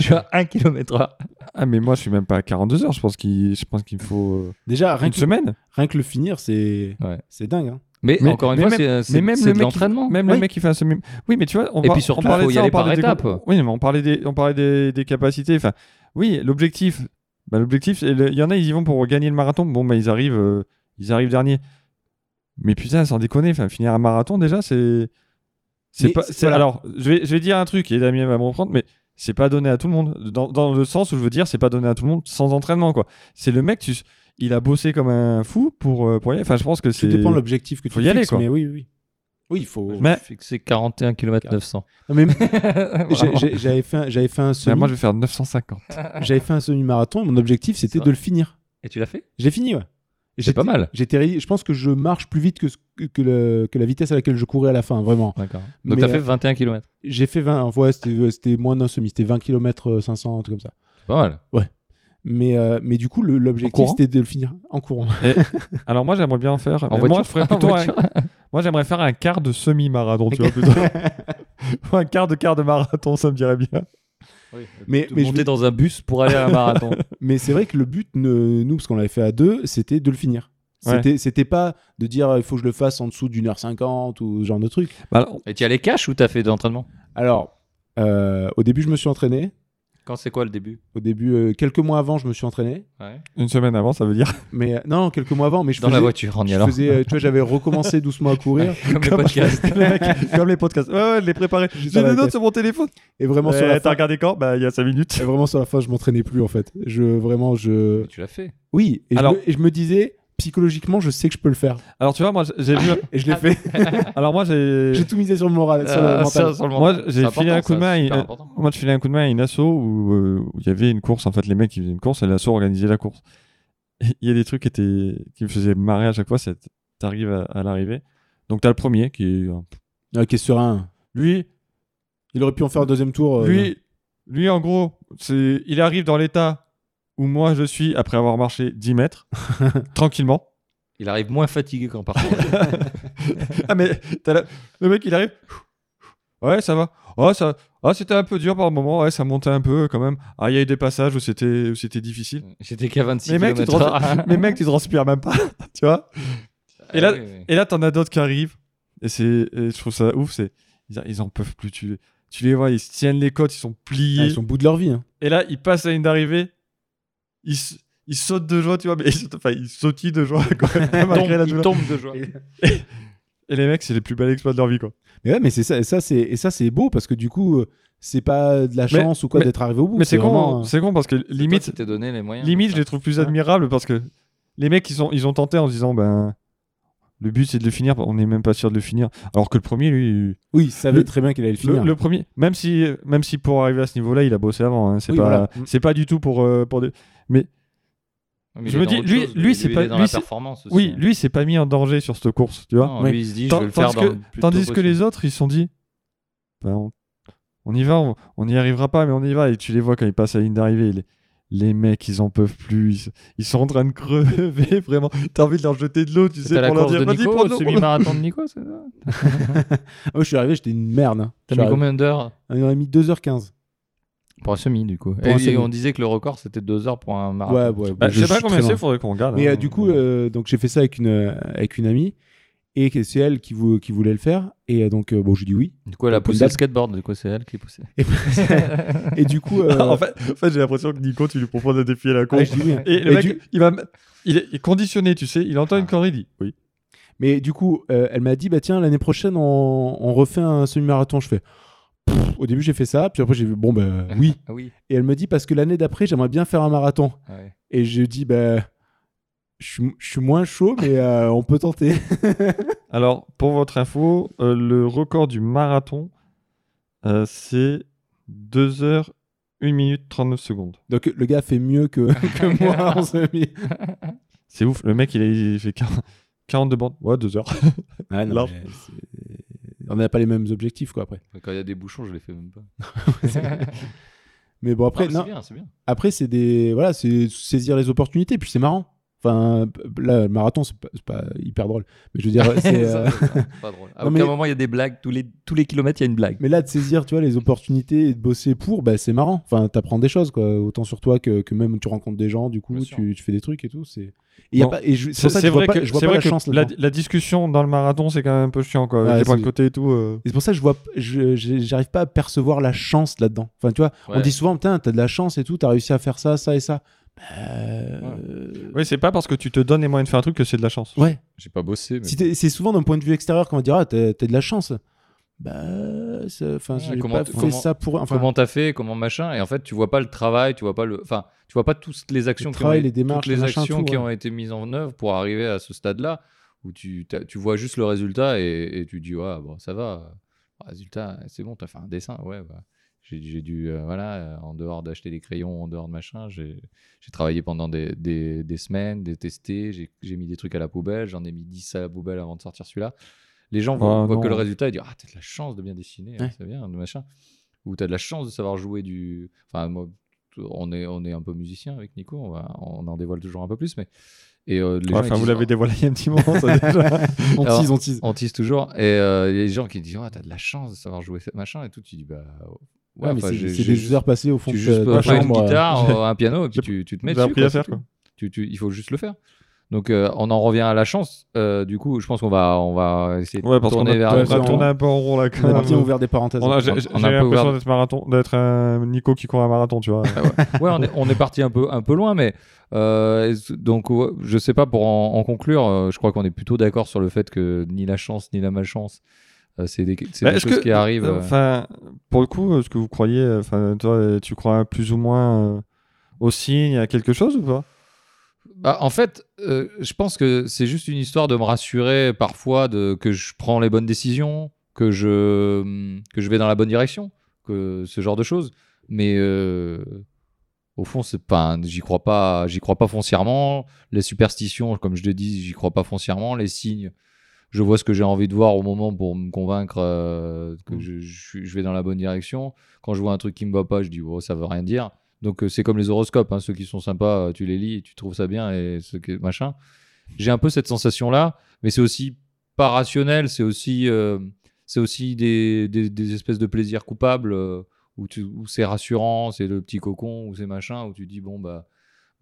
suis à 1 km heure. Ah, mais moi, je suis même pas à 42 heures. Je pense qu'il je pense qu'il me faut euh, Déjà, rien une que, semaine. rien que le finir, c'est dingue. hein. Mais, Mais- encore une mais fois, même- c'est même le de mec qui- l'entraînement. Même Oui. le mec qui fait un semi. Oui, mais tu vois, on Et par- puis surtout, on parlait faut de y ça, aller on parlait par des étapes. Oui, mais on parlait des, on parlait des, des capacités. Enfin, oui, l'objectif. Bah, l'objectif, il y en a, ils y vont pour gagner le marathon. Bon, bah, ils arrivent, euh, ils arrivent dernier. Mais putain, sans déconner, enfin, finir un marathon déjà, c'est, c'est pas. c'est- c'est- voilà. Alors, je vais, je vais dire un truc et Damien va me reprendre, mais c'est pas donné à tout le monde. Dans, dans le sens où je veux dire, c'est pas donné à tout le monde sans entraînement, quoi. C'est le mec, tu, il a bossé comme un fou pour, euh, pour y aller. Enfin, je pense que c'est. dépend de l'objectif que tu faut y aller, quoi. Mais oui, oui, oui. Il faut. Mais- Fixé 41 km 900. Non, mais j'avais fait, un- j'avais fait un semi, moi, je vais faire 950. j'avais fait un semi-marathon et mon objectif c'était de le finir. Et tu l'as fait? J'ai fini, ouais. C'est pas mal. J'étais, je pense que je marche plus vite que, ce- que, le- que la vitesse à laquelle je courais à la fin, vraiment. D'accord. Donc Mais, t'as euh, fait 21 km. J'ai fait 20, ouais, c'était, c'était moins d'un semi, c'était 20 km 500, un truc comme ça. C'est pas mal. Mais, euh, mais du coup, l'objectif c'était de le finir en courant. Alors moi j'aimerais bien en faire. En moi voiture je ferais En plutôt un- voiture moi j'aimerais faire un quart de semi-marathon, tu vois plutôt. un quart de quart de marathon, ça me dirait bien. Mais- mais je monter dans un bus pour aller à un marathon. Mais c'est vrai que le but, ne- nous, parce qu'on l'avait fait à deux, c'était de le finir. C'était, c'était pas de dire il faut que je le fasse en dessous d'une heure cinquante ou ce genre de truc. Bah, alors, Et tu y allais cash ou t'as fait de l'entraînement? Alors, euh, au début, je me suis entraîné. Quand c'est quoi le début? Au début, euh, quelques mois avant, je me suis entraîné. Ouais. une semaine avant, ça veut dire. Mais euh, non, quelques mois avant. Mais je Dans faisais, la voiture, en y je allant. faisais, euh, tu vois, j'avais recommencé doucement à courir. Comme le podcast. Le mec, comme les podcasts. Ouais, ouais, je l'ai préparé. J'ai des notes tête. sur mon téléphone. Et vraiment sur la T'as fin, regardé quand? Bah, il y a 5 minutes. et vraiment sur la fin, je m'entraînais plus en fait. Je vraiment, je. tu l'as fait. Oui. Et, Alors- je, me, et je me disais psychologiquement, je sais que je peux le faire. Alors, tu vois, moi, j'ai vu. Et je l'ai fait. Alors, moi, j'ai. J'ai tout misé sur le moral, sur le Euh, mental. ça, sur le Moi, j'ai filé un coup de main, il-. Moi, je filais un coup de main à une asso où euh, où il y avait une course. En fait, les mecs qui faisaient une course et l'asso organisait la course. Et Il y a des trucs qui, étaient... qui me faisaient marrer à chaque fois. C'est t'arrives à, à l'arrivée. Donc, t'as le premier qui est. un- Ok, serein. Lui, Il aurait pu en faire un deuxième tour. euh, lui, lui, en gros, c'est il arrive dans l'état où moi je suis après avoir marché 10 mètres, tranquillement. Il arrive moins fatigué qu'en partant. Ah, mais la- le mec, il arrive. Ouais, ça va. Oh, ça... Ah, c'était un peu dur par moment. Ouais, ça montait un peu quand même. Ah, il y a eu des passages où c'était où c'était difficile. J'étais qu'à 26 Mais mec, tu rends- Mais mec, tu transpires même pas, tu vois. Et là- Et là, t'en as d'autres qui arrivent. Et c'est, et je trouve ça ouf. C'est, ils, ils en peuvent plus. Tu, les- tu les vois, ils se tiennent les côtes, ils sont pliés. ah, ils sont au bout de leur vie. hein. Et là, ils passent à une d'arrivée. Ils, s- ils sautent de joie, tu vois. Mais ils, sautent- enfin, ils sautillent de joie. Quoi, malgré la il douleur. tombe de joie. Et les mecs, c'est les plus belles exploits de leur vie, quoi. Mais ouais, mais c'est ça, et ça c'est et ça c'est beau parce que du coup, euh, c'est pas de la Mais- chance ou quoi mais- d'être arrivé au bout. Mais c'est con, vraiment, euh, c'est con parce que limite, c'était donné les moyens. limite, je les trouve plus admirables parce que les mecs, ils, sont, ils ont tenté en se disant, ben, le but c'est de le finir, on n'est même pas sûr de le finir. Alors que le premier, lui, Oui, il savait Le- très bien qu'il allait le finir. le premier, même si, même si pour arriver à ce niveau-là, il a bossé avant, hein, c'est Oui, pas, voilà. c'est pas du tout pour, euh, pour des... Mais je me dis, lui- lui, c'est pas- dans lui, performance aussi. oui, lui, il s'est pas mis en danger sur cette course, tu vois. Non, Ouais. lui, il se dit, je Tant- vais le faire tandis que- Tandis les autres, ils se sont dit, ben, on, on y va, on, on y arrivera pas, mais on y va. Et tu les vois quand ils passent à la ligne d'arrivée. Les, les mecs, ils en peuvent plus. Ils, sont en train de crever, vraiment. T'as envie de leur jeter de l'eau, tu sais, C'était la pour leur course dire, de vas-y, Nico, prends le semi-marathon de Nico, c'est ça Ah, moi, je suis arrivé, j'étais une merde. hein. T'as mis combien d'heures On a mis 2h15. Pour un semi, du coup. Et on disait que le record, c'était 2 heures pour un marathon. Ouais, ouais. Bah, je sais pas combien c'est, faudrait qu'on regarde. Mais hein. euh, du coup, euh, donc j'ai fait ça avec une euh, avec une amie et que c'est elle qui, vou- qui voulait le faire et euh, donc euh, bon, je dis oui. Du coup, elle a poussé le skateboard, du coup, c'est elle qui poussait. Et, et du coup, euh, en fait, en fait, j'ai l'impression que Nico, tu lui proposes de défier la ah, course. je dis oui. Et le mec, du- il, va, il, est, est conditionné, tu sais. Il entend une Ah. connerie, il dit oui. Mais du coup, euh, elle m'a dit bah tiens l'année prochaine on, on refait un semi-marathon. Je fais. Pff, Au début j'ai fait ça, puis après j'ai vu bon bah oui. Oui. Et elle me dit parce que l'année d'après j'aimerais bien faire un marathon. Ouais. Et je dis bah je suis- je suis moins chaud mais euh, on peut tenter. Alors, pour votre info, euh, le record du marathon, euh, c'est 2 heures, 1 minute 39 secondes. Donc le gars fait mieux que, que moi en semi. C'est ouf, le mec, il a, il fait 40 42 bandes. Ouais, 2 heures. Ah, non, on n'a pas les mêmes objectifs quoi après. Quand il y a des bouchons, je les fais même pas. Mais bon après Non, non, c'est bien, c'est bien. après c'est des voilà c'est saisir les opportunités puis c'est marrant. Enfin là le marathon c'est pas, pas hyper drôle. Mais je veux dire c'est euh, pas drôle. À Non, aucun mais- moment, il y a des blagues. Tous les, tous les kilomètres, il y a une blague. Mais là, de saisir, tu vois, les opportunités et de bosser pour, bah, c'est marrant. Enfin, t'apprends des choses, quoi. Autant sur toi que, que même tu rencontres des gens, du coup, tu, tu fais des trucs et tout. C'est. Et c'est ça que je vois vrai pas, que, je vois c'est pas vrai la que chance la, discussion dans le marathon, c'est quand même un peu chiant, quoi. Ouais, les points de côté et tout. euh. Et c'est pour ça que je vois, j'arrive pas à percevoir la chance là-dedans. Enfin, tu vois, on dit souvent, putain, t'as de la chance et tout, t'as réussi à faire ça, ça et ça. Euh, Oui, c'est pas parce que tu te donnes les moyens de faire un truc que c'est de la chance. ouais. J'ai pas bossé. Mais... Si t'es- c'est souvent d'un point de vue extérieur qu'on va dire, ah, t'as de la chance. Bah, c'est- enfin, Ouais, j'ai comment pas tu- fait comment- ça pour. Enfin, comment t'as fait, comment machin, et en fait tu vois pas le travail, tu vois pas le, enfin tu vois pas toutes les actions, Le qui ont, les démarches, toutes les le machin, actions tout, qui ouais. ont été mises en œuvre pour arriver à ce stade-là où tu, tu vois juste le résultat et, et tu dis ouais bon ça va, résultat c'est bon t'as fait un dessin ouais bah, j'ai dû euh, voilà euh, en dehors d'acheter des crayons, en dehors de machin, j'ai travaillé pendant des, des, des semaines, des testés, j'ai mis des trucs à la poubelle, j'en ai mis 10 à la poubelle avant de sortir celui-là. Les gens voient, Ah, voient que le résultat et disent Ah, t'as de la chance de bien dessiner, hein, Ouais. c'est bien, de machin. Ou t'as de la chance de savoir jouer du. Enfin, moi, on est, on est un peu musicien avec Nico, on, va, on en dévoile toujours un peu plus, mais. Et euh, les gens, Enfin, vous l'avez Oh, dévoilé il y a un petit moment, ça déjà. on tease, on tease. on tease toujours. Et euh, des gens qui disent Ah, t'as de la chance de savoir jouer ce machin et tout. Tu dis Bah Ouais, Ouais, mais enfin, c'est des heures passées au fond Tu de juste ta- une euh, guitare, euh, un piano, et puis tu, tu te mets dessus. appris quoi, à faire, quoi. tout. Tu- tu- il faut juste le faire. Donc euh, on en revient à la chance. Euh, du coup, je pense qu'on va, on va essayer de Ouais, parce qu'on tourner a, vers ouais, on a tourné un peu en rond là. Quand On a bien ouvert des parenthèses. On a- J'ai On- on l'impression d'être marathon, d'être un Nico qui court un marathon, tu vois. ouais, on est, on est parti un peu, un peu loin, mais euh, donc je sais pas pour en, en conclure. je crois qu'on est plutôt d'accord sur le fait que ni la chance ni la malchance, c'est des, c'est Bah, des choses que- qui arrivent. euh, Enfin, pour le coup, est-ce que vous croyez, enfin, toi, euh, tu crois plus ou moins euh, au signe, à quelque chose ou pas? Bah, en fait, euh, je pense que c'est juste une histoire de me rassurer parfois de, que je prends les bonnes décisions, que je, que je vais dans la bonne direction, que ce genre de choses. Mais euh, au fond, c'est pas, j'y crois pas, j'y crois pas foncièrement. Les superstitions, comme je le dis, j'y crois pas foncièrement. Les signes, je vois ce que j'ai envie de voir au moment pour me convaincre euh, que Mm. je, je suis- je vais dans la bonne direction. Quand je vois un truc qui me va pas, je dis oh, ça veut rien dire. Donc euh, c'est comme les horoscopes, hein, ceux qui sont sympas, euh, tu les lis, et tu trouves ça bien et ceux qui machin. J'ai un peu cette sensation là, mais c'est aussi pas rationnel, c'est aussi euh, c'est aussi des, des, des espèces de plaisirs coupables euh, où, c'est rassurant, c'est le petit cocon, où c'est machin, où tu dis bon bah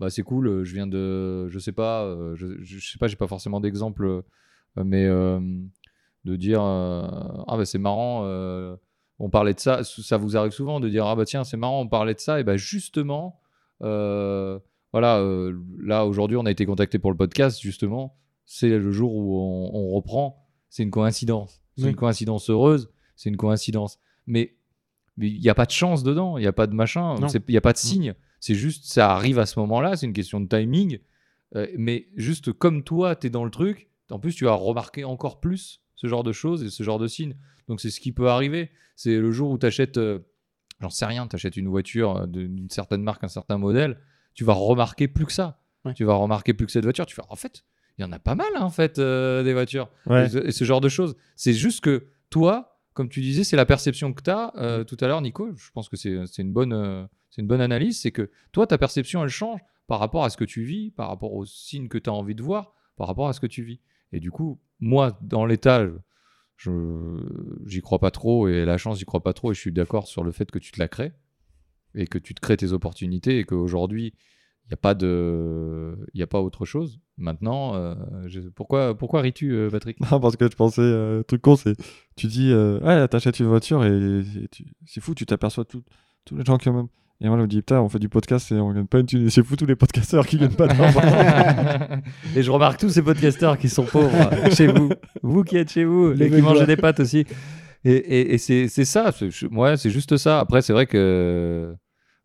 bah c'est cool, je viens de je sais pas, je, je, sais pas, j'ai pas forcément d'exemple, mais euh, de dire euh, ah bah c'est marrant. euh, on parlait de ça, ça vous arrive souvent de dire ah bah tiens c'est marrant on parlait de ça et bah justement euh, voilà euh, là aujourd'hui on a été contacté pour le podcast justement c'est le jour où on, on reprend. C'est une coïncidence. C'est Oui. une coïncidence heureuse c'est une coïncidence. Mais il n'y a pas de chance dedans il n'y a pas de machin il n'y a pas de signe. C'est juste ça arrive à ce moment là c'est une question de timing. Euh, mais juste comme toi tu es dans le truc en plus tu vas remarquer encore plus ce genre de choses et ce genre de signes donc c'est ce qui peut arriver c'est le jour où tu achètes, j'en sais rien, tu achètes une voiture euh, d'une certaine marque, un certain modèle, tu vas remarquer plus que ça. Ouais. Tu vas remarquer plus que cette voiture. Tu fais, en fait, il y en a pas mal, hein, en fait, euh, des voitures. Ouais. Et, ce, et ce genre de choses. C'est juste que toi, comme tu disais, c'est la perception que tu as tout à l'heure, Nico. Je pense que c'est une, bonne, euh, c'est une bonne analyse. C'est que toi, ta perception, elle change par rapport à ce que tu vis, par rapport aux signes que tu as envie de voir, par rapport à ce que tu vis. Et du coup, moi, dans l'état, j'y crois pas trop et la chance j'y crois pas trop et je suis d'accord sur le fait que tu te la crées et que tu te crées tes opportunités et qu'aujourd'hui il n'y a pas de a pas autre chose maintenant euh, pourquoi ris-tu euh, Patrick? Parce que je pensais, euh, truc con, c'est, tu dis, euh, ouais, t'achètes une voiture et, c'est fou, tu t'aperçois tous les gens qui ont même. Et moi, je me dis, putain, on fait du podcast et on gagne pas une thune. C'est fou, tous les podcasteurs qui gagnent pas d'argent. et je remarque tous ces podcasteurs qui sont pauvres chez vous vous qui êtes chez vous Les et qui mangez des pâtes aussi et, et- et c'est ça ouais c'est juste ça après c'est vrai que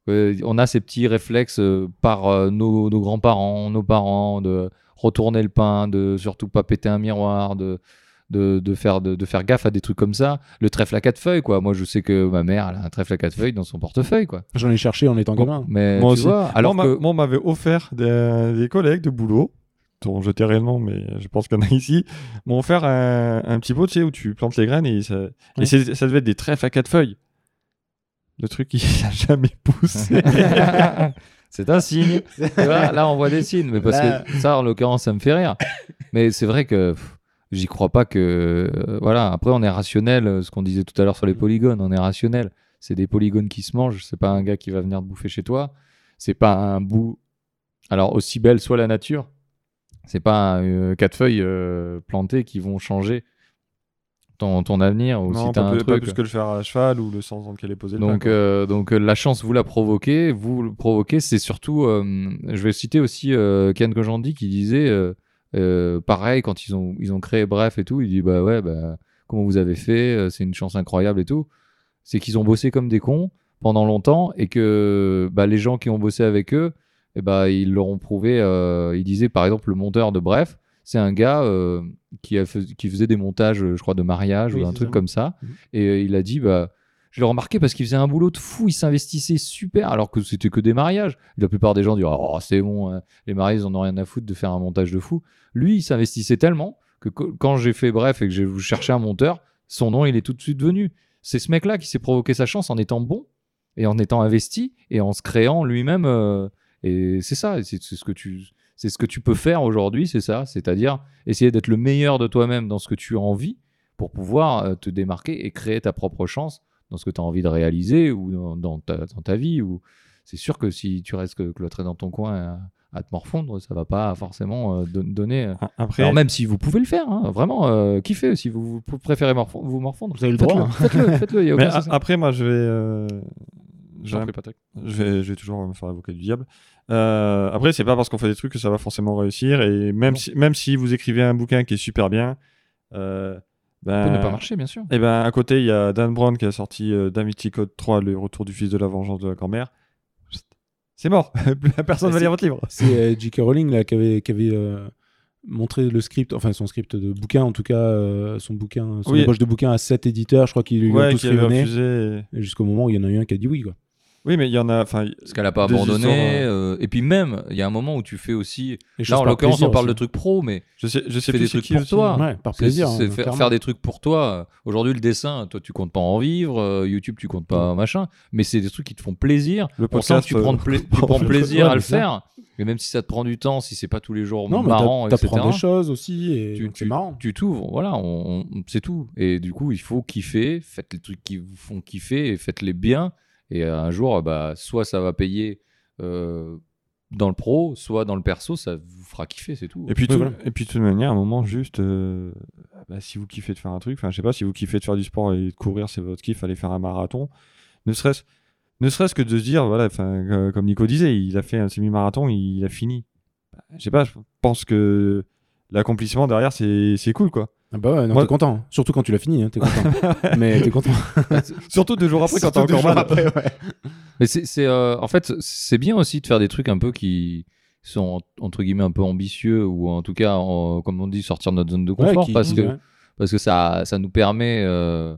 euh, on a ces petits réflexes euh, par euh, nos, nos grands-parents, nos parents, de retourner le pain, de surtout pas péter un miroir, de, de, de faire, de, de faire gaffe à des trucs comme ça. Le trèfle à quatre feuilles, quoi. Moi, je sais que ma mère, elle a un trèfle à quatre feuilles dans son portefeuille, quoi. J'en ai cherché en étant gamin. Mais Moi tu aussi. vois, alors moi, que... moi, on m'avait offert des, des collègues de boulot, dont je le nom, mais je pense qu'il y en a ici, m'ont offert un, un petit pot, tu sais, où tu plantes les graines et, ça, et Ouais. ça devait être des trèfles à quatre feuilles. Le truc, il n'a jamais poussé. c'est un signe. Là, on voit des signes, mais parce Là- que ça, en l'occurrence, ça me fait rire. Mais c'est vrai que pff, j'y crois pas que. euh, voilà, après, on est rationnel. euh, Ce qu'on disait tout à l'heure sur les polygones, on est rationnel. C'est des polygones qui se mangent. C'est pas un gars qui va venir te bouffer chez toi. C'est pas un bout. Alors, aussi belle soit la nature, c'est pas euh, quatre feuilles euh, plantées qui vont changer ton, ton avenir ou non, si t'as pas, un plus, pas plus que le faire à cheval ou le sens dans lequel est posé le Donc, euh, donc la chance, vous la provoquez. Vous le provoquez, c'est surtout. je vais citer aussi Ken Kojandi qui disait euh, pareil, quand ils ont, ils ont créé Bref et tout, il dit Bah ouais, bah, comment vous avez fait euh, C'est une chance incroyable et tout. C'est qu'ils ont bossé comme des cons pendant longtemps et que bah, les gens qui ont bossé avec eux, eh bah, ils leur ont prouvé. euh, il disait par exemple, le monteur de Bref, c'est un gars euh, qui, a fais- qui faisait des montages, je crois, de mariage Oui, ou un truc ça. comme ça. Mhm. Et il a dit bah, je l'ai remarqué parce qu'il faisait un boulot de fou, il s'investissait super, alors que c'était que des mariages. La plupart des gens disent Oh, c'est bon, hein, les mariés, ils en ont rien à foutre de faire un montage de fou. Lui, il s'investissait tellement que quand j'ai fait bref et que j'ai cherché un monteur, son nom, il est tout de suite venu. C'est ce mec-là qui s'est provoqué sa chance en étant bon et en étant investi et en se créant lui-même. euh, et c'est ça, c'est c'est ce que tu. C'est ce que tu peux faire aujourd'hui, c'est ça, c'est-à-dire essayer d'être le meilleur de toi-même dans ce que tu as envie pour pouvoir euh, te démarquer et créer ta propre chance dans ce que tu as envie de réaliser ou dans, dans ta, dans ta vie. Ou c'est sûr que si tu restes que- cloîtré dans ton coin à, à te morfondre, ça va pas forcément euh, don- donner. euh, A- Après, Alors même si vous pouvez le faire, hein, vraiment, euh, kiffez. Si vous, vous préférez morfo- vous morfondre, Vous avez le faites-le, droit, hein. Faites-le, faites-le. après, moi, je vais, euh, je vais je vais, toujours me faire l'avocat du diable. Euh, après, c'est pas parce qu'on fait des trucs que ça va forcément réussir. Et même Non. si, même si vous écrivez un bouquin qui est super bien, euh, Ça peut ben, ne pas marcher, bien sûr. Et ben à côté, il y a Dan Brown qui a sorti euh, Da Vinci Code 3, le retour du fils de la vengeance de la grand-mère. C'est mort. Personne Bah, va c'est- lire votre livre. C'est euh, J.K. Rowling là, qui avait, qui avait euh, montré le script, enfin son script de bouquin, en tout cas, euh, son bouquin, son Oui. ébauche de bouquin à 7 éditeurs. Je crois qu'ils lui ont Ouais, tous qui avait rayonné. refusé. Et Jusqu'au moment où il y en a eu un qui a dit oui. Quoi. Oui, mais il y en a. Enfin, Parce qu'elle a pas abandonné. histoires, euh, et puis même, il y a un moment où tu fais aussi. Les Là, en l'occurrence, on parle de trucs pro, mais je sais, je sais fais plus des c'est trucs pour aussi. toi. Ouais, par plaisir. c'est hein, faire, des trucs pour toi. Aujourd'hui, le dessin, toi, tu comptes pas en vivre. euh, YouTube, tu comptes pas machin. Mais c'est des trucs qui te font plaisir. Le On sent que tu euh, prends, de pla- tu prends ouais, plaisir ouais, à le faire. Et même si ça te prend du temps, si c'est pas tous les jours Non, mais marrant, etc. t'apprends des choses aussi et tu, marrant. tu t'ouvres, voilà, on, on- c'est tout. Et du coup, il faut kiffer, faites les trucs qui vous font kiffer et faites-les bien. Et euh, un jour, bah, soit ça va payer euh, dans le pro, soit dans le perso, ça vous fera kiffer, c'est tout. Et puis, Oui, tout- voilà. et puis de toute manière, à un moment, juste, euh, bah, si vous kiffez de faire un truc, enfin, je sais pas, si vous kiffez de faire du sport et de courir, c'est votre kiff, aller faire un marathon, ne serait-ce, ne serait-ce que de se dire, voilà, euh, comme Nico disait, il a fait un semi-marathon, il a fini. Bah, je sais pas, je pense que l'accomplissement derrière, c'est cool, quoi. Ah bah ouais, non, Moi- t'es content. Surtout quand tu l'as fini, hein, t'es content. mais t'es content. Surtout deux jours après, quand t'as Surtout deux encore jours mal. après, ouais. Mais c'est, c'est, euh, en fait, c'est bien aussi de faire des trucs un peu qui sont entre guillemets un peu ambitieux ou en tout cas, en- comme on dit, sortir de notre zone de Ouais, confort qui- parce que ouais. parce que ça, ça nous permet euh,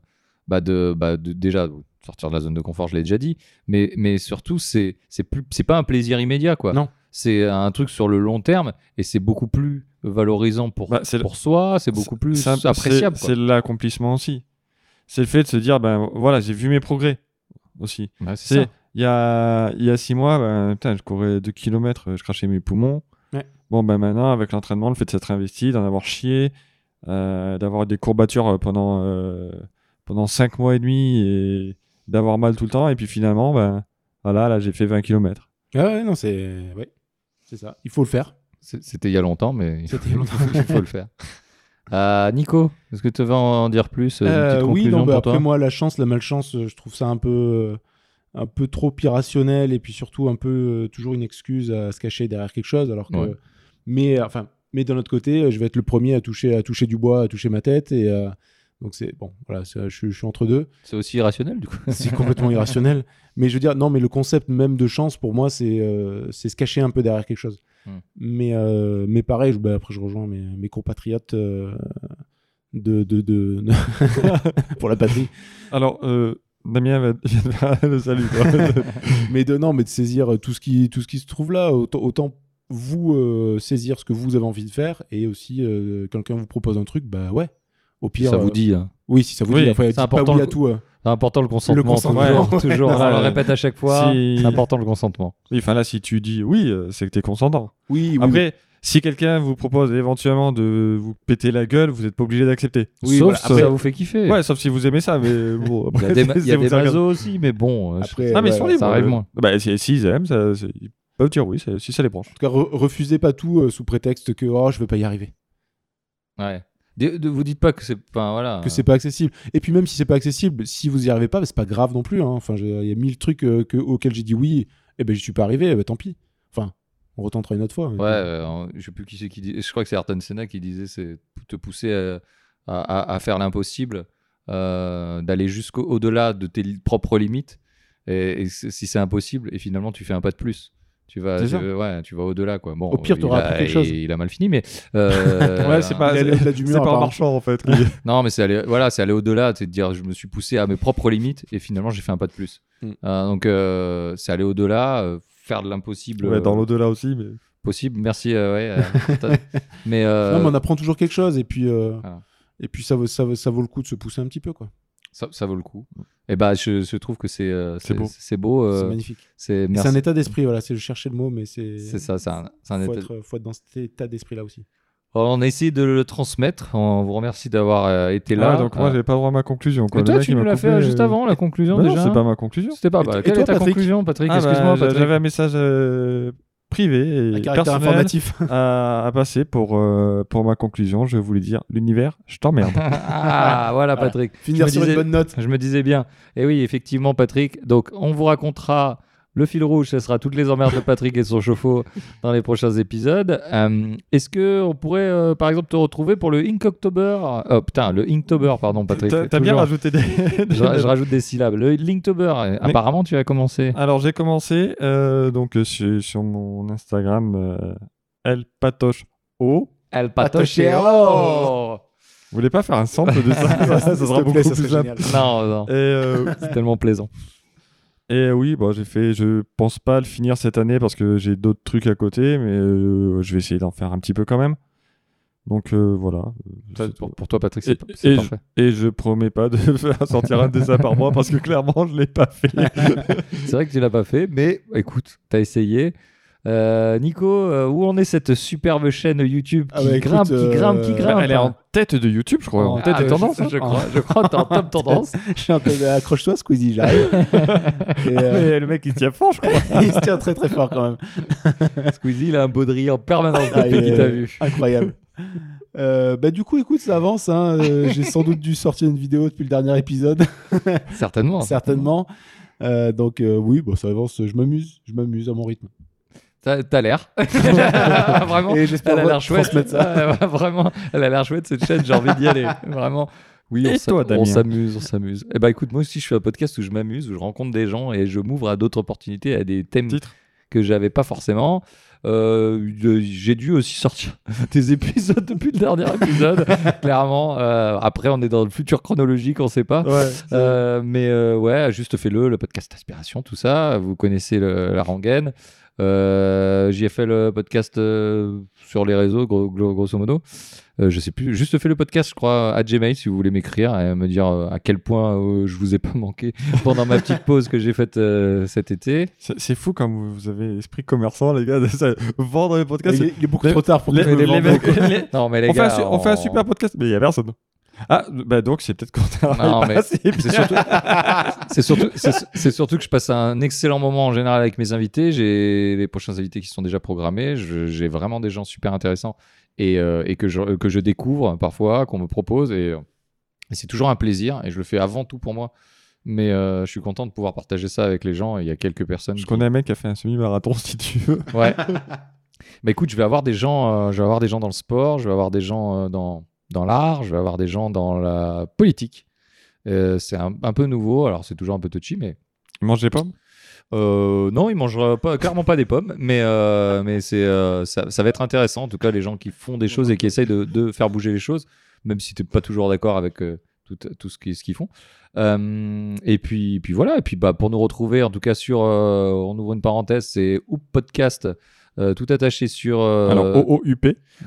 bah de, bah de déjà sortir de la zone de confort, je l'ai déjà dit, mais, mais surtout c'est c'est plus c'est pas un plaisir immédiat quoi. Non. C'est un truc sur le long terme et c'est beaucoup plus valorisant pour, Bah, pour soi, c'est beaucoup plus appréciable. C'est, l'accomplissement aussi. C'est le fait de se dire, ben voilà, j'ai vu mes progrès aussi. Ouais, c'est il y a, il y a six mois, ben, putain, je courais 2 km, je crachais mes poumons. Ouais. Bon, ben maintenant, avec l'entraînement, le fait de s'être investi, d'en avoir chié, euh, d'avoir des courbatures euh, pendant, euh, pendant 5 mois et demi et d'avoir mal tout le temps, et puis finalement, ben voilà, là j'ai fait 20 km. Ah ouais, non, c'est. Ouais. C'est ça. Il faut le faire. C'était il y a longtemps, mais il faut, il le faire. Euh, Nico, est-ce que tu veux en dire plus Une Euh, petite oui, non, bah, pour après toi? moi, la chance, la malchance, euh, je trouve ça un peu, euh, un peu trop irrationnel et puis surtout un peu euh, toujours une excuse à se cacher derrière quelque chose. Alors que, Ouais. mais enfin, mais d'un autre côté, euh, je vais être le premier à toucher, à toucher du bois, à toucher ma tête et euh, donc c'est bon, voilà, je, je suis entre deux. C'est aussi irrationnel du coup. C'est complètement irrationnel. Mais je veux dire, non, mais le concept même de chance pour moi, c'est euh, c'est se cacher un peu derrière quelque chose. Hmm. Mais, euh, mais pareil, je- bah, après je rejoins mes, mes compatriotes euh, de, de, de- pour la patrie. Alors, euh, Damien va le salut. mais de non, mais de saisir tout ce qui, tout ce qui se trouve là. Autant, autant vous euh, saisir ce que vous avez envie de faire et aussi euh, quelqu'un vous propose un truc, bah ouais. Au pire, ça vous euh, dit. hein. Oui, si ça vous Oui, dit. Enfin, c'est pas important oui le- à tout. hein. C'est important le consentement. consentement, toujours, ouais. toujours. Ouais. on le répète à chaque fois. Si- C'est important le consentement. oui, enfin là, si tu dis oui, euh, c'est que t'es consentant. Oui, oui, Après, si quelqu'un vous propose éventuellement de vous péter la gueule, vous n'êtes pas obligé d'accepter. Oui, Sauf voilà, si après- ça vous fait kiffer. Ouais, sauf si vous aimez ça, mais bon. Il y a après, des, il y a des mazos aussi, mais bon. euh, je- Après, Ah, mais ils ouais, libres. ça arrive euh. moins. Bah, si- s'ils aiment, ça, ils peuvent dire oui, si ça les branche. En tout cas, re- refusez pas tout euh, sous prétexte que oh, je vais pas y arriver, Ouais. De, de- vous dites pas que c'est. Enfin, voilà. que c'est pas accessible. Et puis même si c'est pas accessible, si vous y arrivez pas, bah, c'est pas grave non plus. hein. Enfin, il y a mille trucs euh, que- auxquels j'ai dit oui, et ben j'y suis pas arrivé, eh ben, tant pis. Enfin, on retentera une autre fois. Ouais, euh, je sais plus qui c'est qui dit. Je crois que c'est Ayrton Senna qui disait c'est te pousser à, à- faire l'impossible, euh, d'aller jusqu'au au-delà de tes li- propres limites. Et, et si c'est impossible, et finalement tu fais un pas de plus. Tu vas, tu- ouais, tu vas au-delà quoi. Bon, Au pire, il t'auras a- appris quelque chose. Il, il a mal fini, mais euh, Ouais, c'est pas- Il a- il a du C'est mur, pas en apparemment. marchant en fait. Non, mais c'est aller, voilà, c'est aller au-delà, c'est de dire je me suis poussé à mes propres limites et finalement j'ai fait un pas de plus. Mm. Euh, donc euh, c'est aller au-delà, euh, faire de l'impossible ouais, dans euh, l'au-delà aussi. Mais... possible. Merci, euh, ouais. euh, mais, euh, Non, mais on apprend toujours quelque chose, et puis, euh, Voilà. et puis ça, vaut, ça, vaut, ça vaut le coup de se pousser un petit peu, quoi. Ça, ça vaut le coup. Et bah je, je trouve que c'est euh, C'est beau. C'est euh, c'est magnifique. c'est un état d'esprit, voilà. C'est je cherchais le mot, mais c'est. C'est ça, c'est un, Faut état- être, faut être dans cet état d'esprit là aussi. On a essayé de le transmettre. On vous remercie d'avoir euh, été là. Ah, donc moi, Euh, j'avais pas droit à ma conclusion. Quoi. mais toi, tu m'a l'as fait euh, juste euh, avant, la conclusion bah non, déjà. c'est pas ma conclusion. C'était pas. Et bah, toi- et quelle toi, est ta Patrick conclusion, Patrick Ah, bah, Excuse-moi, Patrick. J'avais un message euh, privé et caractère personnel informatif. à, à passer pour, euh, pour ma conclusion. Je voulais dire l'univers, je t'emmerde. Ah, voilà, Patrick. Finir Je me sur disais- une bonne note. Je me disais bien. Et oui, effectivement, Patrick. Donc, on vous racontera le fil rouge. Ce sera toutes les emmerdes de Patrick et son chauffe-eau dans les prochains épisodes. Euh, Est-ce que on pourrait, euh, par exemple, te retrouver pour le Inktober? Oh putain, le Inktober, pardon, Patrick. T'as bien rajouté des. Je, je rajoute des syllabes. Le Linktober. euh, Apparemment, tu as commencé. Alors j'ai commencé euh, donc sur, sur mon Instagram euh, El Patoche O. El Patochero. Patochero. Vous voulez pas faire un sample de ça? Ça, ça sera beaucoup plaît, ça plus simple. génial. Non, non. Euh, C'est tellement plaisant. Et oui, bon, j'ai fait. Je pense pas le finir cette année parce que j'ai d'autres trucs à côté, mais euh, je vais essayer d'en faire un petit peu quand même. Donc euh, voilà. Ça, Pour, toi, Patrick, Et, c'est et parfait. je, et je promets pas de faire sortir un dessin par mois parce que clairement je l'ai pas fait. C'est vrai que tu l'as pas fait, mais écoute, t'as essayé. Euh, Nico, euh, où en est cette superbe chaîne YouTube Ah qui, bah, écoute, grimpe, qui euh, grimpe, qui grimpe Elle est en tête de YouTube, je crois. En Ah, tête de je- tendance. je, hein. crois, je crois que t'es en top tendance. Je suis un peu accroche-toi, Squeezie, j'arrive. Euh, Mais le mec il se tient fort, je crois. il se tient très très fort quand même. Squeezie, il a un baudrier en permanence Ah, depuis il qu'il t'a vu. Incroyable. Euh, bah du coup, écoute, ça avance. hein. Euh, J'ai sans doute dû sortir une vidéo depuis le dernier épisode, Certainement. certainement. Euh, donc euh, oui, bon, ça avance. Je m'amuse, je m'amuse à mon rythme. T'as l'air. Vraiment. Et Elle a l'air chouette. ça. Vraiment, elle a l'air chouette cette chaîne. J'ai envie d'y aller. Vraiment. Oui, on Et s'amuse, on s'amuse. Eh ben écoute, moi aussi, je fais un podcast où je m'amuse, où je rencontre des gens et je m'ouvre à d'autres opportunités, à des thèmes Titre. que j'avais pas forcément. Euh, j'ai dû aussi sortir des épisodes depuis le dernier épisode, clairement. Euh, après, on est dans le futur chronologique, on sait pas. Ouais. Euh, mais euh, ouais, juste fais-le, le podcast Aspiration, tout ça. Vous connaissez le- la rengaine. Euh, J'y ai fait le podcast euh, sur les réseaux, gros- gros- grosso modo. Euh, je sais plus, juste fait le podcast, je crois, à Gmail si vous voulez m'écrire et me dire euh, à quel point euh, je vous ai pas manqué pendant ma petite pause que j'ai faite euh, cet été. C'est fou comme vous avez esprit commerçant, les gars. de ça- Vendre les podcasts. il, est, il est beaucoup les- trop tard pour que les- les- les- les- Non, mais les on, fait gars, un, su- on fait un super podcast, mais il y a personne. Ah, bah donc c'est peut-être qu'on travaille c'est surtout, c'est surtout, c'est- surtout que je passe un excellent moment en général avec mes invités. J'ai les prochains invités qui sont déjà programmés. J'ai vraiment des gens super intéressants et, euh, et que, je, que je découvre parfois, qu'on me propose. Et, euh, et c'est toujours un plaisir. Et je le fais avant tout pour moi. Mais euh, je suis content de pouvoir partager ça avec les gens. Il y a quelques personnes. Je qui- connais un mec qui a fait un semi-marathon, si tu veux. Ouais. bah écoute, je vais avoir des gens, euh, je vais avoir des gens dans le sport, je vais avoir des gens euh, dans, dans l'art, je vais avoir des gens dans la politique. Euh, c'est un, un peu nouveau, alors c'est toujours un peu touchy, mais Mange des pommes? Euh, non, il mangera pas, clairement pas des pommes, mais, euh, mais c'est, ça, ça va être intéressant. En tout cas, les gens qui font des choses et qui essayent de, de faire bouger les choses, même si tu n'es pas toujours d'accord avec tout, tout ce qu'ils ce font. Et puis, puis voilà. Et puis bah, pour nous retrouver, en tout cas sur, on ouvre une parenthèse, c'est Oup Podcast, euh, tout attaché sur euh, Alors, OOUP.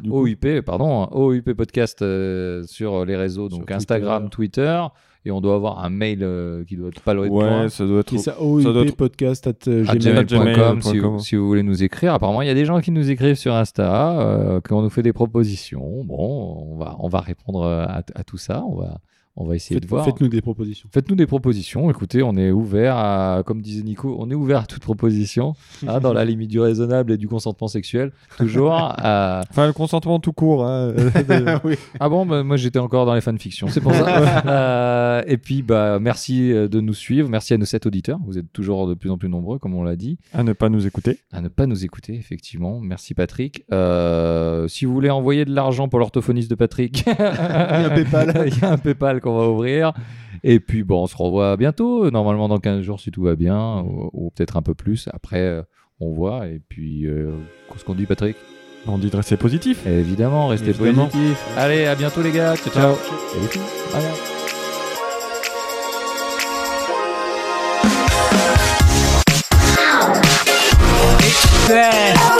OUP, pardon, OUP Podcast euh, sur les réseaux, donc. Instagram, Twitter. Et on doit avoir un mail euh, qui doit être pas loin de Ouais, ça doit être. Ça, Ça doit OIP être- podcast at euh, À gmail. gmail.com si, vous- si vous voulez nous écrire. Apparemment, il y a des gens qui nous écrivent sur Insta, euh, qui on nous fait des propositions. Bon, on va, on va répondre à, à tout ça. On va, on va essayer Faites- de voir. Faites-nous des propositions. Faites-nous des propositions. Écoutez, on est ouvert à, comme disait Nico, on est ouvert à toute proposition, hein, dans la limite du raisonnable et du consentement sexuel, toujours. à- Enfin, le consentement tout court. hein. oui. Ah bon, bah, moi j'étais encore dans les fanfictions, c'est pour ça. Euh, et puis, bah, merci euh, de nous suivre, merci à nos sept auditeurs. Vous êtes toujours de plus en plus nombreux, comme on l'a dit. à ne pas nous écouter. à ne pas nous écouter, effectivement. Merci Patrick. Euh, si vous voulez envoyer de l'argent pour l'orthophoniste de Patrick, il y a un PayPal. Il y a un PayPal qu'on va ouvrir. Et puis bon, on se revoit bientôt, normalement dans 15 jours si tout va bien, ou, ou peut-être un peu plus. Après, euh, on voit. Et puis, euh, qu'est-ce qu'on dit Patrick? On dit de rester positif. Évidemment, restez Évidemment. positifs. Allez, à bientôt les gars. Ciao, ciao. Et